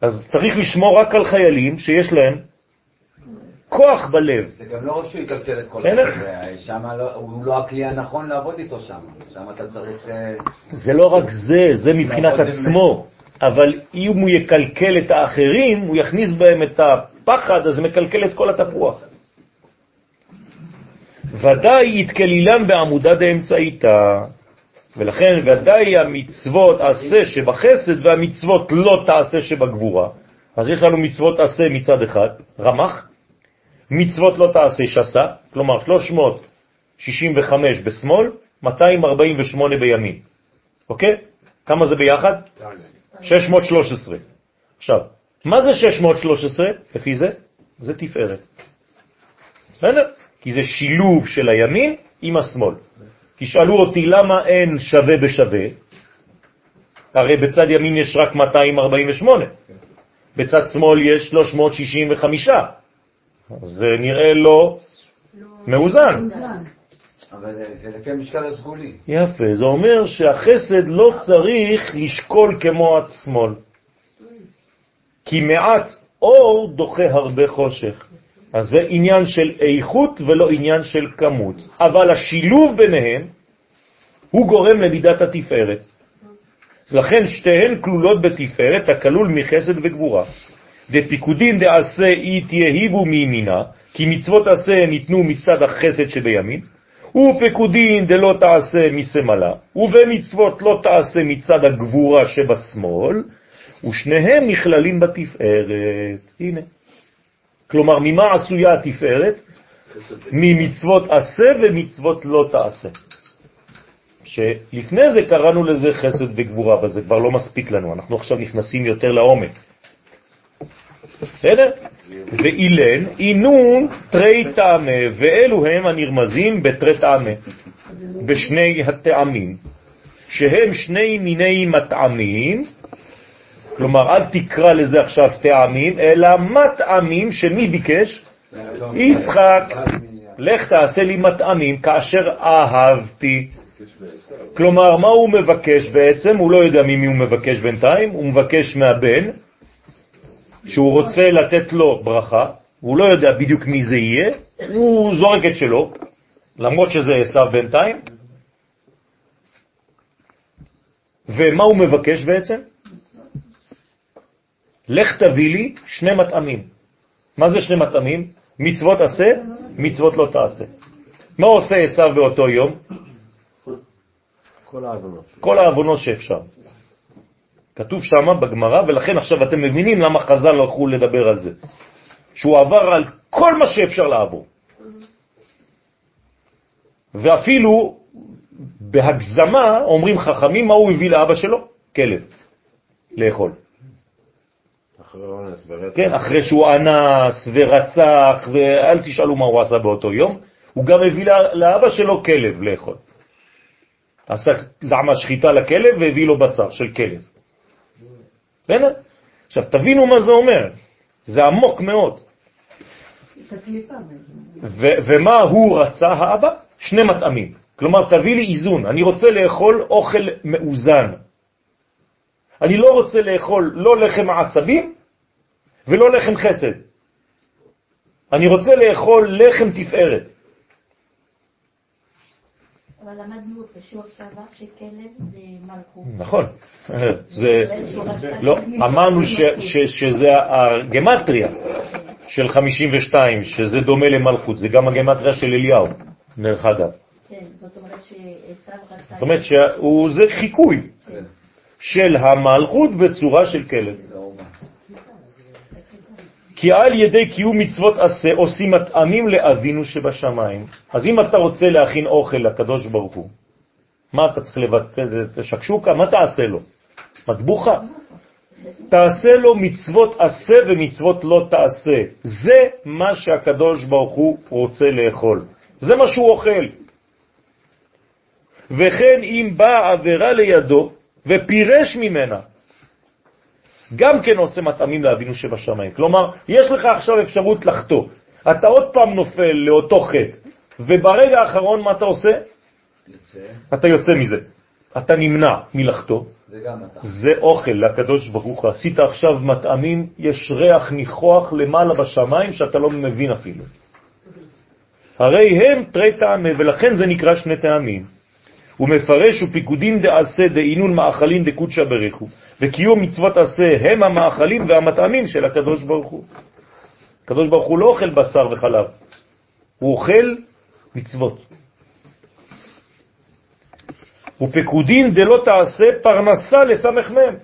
אז צריך לשמור רק על חיילים שיש להם כוח בלב. זה גם לא רק שהוא יקלקל את כל החבר'ה, שם לא, הוא לא הכלי הנכון לעבוד איתו שם. שם אתה צריך... אה, זה לא רק זה, זה מבחינת עצמו. אבל אם הוא יקלקל את האחרים, הוא יכניס בהם את הפחד, אז מקלקל את כל התפוח. ודאי יתקלילם בעמודה דאמצעיתה, ולכן ודאי המצוות עשה שבחסד והמצוות לא תעשה שבגבורה. אז יש לנו מצוות עשה מצד אחד, רמח, מצוות לא תעשה שסה, כלומר 365 בשמאל, 248 בימין. אוקיי? כמה זה ביחד? 613. עכשיו, מה זה 613 לפי זה? זה תפארת. בסדר? כי זה שילוב של הימין עם השמאל. תשאלו אותי למה אין שווה בשווה, הרי בצד ימין יש רק 248, בצד שמאל יש 365, זה נראה לא מאוזן. אבל זה לפי המשקל הסגולי. יפה, זה אומר שהחסד לא צריך לשקול כמו השמאל. כי מעט אור דוחה הרבה חושך. אז זה עניין של איכות ולא עניין של כמות. אבל השילוב ביניהם הוא גורם למידת התפארת. לכן שתיהן כלולות בתפארת הכלול מחסד וגבורה. דפיקודין דעשה אי תהיבו מימינה, כי מצוות עשה ניתנו מצד החסד שבימין, ופקודין דלא תעשה מסמלה, ובמצוות לא תעשה מצד הגבורה שבשמאל, ושניהם נכללים בתפארת. הנה. כלומר, ממה עשויה התפארת? ממצוות עשה ומצוות לא תעשה. שלפני זה קראנו לזה חסד וגבורה, אבל זה כבר לא מספיק לנו, אנחנו עכשיו נכנסים יותר לעומק. בסדר? ואילן, אינון תרי טעמה, ואלו הם הנרמזים בתרי טעמה, בשני הטעמים, שהם שני מיני מטעמים, כלומר אל תקרא לזה עכשיו טעמים, אלא מטעמים שמי ביקש? יצחק, לך תעשה לי מטעמים כאשר אהבתי. כלומר, מה הוא מבקש בעצם? הוא לא יודע ממי הוא מבקש בינתיים, הוא מבקש מהבן, שהוא רוצה לתת לו ברכה, הוא לא יודע בדיוק מי זה יהיה, הוא זורק את שלו, למרות שזה עשיו בינתיים. ומה הוא מבקש בעצם? לך תביא לי שני מטעמים. מה זה שני מטעמים? מצוות עשה, מצוות לא תעשה. מה עושה עשיו באותו יום? כל העוונות. כל העוונות שאפשר. כתוב שם בגמרא, ולכן עכשיו אתם מבינים למה חז"ל הלכו לדבר על זה. שהוא עבר על כל מה שאפשר לעבור. ואפילו בהגזמה אומרים חכמים מה הוא הביא לאבא שלו? כלב, לאכול. כן, אחרי שהוא אנס ורצח, ואל תשאלו מה הוא עשה באותו יום, הוא גם הביא לאבא שלו כלב לאכול. עשה זעמה שחיטה לכלב והביא לו בשר של כלב. בסדר? עכשיו, תבינו מה זה אומר. זה עמוק מאוד. ומה הוא רצה, האבא? שני מטעמים. כלומר, תביא לי איזון. אני רוצה לאכול אוכל מאוזן. אני לא רוצה לאכול לא לחם העצבים ולא לחם חסד. אני רוצה לאכול לחם תפארת. אבל למדנו בשיעור שעבר שכלב זה מלכות. נכון, זה, לא, אמרנו שזה הגמטריה של 52, שזה דומה למלכות, זה גם הגמטריה של אליהו, דרך אגב. כן, זאת אומרת שעשיו רצה... זאת אומרת שזה חיקוי של המלכות בצורה של כלב. כי על ידי קיום מצוות עשה עושים מטעמים לאבינו שבשמיים. אז אם אתה רוצה להכין אוכל לקדוש ברוך הוא, מה אתה צריך לבטא את השקשוקה? מה תעשה לו? מטבוחה? תעשה לו מצוות עשה ומצוות לא תעשה. זה מה שהקדוש ברוך הוא רוצה לאכול. זה מה שהוא אוכל. וכן אם באה עבירה לידו ופירש ממנה, גם כן עושה מטעמים לאבינו שבשמיים. כלומר, יש לך עכשיו אפשרות לחטוא. אתה עוד פעם נופל לאותו חטא, וברגע האחרון מה אתה עושה? יוצא. אתה יוצא מזה. אתה נמנע מלחטוא. זה גם אתה. זה אוכל לקדוש ברוך הוא. עשית עכשיו מטעמים, יש ריח ניחוח למעלה בשמיים שאתה לא מבין אפילו. הרי הם תרי טעמי, ולכן זה נקרא שני טעמים. הוא מפרש ופיקודין דעשה דעינון מאכלין דקודשא בריחו. וקיום מצוות עשה הם המאכלים והמטעמים של הקדוש ברוך הוא. הקדוש ברוך הוא לא אוכל בשר וחלב, הוא אוכל מצוות. ופקודין דלא תעשה פרנסה לסמך מם.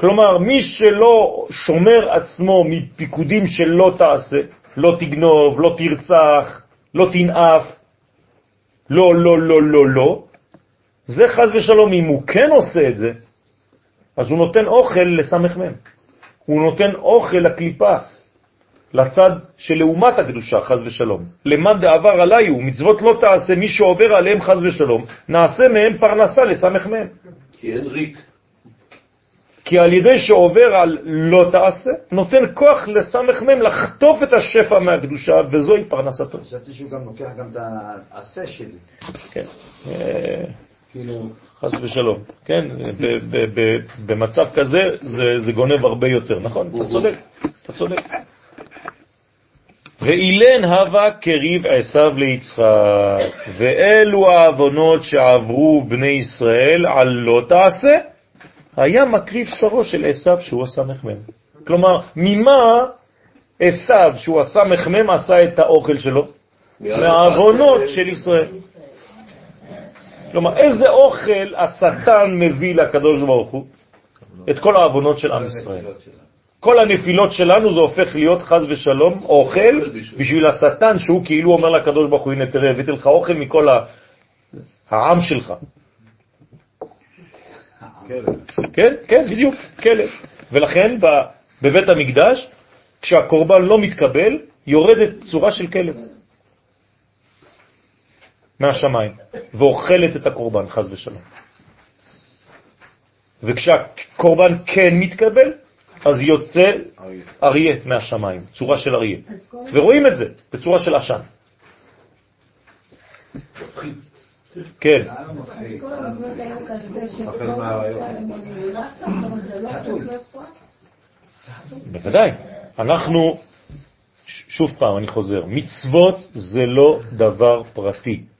כלומר, מי שלא שומר עצמו מפיקודים שלא תעשה, לא תגנוב, לא תרצח, לא תנאף, לא, לא, לא, לא, לא, זה חז ושלום, אם הוא כן עושה את זה, אז הוא נותן אוכל לסמך מם. הוא נותן אוכל לקליפה, לצד שלעומת הקדושה, חז ושלום. למד דעבר עליי הוא, מצוות לא תעשה, מי שעובר עליהם חז ושלום, נעשה מהם פרנסה לסמך מהם. כי אין ריק. כי על ידי שעובר על לא תעשה, נותן כוח לסמך מהם לחטוף את השפע מהקדושה, וזוהי פרנסתו. חשבתי שהוא גם לוקח גם את העשה שלי. כן. כאילו... חס ושלום, כן? במצב כזה זה, זה גונב הרבה יותר, נכון? אתה צודק, אתה צודק. ואילן הווה קריב עשיו ליצחק, ואלו העוונות שעברו בני ישראל על לא תעשה, היה מקריב שרו של עשיו שהוא עשה מחמם. כלומר, ממה עשיו שהוא עשה מחמם עשה את האוכל שלו? מהעוונות של ישראל. כלומר, איזה אוכל השטן מביא לקדוש ברוך הוא? את כל העוונות של עם ישראל. כל הנפילות שלנו זה הופך להיות חז ושלום אוכל בשביל השטן שהוא כאילו אומר לקדוש ברוך הוא, הנה תראה, הבאתי לך אוכל מכל העם שלך. כן, כן, בדיוק, כלב. ולכן בבית המקדש, כשהקורבן לא מתקבל, יורדת צורה של כלב. מהשמיים, ואוכלת את הקורבן, חז ושלום. וכשהקורבן כן מתקבל, אז יוצא אריה מהשמיים, צורה של אריה. ורואים את זה בצורה של עשן. כן. בוודאי. אנחנו, שוב פעם, אני חוזר, מצוות זה לא דבר פרטי.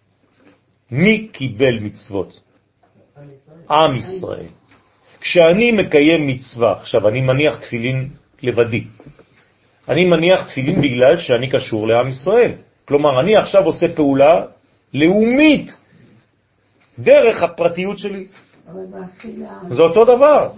מי קיבל מצוות? עם ישראל. כשאני מקיים מצווה, עכשיו אני מניח תפילין לבדי, אני מניח תפילין בגלל שאני קשור לעם ישראל. כלומר, אני עכשיו עושה פעולה לאומית דרך הפרטיות שלי. זה אותו דבר.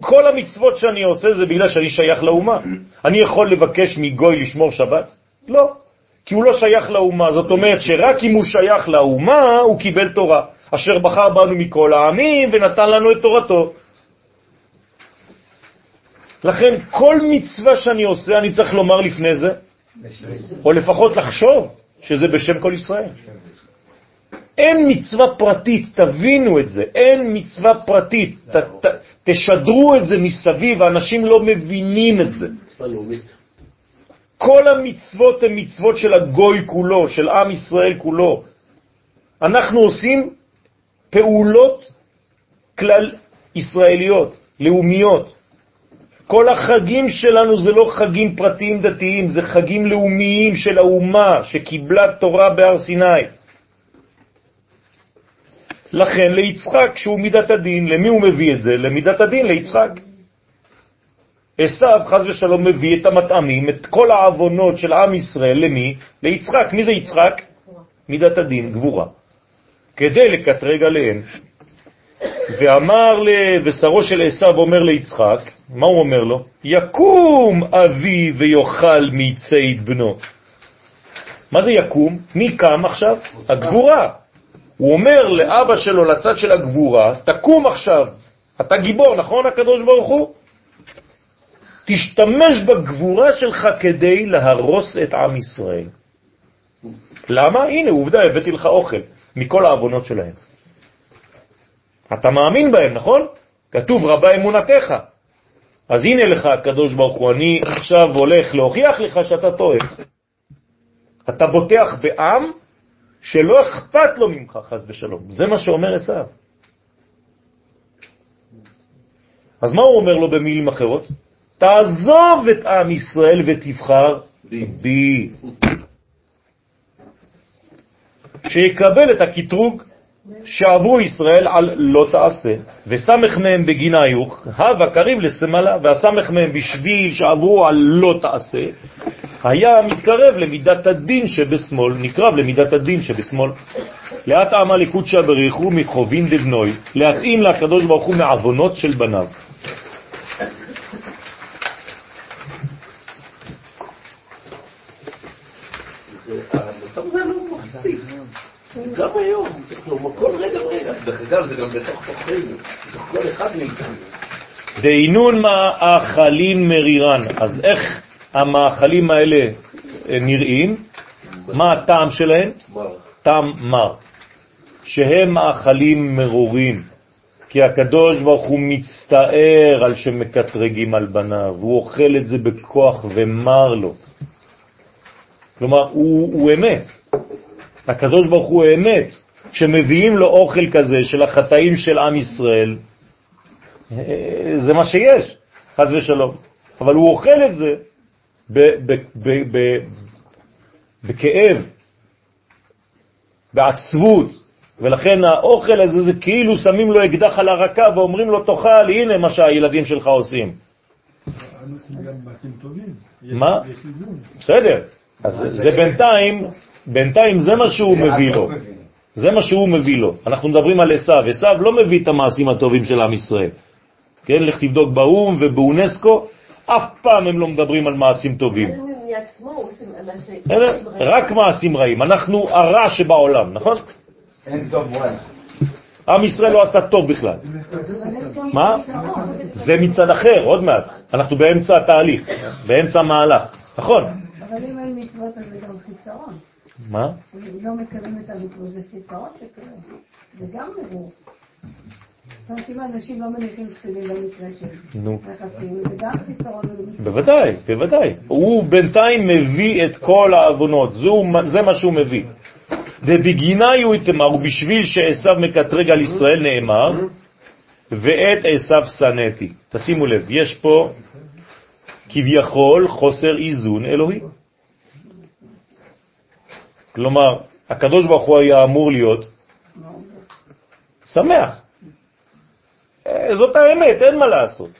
כל המצוות שאני עושה זה בגלל שאני שייך לאומה. אני יכול לבקש מגוי לשמור שבת? לא. כי הוא לא שייך לאומה. זאת אומרת שרק אם הוא שייך לאומה, הוא קיבל תורה, אשר בחר בנו מכל העמים ונתן לנו את תורתו. לכן כל מצווה שאני עושה, אני צריך לומר לפני זה, או לפחות לחשוב שזה בשם כל ישראל. אין מצווה פרטית, תבינו את זה, אין מצווה פרטית, ת, ת, תשדרו את זה מסביב, האנשים לא מבינים את זה. מצווה לאומית. כל המצוות הן מצוות של הגוי כולו, של עם ישראל כולו. אנחנו עושים פעולות כלל, ישראליות, לאומיות. כל החגים שלנו זה לא חגים פרטיים דתיים, זה חגים לאומיים של האומה שקיבלה תורה בהר סיני. לכן ליצחק, שהוא מידת הדין, למי הוא מביא את זה? למידת הדין, ליצחק. עשיו, חז ושלום, מביא את המטעמים, את כל העוונות של עם ישראל, למי? ליצחק. מי זה יצחק? מידת הדין, גבורה. כדי לקטרג עליהם. ואמר לבשרו של עשיו אומר ליצחק, מה הוא אומר לו? יקום אבי ויאכל מיצי בנו. מה זה יקום? מי קם עכשיו? הגבורה. הוא אומר לאבא שלו, לצד של הגבורה, תקום עכשיו. אתה גיבור, נכון הקדוש ברוך הוא? תשתמש בגבורה שלך כדי להרוס את עם ישראל. למה? הנה, עובדה, הבאתי לך אוכל מכל העוונות שלהם. אתה מאמין בהם, נכון? כתוב רבה אמונתך. אז הנה לך, הקדוש ברוך הוא, אני עכשיו הולך להוכיח לך שאתה טועה. אתה בוטח בעם שלא אכפת לו ממך, חס ושלום. זה מה שאומר עשיו. אז מה הוא אומר לו במילים אחרות? תעזוב את עם ישראל ותבחר בי. שיקבל את הקטרוג שעברו ישראל על לא תעשה, וסמך מהם בגיניוך, הווה קריב לסמלה, והסמך מהם בשביל שעברו על לא תעשה, היה מתקרב למידת הדין שבשמאל, נקרב למידת הדין שבשמאל. לאט עמה לקודשא בריחו מחובין דבנוי, להתאים לקדוש ברוך הוא מעוונות של בניו. גם היום, כלומר כל רגע ורגע, דרך אגב זה גם בתוך תוכנו, בתוך כל אחד מאיתנו. דהינון מאכלים מרירן, אז איך המאכלים האלה אה, נראים? מה הטעם שלהם? טעם מר, שהם מאכלים מרורים, כי הקדוש ברוך הוא מצטער על שמקטרגים על בניו, הוא אוכל את זה בכוח ומר לו. כלומר, הוא, הוא אמת, הקדוש ברוך הוא אמת, שמביאים לו אוכל כזה של החטאים של עם ישראל, זה מה שיש, חז ושלום. אבל הוא אוכל את זה בכאב, בעצבות, ולכן האוכל הזה זה כאילו שמים לו אקדח על הרקה ואומרים לו תאכל, הנה מה שהילדים שלך עושים. מה? בסדר, אז זה בינתיים בינתיים זה מה שהוא מביא לו. זה מה שהוא מביא לו. אנחנו מדברים על עשיו. עשיו לא מביא את המעשים הטובים של עם ישראל. כן, לך תבדוק באו"ם ובאונסקו, אף פעם הם לא מדברים על מעשים טובים. רק מעשים רעים. אנחנו הרע שבעולם, נכון? אין טוב וואלה. עם ישראל לא עשה טוב בכלל. מה? זה מצד אחר, עוד מעט. אנחנו באמצע התהליך, באמצע המהלך. נכון. אבל אם אין מצוות אז זה גם חיסרון. מה? לא מקבלים את המצוות, זה חיסרון שקורה. זה גם אומרת, אם אנשים לא מניחים תפילין במקרה של מחכים, זה גם חיסרון. בוודאי, בוודאי. הוא בינתיים מביא את כל העוונות, זה מה שהוא מביא. ובגינה הוא יתמר, ובשביל שעשו מקטרג על ישראל נאמר, ואת עשו שנאתי. תשימו לב, יש פה כביכול חוסר איזון אלוהי. כלומר, הקדוש ברוך הוא היה אמור להיות שמח. אה, זאת האמת, אין מה לעשות.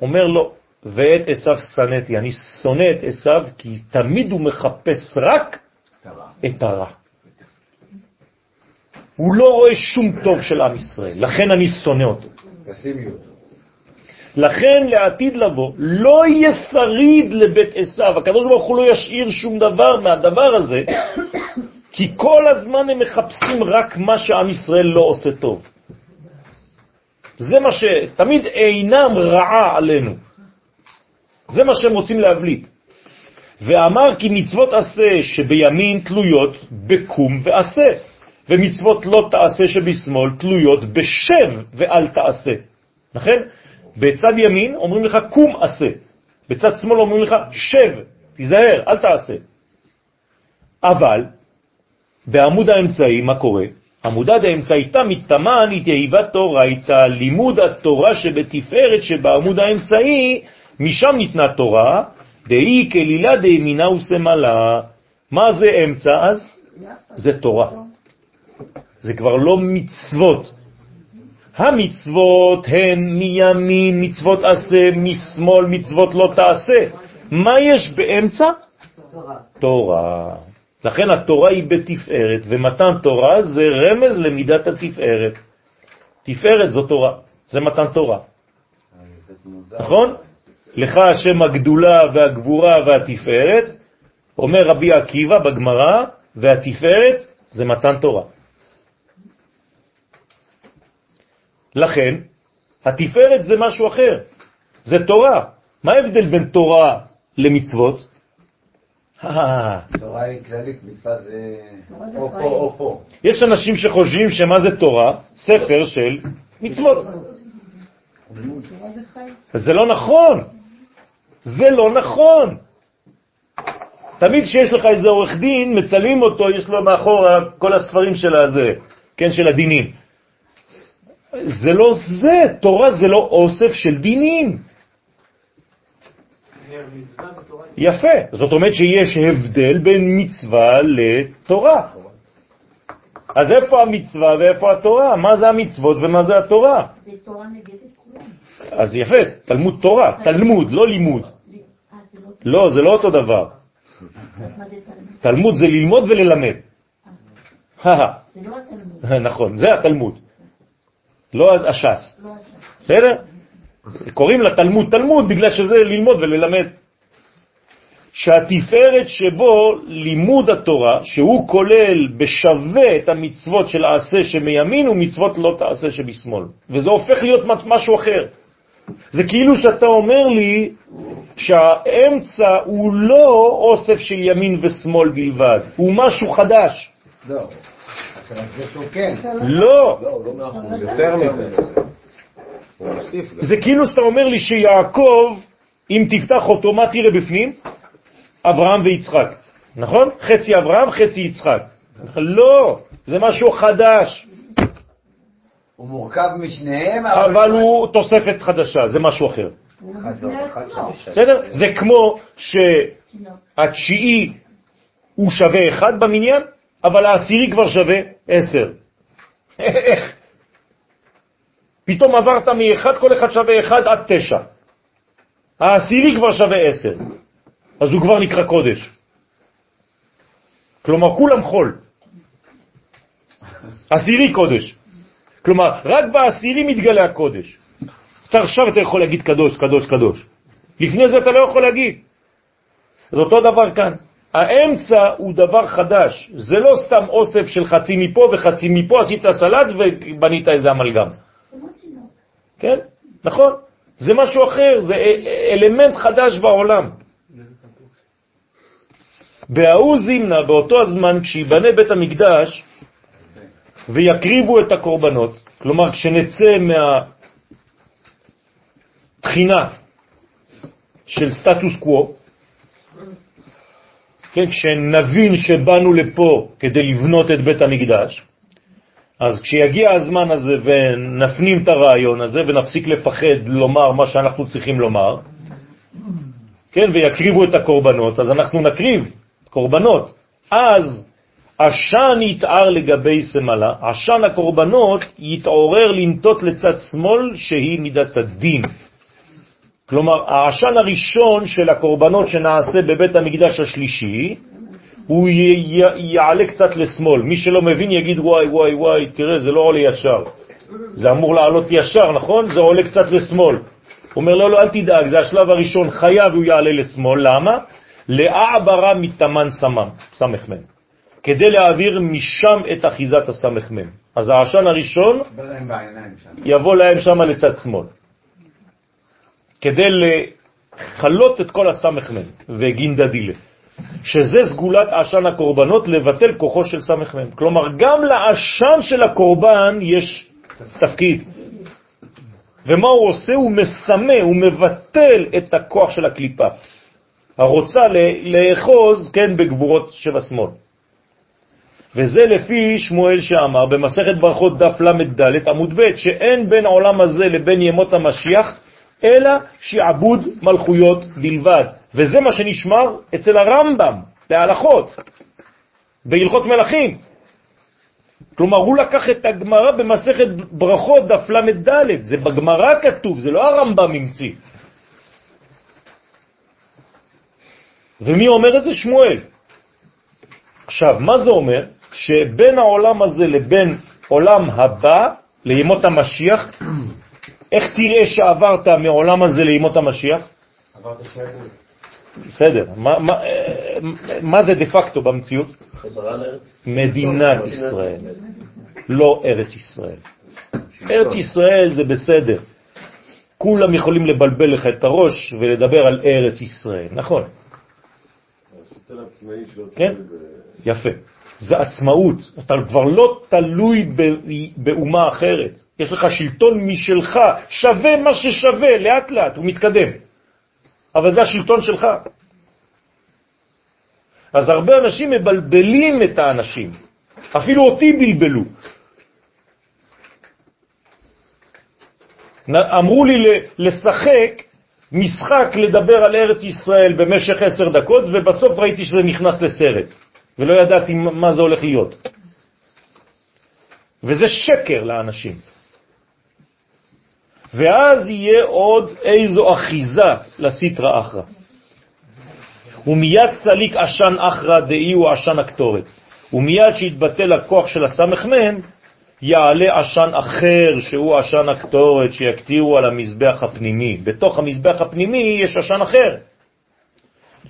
אומר לו, ואת עשיו שנאתי, אני שונא את עשיו כי תמיד הוא מחפש רק את הרע. הוא לא רואה שום טוב של עם ישראל, לכן אני שונא אותו. לכן לעתיד לבוא לא יהיה שריד לבית עשיו, הקדוש ברוך הוא לא ישאיר שום דבר מהדבר הזה, כי כל הזמן הם מחפשים רק מה שעם ישראל לא עושה טוב. זה מה שתמיד אינם רעה עלינו. זה מה שהם רוצים להבליט. ואמר כי מצוות עשה שבימין תלויות בקום ועשה, ומצוות לא תעשה שבשמאל תלויות בשב ואל תעשה. לכן, בצד ימין אומרים לך קום עשה, בצד שמאל אומרים לך שב, תיזהר, אל תעשה. אבל בעמוד האמצעי, מה קורה? עמודה דאמצעיתה מתאמן התייבה תורה, איתה לימוד התורה שבתפארת שבעמוד האמצעי, משם ניתנה תורה, דהי כלילה דימינה ושמאלה. מה זה אמצע אז? זה תורה. זה כבר לא מצוות. המצוות הן מימין, מצוות עשה, משמאל, מצוות לא תעשה. מה יש באמצע? תורה. לכן התורה היא בתפארת, ומתן תורה זה רמז למידת התפארת. תפארת זו תורה, זה מתן תורה. נכון? לך השם הגדולה והגבורה והתפארת, אומר רבי עקיבא בגמרא, והתפארת זה מתן תורה. לכן, התפארת זה משהו אחר, זה תורה. מה ההבדל בין תורה למצוות? תורה היא כללית, מצווה זה או פה או פה. יש אנשים שחושבים שמה זה תורה? ספר של מצוות. זה לא נכון. זה לא נכון. תמיד כשיש לך איזה עורך דין, מצלמים אותו, יש לו מאחורה כל הספרים של הזה, כן, של הדינים. זה לא זה, תורה זה לא אוסף של דינים. יפה, זאת אומרת שיש הבדל בין מצווה לתורה. אז איפה המצווה ואיפה התורה? מה זה המצוות ומה זה התורה? זה תורה נגד כולם. אז יפה, תלמוד תורה, תלמוד, לא לימוד. אה, זה לא, זה לא אותו דבר. תלמוד? זה ללמוד וללמד. הא, זה לא התלמוד. נכון, זה התלמוד, לא הש"ס. בסדר? קוראים לתלמוד תלמוד בגלל שזה ללמוד וללמד. שהתפארת שבו לימוד התורה, שהוא כולל בשווה את המצוות של העשה שמימין ומצוות לא תעשה שבשמאל. וזה הופך להיות משהו אחר. זה כאילו שאתה אומר לי שהאמצע הוא לא אוסף של ימין ושמאל בלבד, הוא משהו חדש. לא. אתה מסביר שהוא כן. לא. לא, לא גם. זה כאילו שאתה אומר לי שיעקב, אם תפתח אותו, מה תראה בפנים? אברהם ויצחק, נכון? חצי אברהם, חצי יצחק. לא, זה משהו חדש, הוא מורכב משניהם, אבל הוא תוספת חדשה, זה משהו אחר. בסדר? זה כמו. שהתשיעי הוא שווה אחד במניין, אבל העשירי כבר שווה עשר. איך? פתאום עברת מאחד, כל אחד שווה אחד עד תשע. העשירי כבר שווה עשר, אז הוא כבר נקרא קודש. כלומר, כולם חול. עשירי קודש. כלומר, רק בעשירי מתגלה הקודש. אתה עכשיו אתה יכול להגיד קדוש, קדוש, קדוש. לפני זה אתה לא יכול להגיד. זה אותו דבר כאן. האמצע הוא דבר חדש, זה לא סתם אוסף של חצי מפה וחצי מפה, עשית סלט ובנית איזה אמלגם. כן? נכון. זה משהו אחר, זה אלמנט חדש בעולם. בהוא זימנה, באותו הזמן, כשיבנה בית המקדש ויקריבו את הקורבנות, כלומר כשנצא מהתחינה של סטטוס קוו, כן, כשנבין שבאנו לפה כדי לבנות את בית המקדש, אז כשיגיע הזמן הזה ונפנים את הרעיון הזה ונפסיק לפחד לומר מה שאנחנו צריכים לומר, כן, ויקריבו את הקורבנות, אז אנחנו נקריב קורבנות. אז עשן יתאר לגבי סמלה, עשן הקורבנות יתעורר לנטות לצד שמאל שהיא מידת הדין. כלומר, העשן הראשון של הקורבנות שנעשה בבית המקדש השלישי, הוא י- יעלה קצת לשמאל. מי שלא מבין יגיד וואי וואי וואי, תראה, זה לא עולה ישר. זה אמור לעלות ישר, נכון? זה עולה קצת לשמאל. הוא אומר, לא, לא, אל תדאג, זה השלב הראשון, חייב הוא יעלה לשמאל. למה? לאעברה מתאמן סמם, סמ"ם. כדי להעביר משם את אחיזת הסמ"ם. אז העשן הראשון. יבוא להם שם לצד שמאל. כדי לחלות את כל הסמ"ם וגינדה דילה. שזה סגולת עשן הקורבנות לבטל כוחו של סמ"ם. כלומר, גם לעשן של הקורבן יש תפקיד. ומה הוא עושה? הוא מסמא, הוא מבטל את הכוח של הקליפה. הרוצה לאחוז, כן, בגבורות שבשמאל. וזה לפי שמואל שאמר במסכת ברכות דף ל"ד עמוד ב', שאין בין העולם הזה לבין ימות המשיח אלא שעבוד מלכויות בלבד. וזה מה שנשמר אצל הרמב"ם, להלכות, בהלכות מלכים. כלומר, הוא לקח את הגמרא במסכת ברכות דף ל"ד, זה בגמרא כתוב, זה לא הרמב"ם המציא. ומי אומר את זה? שמואל. עכשיו, מה זה אומר? שבין העולם הזה לבין עולם הבא, לימות המשיח, איך תראה שעברת מעולם הזה לימות המשיח? בסדר. מה, מה, מה זה דה פקטו במציאות? מדינת ישראל, לא ארץ ישראל. ארץ ישראל זה בסדר. כולם יכולים לבלבל לך את הראש ולדבר על ארץ ישראל, נכון. כן? יפה. זה עצמאות, אתה כבר לא תלוי באומה אחרת. יש לך שלטון משלך, שווה מה ששווה, לאט לאט, הוא מתקדם. אבל זה השלטון שלך. אז הרבה אנשים מבלבלים את האנשים, אפילו אותי בלבלו. אמרו לי לשחק משחק לדבר על ארץ ישראל במשך עשר דקות, ובסוף ראיתי שזה נכנס לסרט, ולא ידעתי מה זה הולך להיות. וזה שקר לאנשים. ואז יהיה עוד איזו אחיזה לסטרא אחרא. ומיד סליק עשן אחרא דאי הוא עשן הקטורת. ומיד שיתבטל הכוח של הסמ"ם, יעלה עשן אחר שהוא עשן הקטורת שיקטירו על המזבח הפנימי. בתוך המזבח הפנימי יש עשן אחר.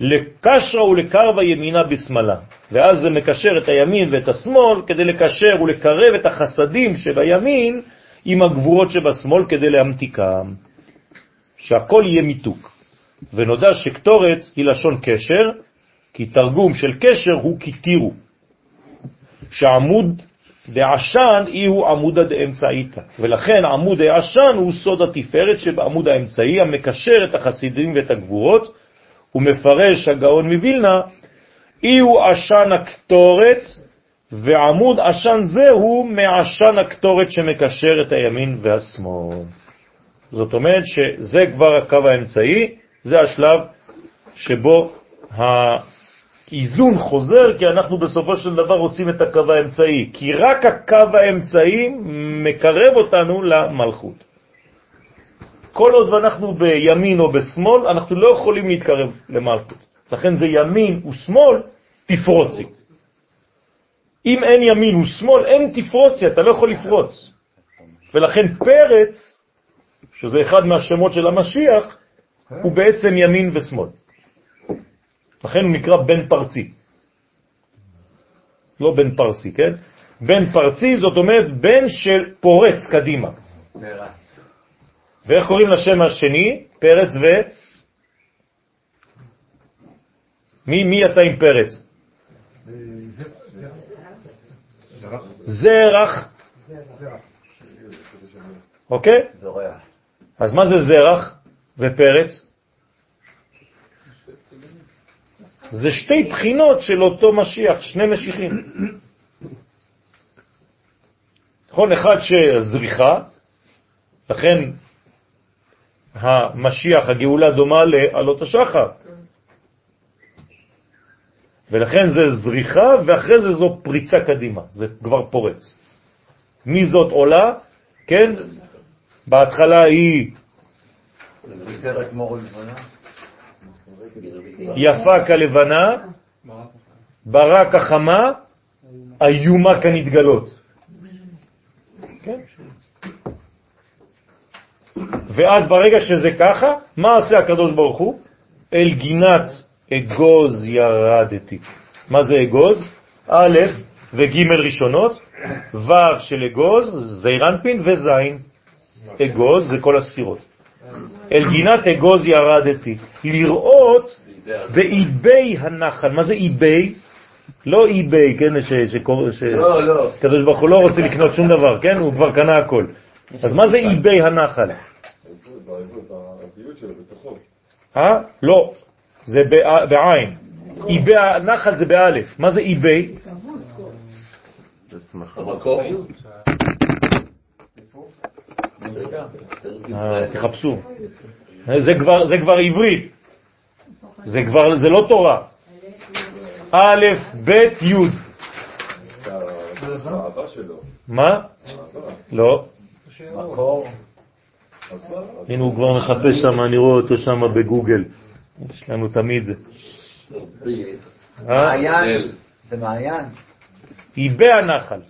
לקשרה ולקרבה ימינה בשמאלה. ואז זה מקשר את הימין ואת השמאל כדי לקשר ולקרב את החסדים שבימין עם הגבורות שבשמאל כדי להמתיקם. שהכל יהיה מיתוק. ונודע שקטורת היא לשון קשר, כי תרגום של קשר הוא כתירו. שעמוד דעשן אי הוא עמודה דאמצעיתא, ולכן עמוד דעשן הוא סוד התפארת שבעמוד האמצעי המקשר את החסידים ואת הגבורות, ומפרש הגאון מווילנה, אי הוא עשן הקטורת, ועמוד עשן זה הוא מעשן הקטורת שמקשר את הימין והשמאל. זאת אומרת שזה כבר הקו האמצעי, זה השלב שבו האיזון חוזר, כי אנחנו בסופו של דבר רוצים את הקו האמצעי, כי רק הקו האמצעי מקרב אותנו למלכות. כל עוד ואנחנו בימין או בשמאל, אנחנו לא יכולים להתקרב למלכות. לכן זה ימין ושמאל, תפרוצי. אם אין ימין ושמאל, אין תפרוצי, אתה לא יכול לפרוץ. ולכן פרץ, שזה אחד מהשמות של המשיח, הוא בעצם ימין ושמאל. לכן הוא נקרא בן פרצי. לא בן פרסי, כן? בן פרצי זאת אומרת בן של פורץ קדימה. ורץ. ואיך קוראים לשם השני? פרץ ו... מי, מי יצא עם פרץ? זרח. אוקיי? זורח. אז מה זה זרח ופרץ? זה שתי בחינות של אותו משיח, שני משיחים. נכון, אחד שזריחה, לכן המשיח, הגאולה דומה לעלות השחר. ולכן זה זריחה, ואחרי זה זו פריצה קדימה, זה כבר פורץ. מי זאת עולה? כן? בהתחלה היא. יפה כלבנה, ברק החמה, איומה כנתגלות. כן? ואז ברגע שזה ככה, מה עשה הקדוש ברוך הוא? אל גינת אגוז ירדתי. מה זה אגוז? א' וג' ראשונות, ו' של אגוז, זיירנפין וזין. אגוז זה כל הספירות. אל גינת אגוז ירדתי, לראות באיבי הנחל. מה זה איבי? לא איבי, כן, ש- שקור- ש- לא, לא. ברוך הוא לא רוצה לקנות שום דבר, כן? הוא כבר קנה הכל. אז מה זה איבי הנחל? באותיות שלו, בתוכו. אה? לא, זה בע- בעין. איבי הנחל זה באלף. מה זה איבי? אה, תחפשו. זה כבר, עברית. זה כבר, זה לא תורה. א', ב', י'. מה? לא. מקור. הנה הוא כבר מחפש שם, אני רואה אותו שם בגוגל. יש לנו תמיד. אה? מעיין. זה מעיין. איבי הנחל.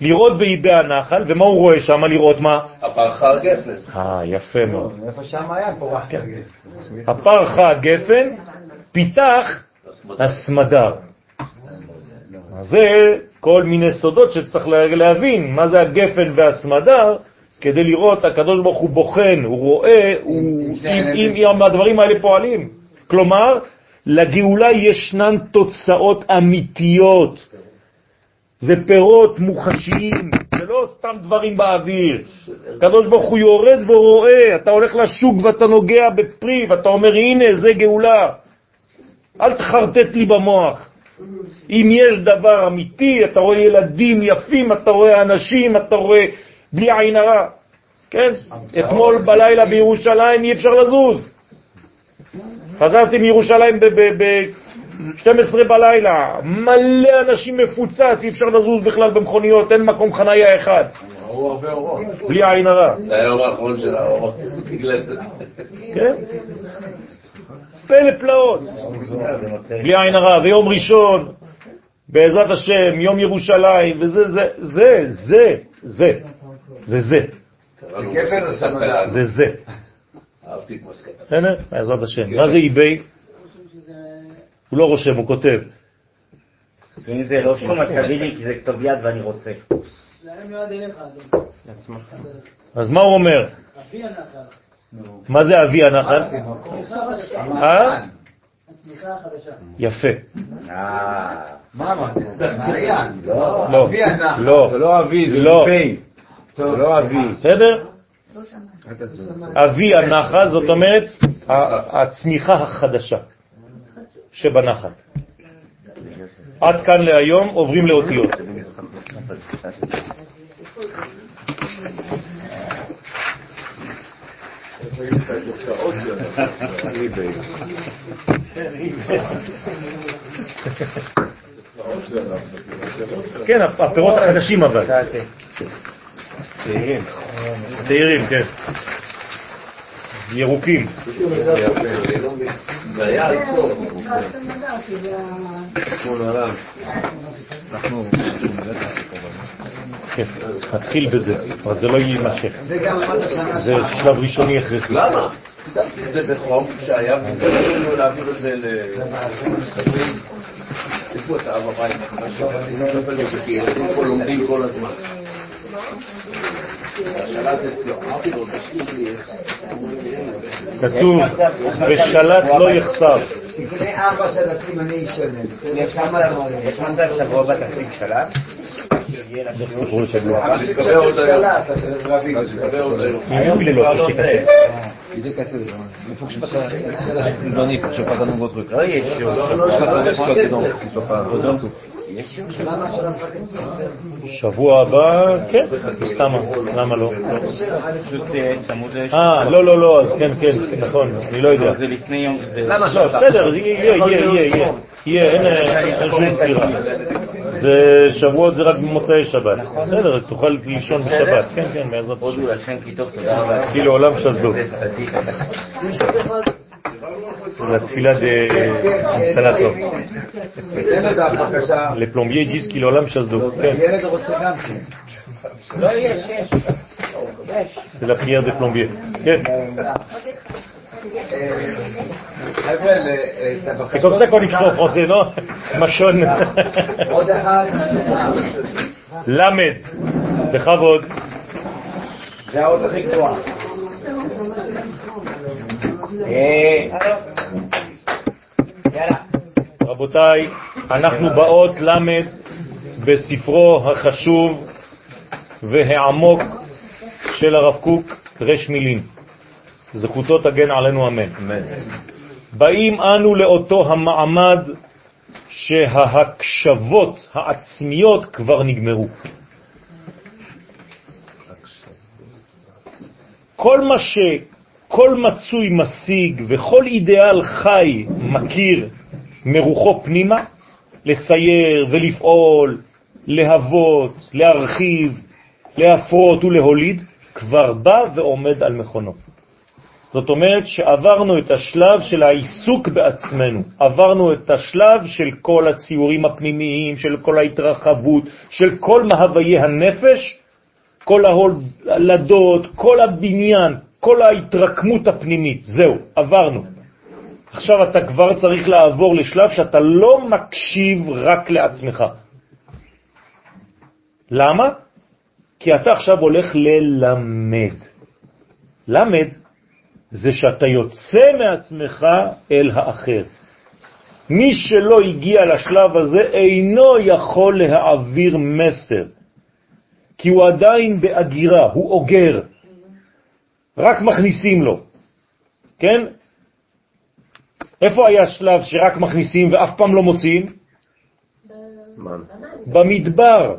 לראות באיבי הנחל, ומה הוא רואה שם? לראות מה? הפרחה הגפן. אה, יפה מאוד. איפה שהמעיין פורח. הפרחה הגפן פיתח הסמדר. זה כל מיני סודות שצריך לה- להבין, מה זה הגפן והסמדר, כדי לראות, הקדוש ברוך הוא בוחן, הוא רואה, הוא, אם, אם, אם הדברים האלה פועלים. כלומר, לגאולה ישנן תוצאות אמיתיות. זה פירות מוחשיים, זה לא סתם דברים באוויר. הקדוש ברוך הוא יורד ורואה, אתה הולך לשוק ואתה נוגע בפרי, ואתה אומר, הנה, זה גאולה. אל תחרטט לי במוח. אם יש דבר אמיתי, אתה רואה ילדים יפים, אתה רואה אנשים, אתה רואה בלי עין הרע. כן? אתמול בלילה בירושלים אי אפשר לזוז. חזרתי מירושלים ב-12 בלילה, מלא אנשים מפוצץ, אי אפשר לזוז בכלל במכוניות, אין מקום חנייה אחד. בלי עין הרע. זה היום האחרון של האורות. בגלל זה. כן? פלא פלאות. בלי עין הרע, ויום ראשון, בעזרת השם, יום ירושלים, וזה, זה, זה, זה, זה, זה, זה. זה, זה. אהבתי את מסכת. בסדר? בעזרת השם. מה זה איבי? הוא לא רושם, הוא כותב. אם זה לא שום, אז תביא לי, כי זה כתוב יד ואני רוצה. אז מה הוא אומר? מה זה אבי הנחל? אה? יפה. אה, מה מעיין. לא. לא. לא, זה לא אבי, זה לא. לא אבי. בסדר? אבי הנחל, זאת אומרת, הצמיחה החדשה שבנחל. עד כאן להיום, עוברים לאותיות. כן, הפירות החדשים אבל. צעירים. צעירים, כן. ירוקים. כן, נתחיל בזה, אבל זה לא יימשך. זה שלב ראשוני הכרחי. למה? זה בחום שהיה, ממנו להעביר את זה ל... יש פה את האב הבית, ילדים פה לומדים כל הזמן. כתוב, ושלט לא יחסר. לפני ארבע שלטים אני אשלם. יש יש מצב שבוע הבא תשיג? איך סיפרו לי שבוע? אבל מקווה עוד היום. שלט, עוד היום. לא la Sylvanie, il faut que je fasse un nouveau truc. לא יש שיעור. שבוע הבא, כן, סתם, למה לא? אה, לא, לא, לא, אז כן, כן, נכון, אני לא יודע. זה לפני יום, זה... לא, בסדר, יהיה, יהיה, יהיה, יהיה, אין שום סתירה. זה שבועות זה רק במוצאי שבת. בסדר, תוכל לישון בשבת, כן, כן, בעזרת השם. הודו לשם כי טוב, תודה רבה. כי לעולם שזדו. זה. לתפילה. Les plombiers disent qu'il עולם שזדו. ילד רוצה גם כן. לא, יש, יש. c'est la prière des plombiers. כן. C'est comme ça qu'on écrit en français, non אחד. למד, בכבוד. זה האות הכי גבוהה. רבותיי, אנחנו באות למד בספרו החשוב והעמוק של הרב קוק, רש מילים. זכותו תגן עלינו אמן. באים אנו לאותו המעמד שההקשבות העצמיות כבר נגמרו. כל מה שכל מצוי משיג וכל אידיאל חי מכיר מרוחו פנימה, לצייר ולפעול, להוות, להרחיב, להפרות ולהוליד, כבר בא ועומד על מכונו. זאת אומרת שעברנו את השלב של העיסוק בעצמנו, עברנו את השלב של כל הציורים הפנימיים, של כל ההתרחבות, של כל מהוויי הנפש, כל ההולדות, כל הבניין, כל ההתרקמות הפנימית. זהו, עברנו. עכשיו אתה כבר צריך לעבור לשלב שאתה לא מקשיב רק לעצמך. למה? כי אתה עכשיו הולך ללמד. למד זה שאתה יוצא מעצמך אל האחר. מי שלא הגיע לשלב הזה אינו יכול להעביר מסר, כי הוא עדיין באגירה, הוא אוגר. רק מכניסים לו, כן? איפה היה שלב שרק מכניסים ואף פעם לא מוציאים? במדבר.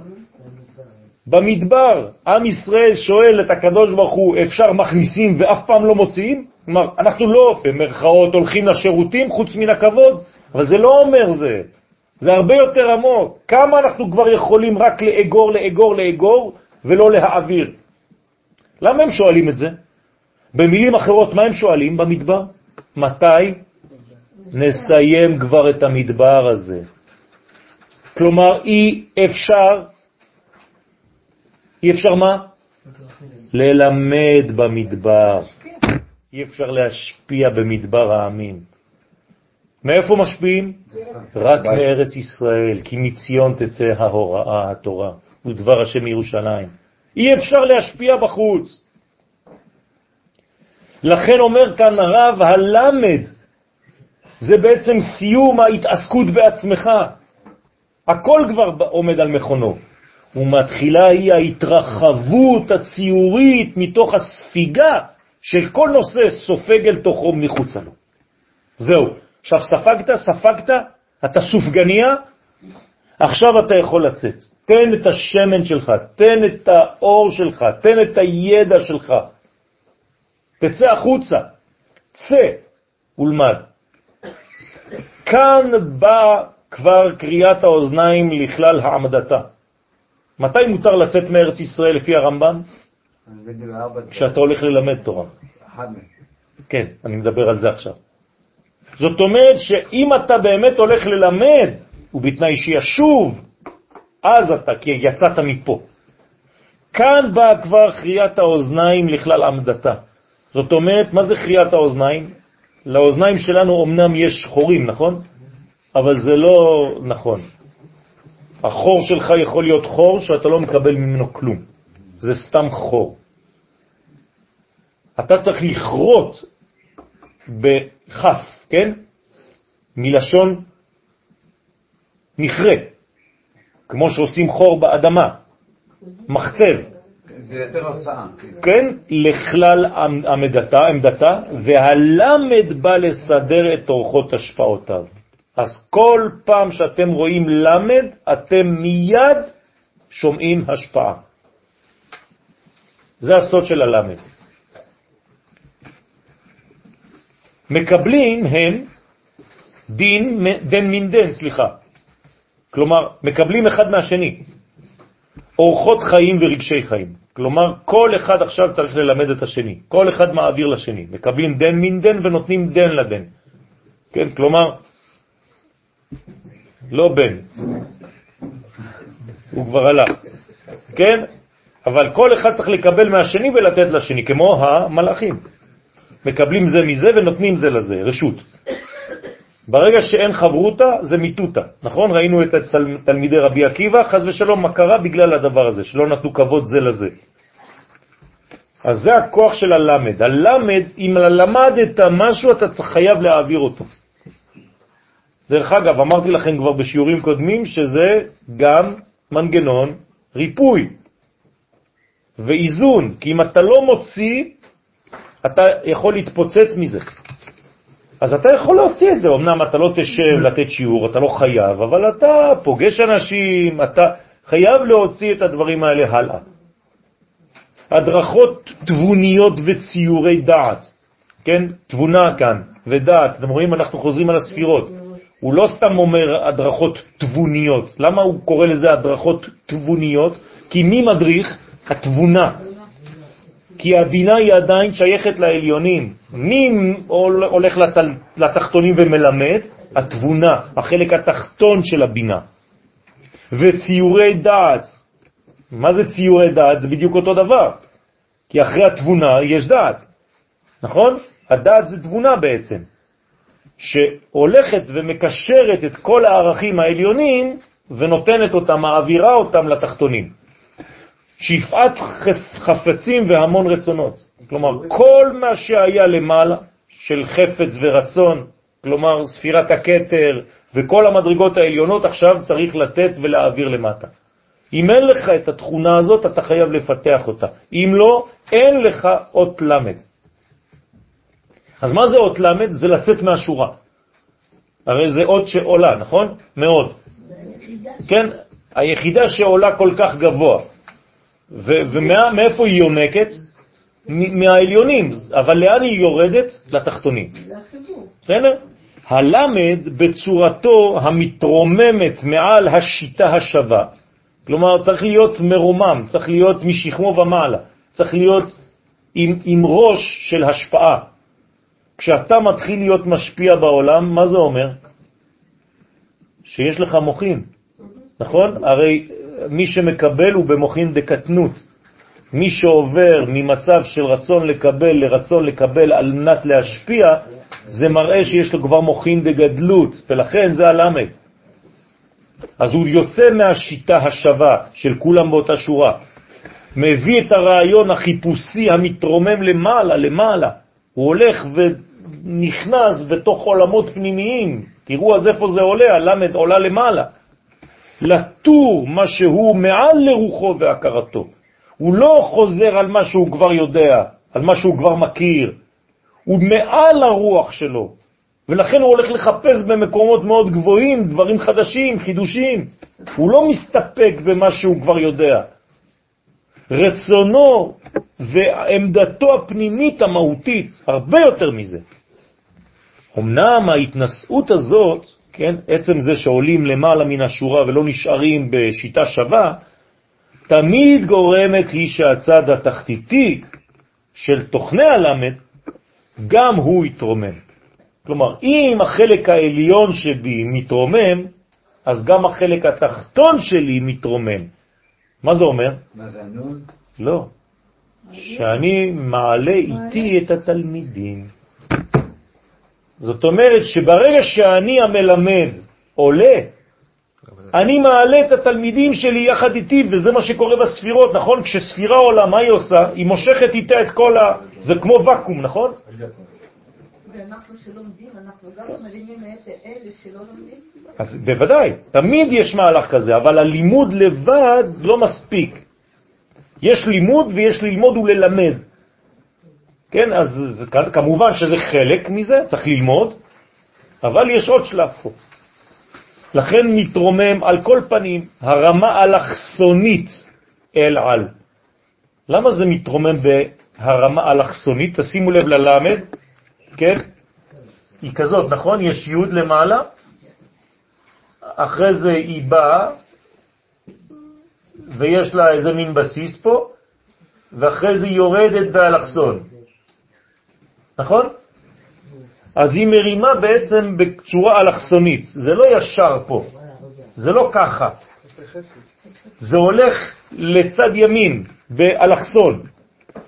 במדבר, עם ישראל שואל את הקדוש ברוך הוא, אפשר מכניסים ואף פעם לא מוציאים? כלומר, אנחנו לא במרכאות הולכים לשירותים חוץ מן הכבוד, אבל זה לא אומר זה, זה הרבה יותר עמוק. כמה אנחנו כבר יכולים רק לאגור, לאגור, לאגור, ולא להעביר? למה הם שואלים את זה? במילים אחרות, מה הם שואלים במדבר? מתי נסיים כבר את המדבר הזה? כלומר, אי אפשר אי אפשר מה? ללמד במדבר. אי אפשר להשפיע במדבר העמים. מאיפה משפיעים? רק מארץ ישראל, כי מציון תצא ההוראה, התורה, ודבר השם מירושלים. אי אפשר להשפיע בחוץ. לכן אומר כאן הרב, הלמד זה בעצם סיום ההתעסקות בעצמך. הכל כבר עומד על מכונו. ומתחילה היא ההתרחבות הציורית מתוך הספיגה של כל נושא סופג אל תוכו מחוצה לו. זהו. עכשיו ספגת, ספגת, אתה סופגניה, עכשיו אתה יכול לצאת. תן את השמן שלך, תן את האור שלך, תן את הידע שלך. תצא החוצה, צא ולמד. כאן בא כבר קריאת האוזניים לכלל העמדתה. מתי מותר לצאת מארץ ישראל לפי הרמב"ם? כשאתה הולך ללמד תורה. כן, אני מדבר על זה עכשיו. זאת אומרת שאם אתה באמת הולך ללמד, ובתנאי שישוב, אז אתה, כי יצאת מפה. כאן באה כבר חריית האוזניים לכלל עמדתה. זאת אומרת, מה זה חריית האוזניים? לאוזניים שלנו אמנם יש חורים, נכון? אבל זה לא נכון. החור שלך יכול להיות חור שאתה לא מקבל ממנו כלום. זה סתם חור. אתה צריך לכרות בכף, כן? מלשון נכרה, כמו שעושים חור באדמה, מחצב. זה יותר הוצאה. כן, לכלל עמדתה, עמדתה, והלמד בא לסדר את אורחות השפעותיו. אז כל פעם שאתם רואים למד, אתם מיד שומעים השפעה. זה הסוד של הלמד. מקבלים הם דין, דן מן דן, סליחה. כלומר, מקבלים אחד מהשני. אורחות חיים ורגשי חיים. כלומר, כל אחד עכשיו צריך ללמד את השני. כל אחד מעביר לשני. מקבלים דן מן דן ונותנים דן לדן. כן, כלומר, לא בן, הוא כבר הלך, כן? אבל כל אחד צריך לקבל מהשני ולתת לשני, כמו המלאכים. מקבלים זה מזה ונותנים זה לזה, רשות. ברגע שאין חברותה, זה מיטוטה, נכון? ראינו את תלמידי רבי עקיבא, חז ושלום, מה קרה בגלל הדבר הזה, שלא נתנו כבוד זה לזה. אז זה הכוח של הלמד. הלמד, אם למדת משהו, אתה חייב להעביר אותו. דרך אגב, אמרתי לכם כבר בשיעורים קודמים שזה גם מנגנון ריפוי ואיזון, כי אם אתה לא מוציא, אתה יכול להתפוצץ מזה. אז אתה יכול להוציא את זה, אמנם אתה לא תשב לתת שיעור, אתה לא חייב, אבל אתה פוגש אנשים, אתה חייב להוציא את הדברים האלה הלאה. הדרכות תבוניות וציורי דעת, כן? תבונה כאן ודעת, אתם רואים, אנחנו חוזרים על הספירות. הוא לא סתם אומר הדרכות תבוניות. למה הוא קורא לזה הדרכות תבוניות? כי מי מדריך? התבונה. כי הבינה היא עדיין שייכת לעליונים. מי הולך לתחתונים ומלמד? התבונה, החלק התחתון של הבינה. וציורי דעת. מה זה ציורי דעת? זה בדיוק אותו דבר. כי אחרי התבונה יש דעת. נכון? הדעת זה תבונה בעצם. שהולכת ומקשרת את כל הערכים העליונים ונותנת אותם, מעבירה אותם לתחתונים. שפעת חפצים והמון רצונות. כלומר, כל מה שהיה למעלה של חפץ ורצון, כלומר ספירת הקטר וכל המדרגות העליונות, עכשיו צריך לתת ולהעביר למטה. אם אין לך את התכונה הזאת, אתה חייב לפתח אותה. אם לא, אין לך אות למד. אז מה זה אות למד? זה לצאת מהשורה. הרי זה אות שעולה, נכון? מאוד. כן, היחידה שעולה כל כך גבוה. ומאיפה היא יונקת? מהעליונים, אבל לאן היא יורדת? לתחתונים. בסדר? הלמד בצורתו המתרוממת מעל השיטה השווה, כלומר צריך להיות מרומם, צריך להיות משכמו ומעלה, צריך להיות עם, עם ראש של השפעה. כשאתה מתחיל להיות משפיע בעולם, מה זה אומר? שיש לך מוחין, נכון? הרי מי שמקבל הוא במוחין דקטנות. מי שעובר ממצב של רצון לקבל לרצון לקבל על מנת להשפיע, זה מראה שיש לו כבר מוחין דגדלות, ולכן זה הלמד. אז הוא יוצא מהשיטה השווה של כולם באותה שורה, מביא את הרעיון החיפושי המתרומם למעלה, למעלה. הוא הולך ונכנס בתוך עולמות פנימיים. תראו אז איפה זה עולה, הלמד עולה למעלה. לטור מה שהוא מעל לרוחו והכרתו. הוא לא חוזר על מה שהוא כבר יודע, על מה שהוא כבר מכיר. הוא מעל הרוח שלו, ולכן הוא הולך לחפש במקומות מאוד גבוהים דברים חדשים, חידושים. הוא לא מסתפק במה שהוא כבר יודע. רצונו ועמדתו הפנימית המהותית, הרבה יותר מזה. אמנם ההתנסות הזאת, כן, עצם זה שעולים למעלה מן השורה ולא נשארים בשיטה שווה, תמיד גורמת היא שהצד התחתיתי של תוכני הלמד, גם הוא יתרומם. כלומר, אם החלק העליון שבי מתרומם, אז גם החלק התחתון שלי מתרומם. מה זה אומר? מה זה הנון? לא. שאני מעלה איתי את התלמידים. זאת אומרת שברגע שאני המלמד עולה, אני מעלה את התלמידים שלי יחד איתי, וזה מה שקורה בספירות, נכון? כשספירה עולה, מה היא עושה? היא מושכת איתה את כל ה... זה כמו וקום, נכון? אז בוודאי, תמיד יש מהלך כזה, אבל הלימוד לבד לא מספיק. יש לימוד ויש ללמוד וללמד. כן, אז כמובן שזה חלק מזה, צריך ללמוד, אבל יש עוד שלב פה. לכן מתרומם על כל פנים הרמה אלכסונית אל על. למה זה מתרומם בהרמה אלכסונית? תשימו לב ללמד, כן? היא כזאת, נכון? יש י' למעלה, אחרי זה היא באה, ויש לה איזה מין בסיס פה, ואחרי זה היא יורדת באלכסון. נכון? אז היא מרימה בעצם בצורה אלכסונית, זה לא ישר פה, זה לא ככה. זה הולך לצד ימין, באלכסון.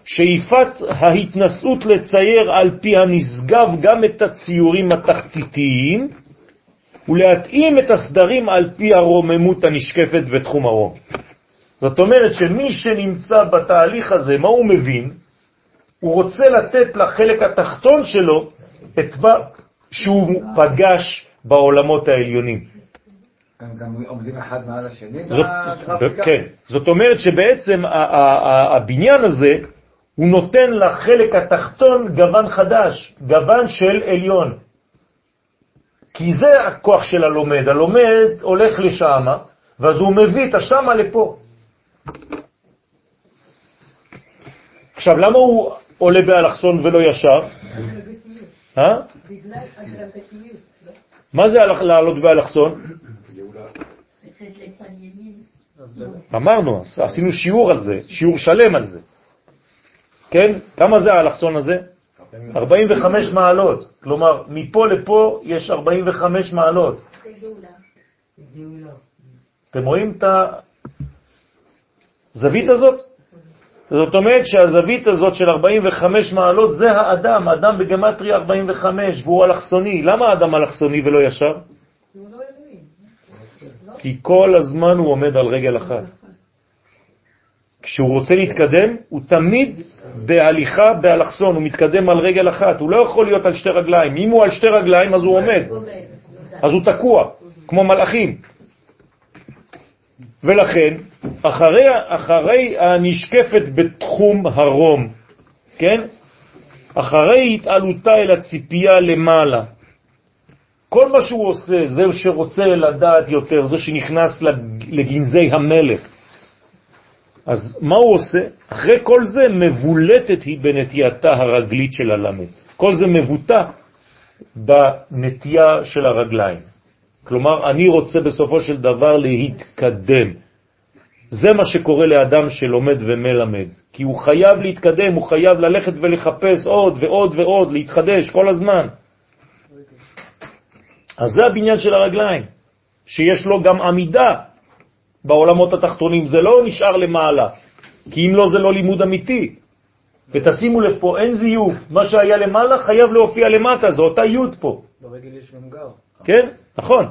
שאיפת ההתנסות לצייר על פי הנשגב גם את הציורים התחתיתיים ולהתאים את הסדרים על פי הרוממות הנשקפת בתחום הרום. זאת אומרת שמי שנמצא בתהליך הזה, מה הוא מבין? הוא רוצה לתת לחלק התחתון שלו את מה שהוא פגש בעולמות העליונים. הם גם עומדים אחד מעל השני זאת, כן, זאת אומרת שבעצם הבניין הזה הוא נותן לחלק התחתון גוון חדש, גוון של עליון. כי זה הכוח של הלומד. הלומד הולך לשם, ואז הוא מביא את השמה לפה. עכשיו, למה הוא עולה באלכסון ולא ישר? אה? מה זה לעלות באלכסון? אמרנו, עשינו שיעור על זה, שיעור שלם על זה. כן? כמה זה האלכסון הזה? 45 מעלות. כלומר, מפה לפה יש 45 מעלות. אתם רואים את הזווית הזאת? זאת אומרת שהזווית הזאת של 45 מעלות זה האדם, האדם בגמטרי 45, והוא אלכסוני. למה האדם אלכסוני ולא ישר? כי כל הזמן הוא עומד על רגל אחת. כשהוא רוצה להתקדם, הוא תמיד בהליכה באלכסון, הוא מתקדם על רגל אחת, הוא לא יכול להיות על שתי רגליים. אם הוא על שתי רגליים, אז הוא עומד, אז הוא תקוע, כמו מלאכים. ולכן, אחרי, אחרי הנשקפת בתחום הרום, כן? אחרי התעלותה אל הציפייה למעלה, כל מה שהוא עושה, זה שרוצה לדעת יותר, זה שנכנס לגנזי המלך. אז מה הוא עושה? אחרי כל זה מבולטת היא בנטייתה הרגלית של הלמד. כל זה מבוטא בנטייה של הרגליים. כלומר, אני רוצה בסופו של דבר להתקדם. זה מה שקורה לאדם שלומד ומלמד, כי הוא חייב להתקדם, הוא חייב ללכת ולחפש עוד ועוד ועוד, להתחדש כל הזמן. אז זה הבניין של הרגליים, שיש לו גם עמידה בעולמות התחתונים, זה לא נשאר למעלה, כי אם לא זה לא לימוד אמיתי. ותשימו לב פה, אין זיוף, מה שהיה למעלה חייב להופיע למטה, זה אותה י' פה. ברגל יש גם גר. כן, נכון.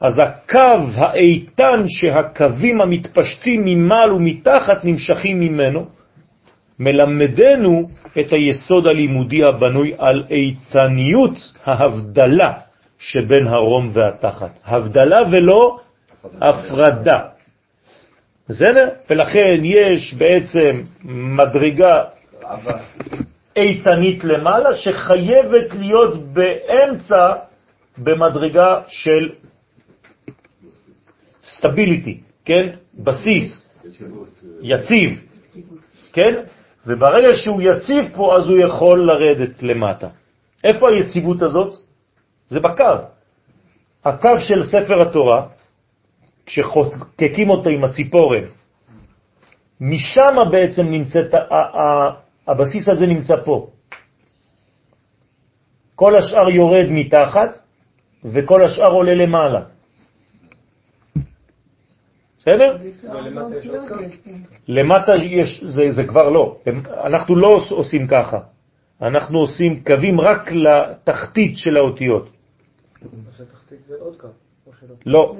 אז הקו האיתן שהקווים המתפשטים ממעל ומתחת נמשכים ממנו, מלמדנו את היסוד הלימודי הבנוי על איתניות ההבדלה שבין הרום והתחת. הבדלה ולא הפרדה. בסדר? ולכן יש בעצם מדרגה איתנית למעלה שחייבת להיות באמצע במדרגה של סטביליטי, כן? בסיס, יציב, כן? וברגע שהוא יציב פה, אז הוא יכול לרדת למטה. איפה היציבות הזאת? זה בקו. הקו של ספר התורה, כשחוקקים אותו עם הציפורן, משם בעצם נמצאת, הבסיס הזה נמצא פה. כל השאר יורד מתחת, וכל השאר עולה למעלה. בסדר? למטה יש, זה, זה כבר לא. אנחנו לא עושים ככה. אנחנו עושים קווים רק לתחתית של האותיות. לא,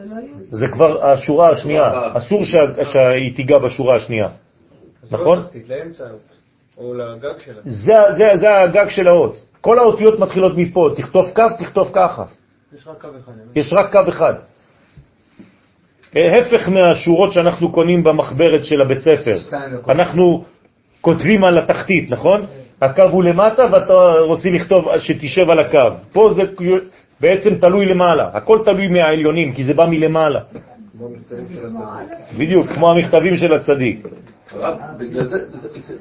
זה כבר השורה השנייה. אסור שהיא תיגע בשורה השנייה. נכון? זה הגג של האות. כל האותיות מתחילות מפה. תכתוב קו, תכתוב ככה. יש רק קו אחד. יש רק קו אחד. ההפך מהשורות שאנחנו קונים במחברת של הבית ספר. אנחנו כותבים על התחתית, נכון? הקו הוא למטה ואתה רוצה לכתוב שתשב על הקו. פה זה בעצם תלוי למעלה, הכל תלוי מהעליונים, כי זה בא מלמעלה. בדיוק, כמו המכתבים של הצדיק. בגלל זה,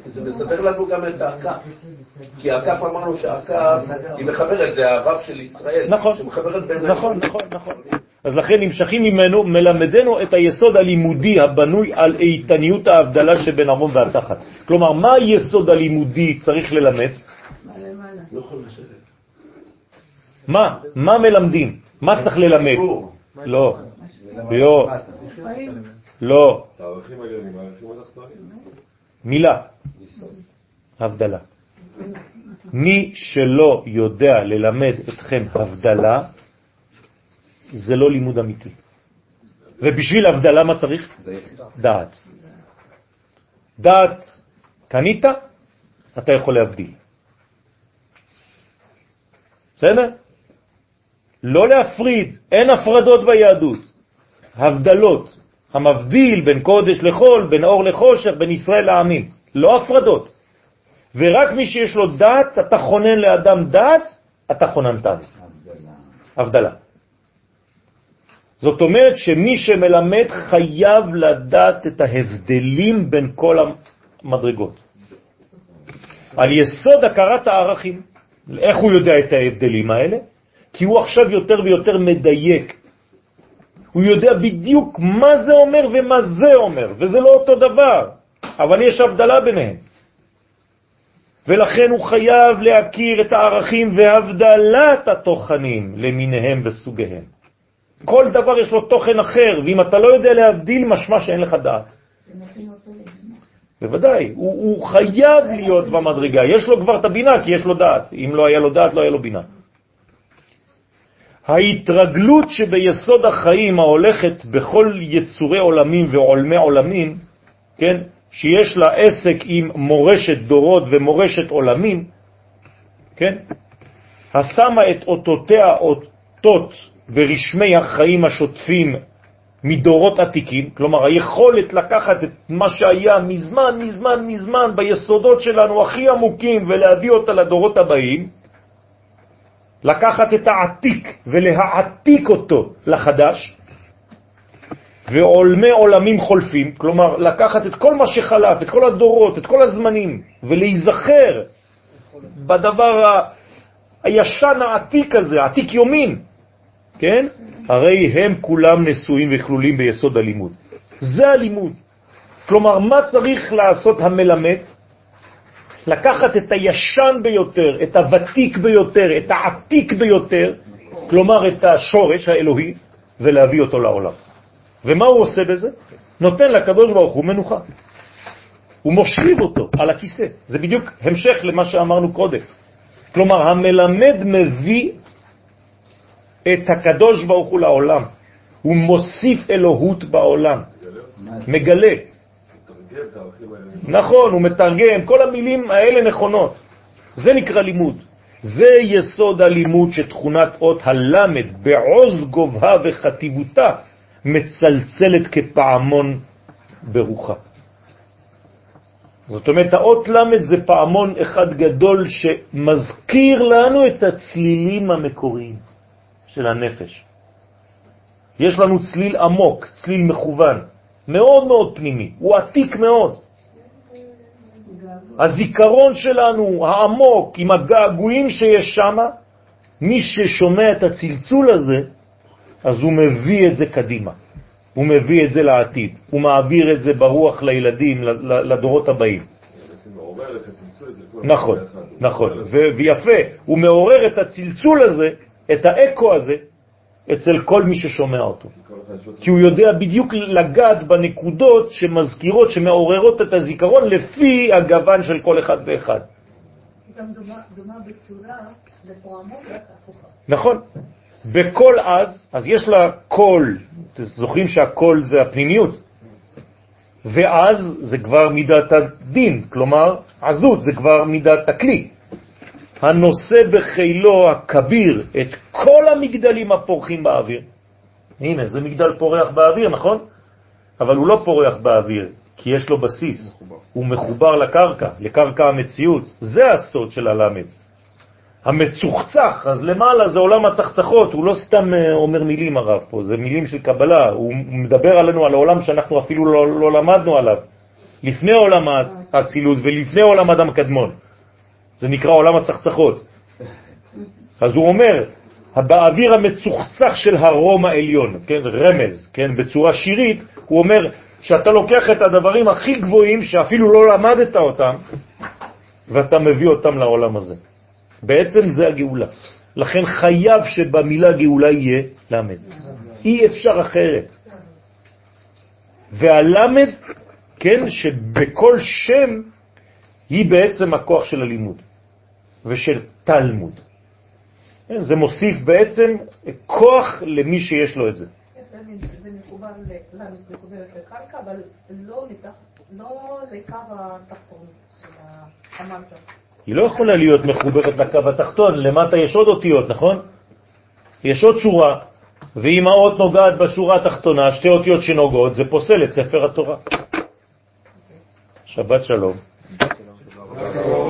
זה מסדר לנו גם את הכף. כי הכף אמרנו שהכף, היא מחברת, זה הרב של ישראל. נכון, נכון, נכון, נכון. אז לכן נמשכים ממנו, מלמדנו את היסוד הלימודי הבנוי על איתניות ההבדלה שבין הרום והתחת. כלומר, מה היסוד הלימודי צריך ללמד? מה? מה מלמדים? מה צריך ללמד? לא. לא. לא. מילה. הבדלה. מי שלא יודע ללמד אתכם הבדלה, זה לא לימוד אמיתי. ובשביל הבדלה מה צריך? דעת. דעת קנית, אתה יכול להבדיל. בסדר? לא להפריד, אין הפרדות ביהדות, הבדלות, המבדיל בין קודש לחול, בין אור לחושך, בין ישראל לעמים, לא הפרדות. ורק מי שיש לו דעת, אתה חונן לאדם דעת, אתה חוננתן. הבדלה. זאת אומרת שמי שמלמד חייב לדעת את ההבדלים בין כל המדרגות. על יסוד הכרת הערכים. איך הוא יודע את ההבדלים האלה? כי הוא עכשיו יותר ויותר מדייק. הוא יודע בדיוק מה זה אומר ומה זה אומר, וזה לא אותו דבר, אבל יש הבדלה ביניהם. ולכן הוא חייב להכיר את הערכים והבדלת התוכנים למיניהם וסוגיהם. כל דבר יש לו תוכן אחר, ואם אתה לא יודע להבדיל, משמע שאין לך דעת. בוודאי, הוא, הוא חייב להיות במדרגה, יש לו כבר את הבינה, כי יש לו דעת. אם לא היה לו דעת, לא היה לו בינה. ההתרגלות שביסוד החיים ההולכת בכל יצורי עולמים ועולמי עולמים, כן, שיש לה עסק עם מורשת דורות ומורשת עולמים, כן, השמה את אותותיה אותות ורשמי החיים השוטפים מדורות עתיקים, כלומר היכולת לקחת את מה שהיה מזמן, מזמן, מזמן ביסודות שלנו הכי עמוקים ולהביא אותה לדורות הבאים, לקחת את העתיק ולהעתיק אותו לחדש, ועולמי עולמים חולפים, כלומר לקחת את כל מה שחלף, את כל הדורות, את כל הזמנים, ולהיזכר בדבר ה... הישן העתיק הזה, עתיק יומין, כן? הרי הם כולם נשואים וכלולים ביסוד הלימוד. זה הלימוד. כלומר, מה צריך לעשות המלמד? לקחת את הישן ביותר, את הוותיק ביותר, את העתיק ביותר, כלומר את השורש האלוהי, ולהביא אותו לעולם. ומה הוא עושה בזה? נותן לקדוש ברוך הוא מנוחה. הוא מושיב אותו על הכיסא. זה בדיוק המשך למה שאמרנו קודם. כלומר, המלמד מביא את הקדוש ברוך הוא לעולם. הוא מוסיף אלוהות בעולם. מגלה. נכון, הוא מתרגם, כל המילים האלה נכונות. זה נקרא לימוד. זה יסוד הלימוד שתכונת אות הלמד בעוז גובה וחטיבותה מצלצלת כפעמון ברוחה. זאת אומרת, האות למד זה פעמון אחד גדול שמזכיר לנו את הצלילים המקוריים של הנפש. יש לנו צליל עמוק, צליל מכוון, מאוד מאוד פנימי, הוא עתיק מאוד. הזיכרון שלנו העמוק, עם הגעגועים שיש שם, מי ששומע את הצלצול הזה, אז הוא מביא את זה קדימה. הוא מביא את זה לעתיד, הוא מעביר את זה ברוח לילדים, לדורות הבאים. נכון, נכון, ויפה, הוא מעורר את הצלצול הזה, את האקו הזה, אצל כל מי ששומע אותו. כי הוא יודע בדיוק לגעת בנקודות שמזכירות, שמעוררות את הזיכרון לפי הגוון של כל אחד ואחד. גם דומה בצורה הפוכה. נכון. בכל אז, אז יש לה קול, זוכרים שהקול זה הפנימיות, ואז זה כבר מידת הדין, כלומר עזות זה כבר מידת הכלי. הנושא בחילו הכביר את כל המגדלים הפורחים באוויר. הנה, זה מגדל פורח באוויר, נכון? אבל הוא לא פורח באוויר, כי יש לו בסיס. מחובר. הוא מחובר לקרקע, לקרקע המציאות. זה הסוד של הלמד. המצוחצח, אז למעלה זה עולם הצחצחות, הוא לא סתם אה, אומר מילים הרב פה, זה מילים של קבלה, הוא מדבר עלינו על העולם שאנחנו אפילו לא, לא למדנו עליו, לפני עולם האצילות ולפני עולם אדם קדמון. זה נקרא עולם הצחצחות. אז הוא אומר, באוויר המצוחצח של הרום העליון, כן, רמז, כן, בצורה שירית, הוא אומר שאתה לוקח את הדברים הכי גבוהים שאפילו לא למדת אותם, ואתה מביא אותם לעולם הזה. בעצם זה הגאולה. לכן חייב שבמילה גאולה יהיה למד. אי אפשר אחרת. והלמד, כן, שבכל שם היא בעצם הכוח של הלימוד ושל תלמוד. כן, זה מוסיף בעצם כוח למי שיש לו את זה. זה מחובר לקרקע, אבל לא, לא לקו התחתון. היא לא יכולה להיות מחוברת לקו התחתון, למטה יש עוד אותיות, נכון? יש עוד שורה, ואם האות נוגעת בשורה התחתונה, שתי אותיות שנוגעות, זה פוסל את ספר התורה. שבת שלום. שלום.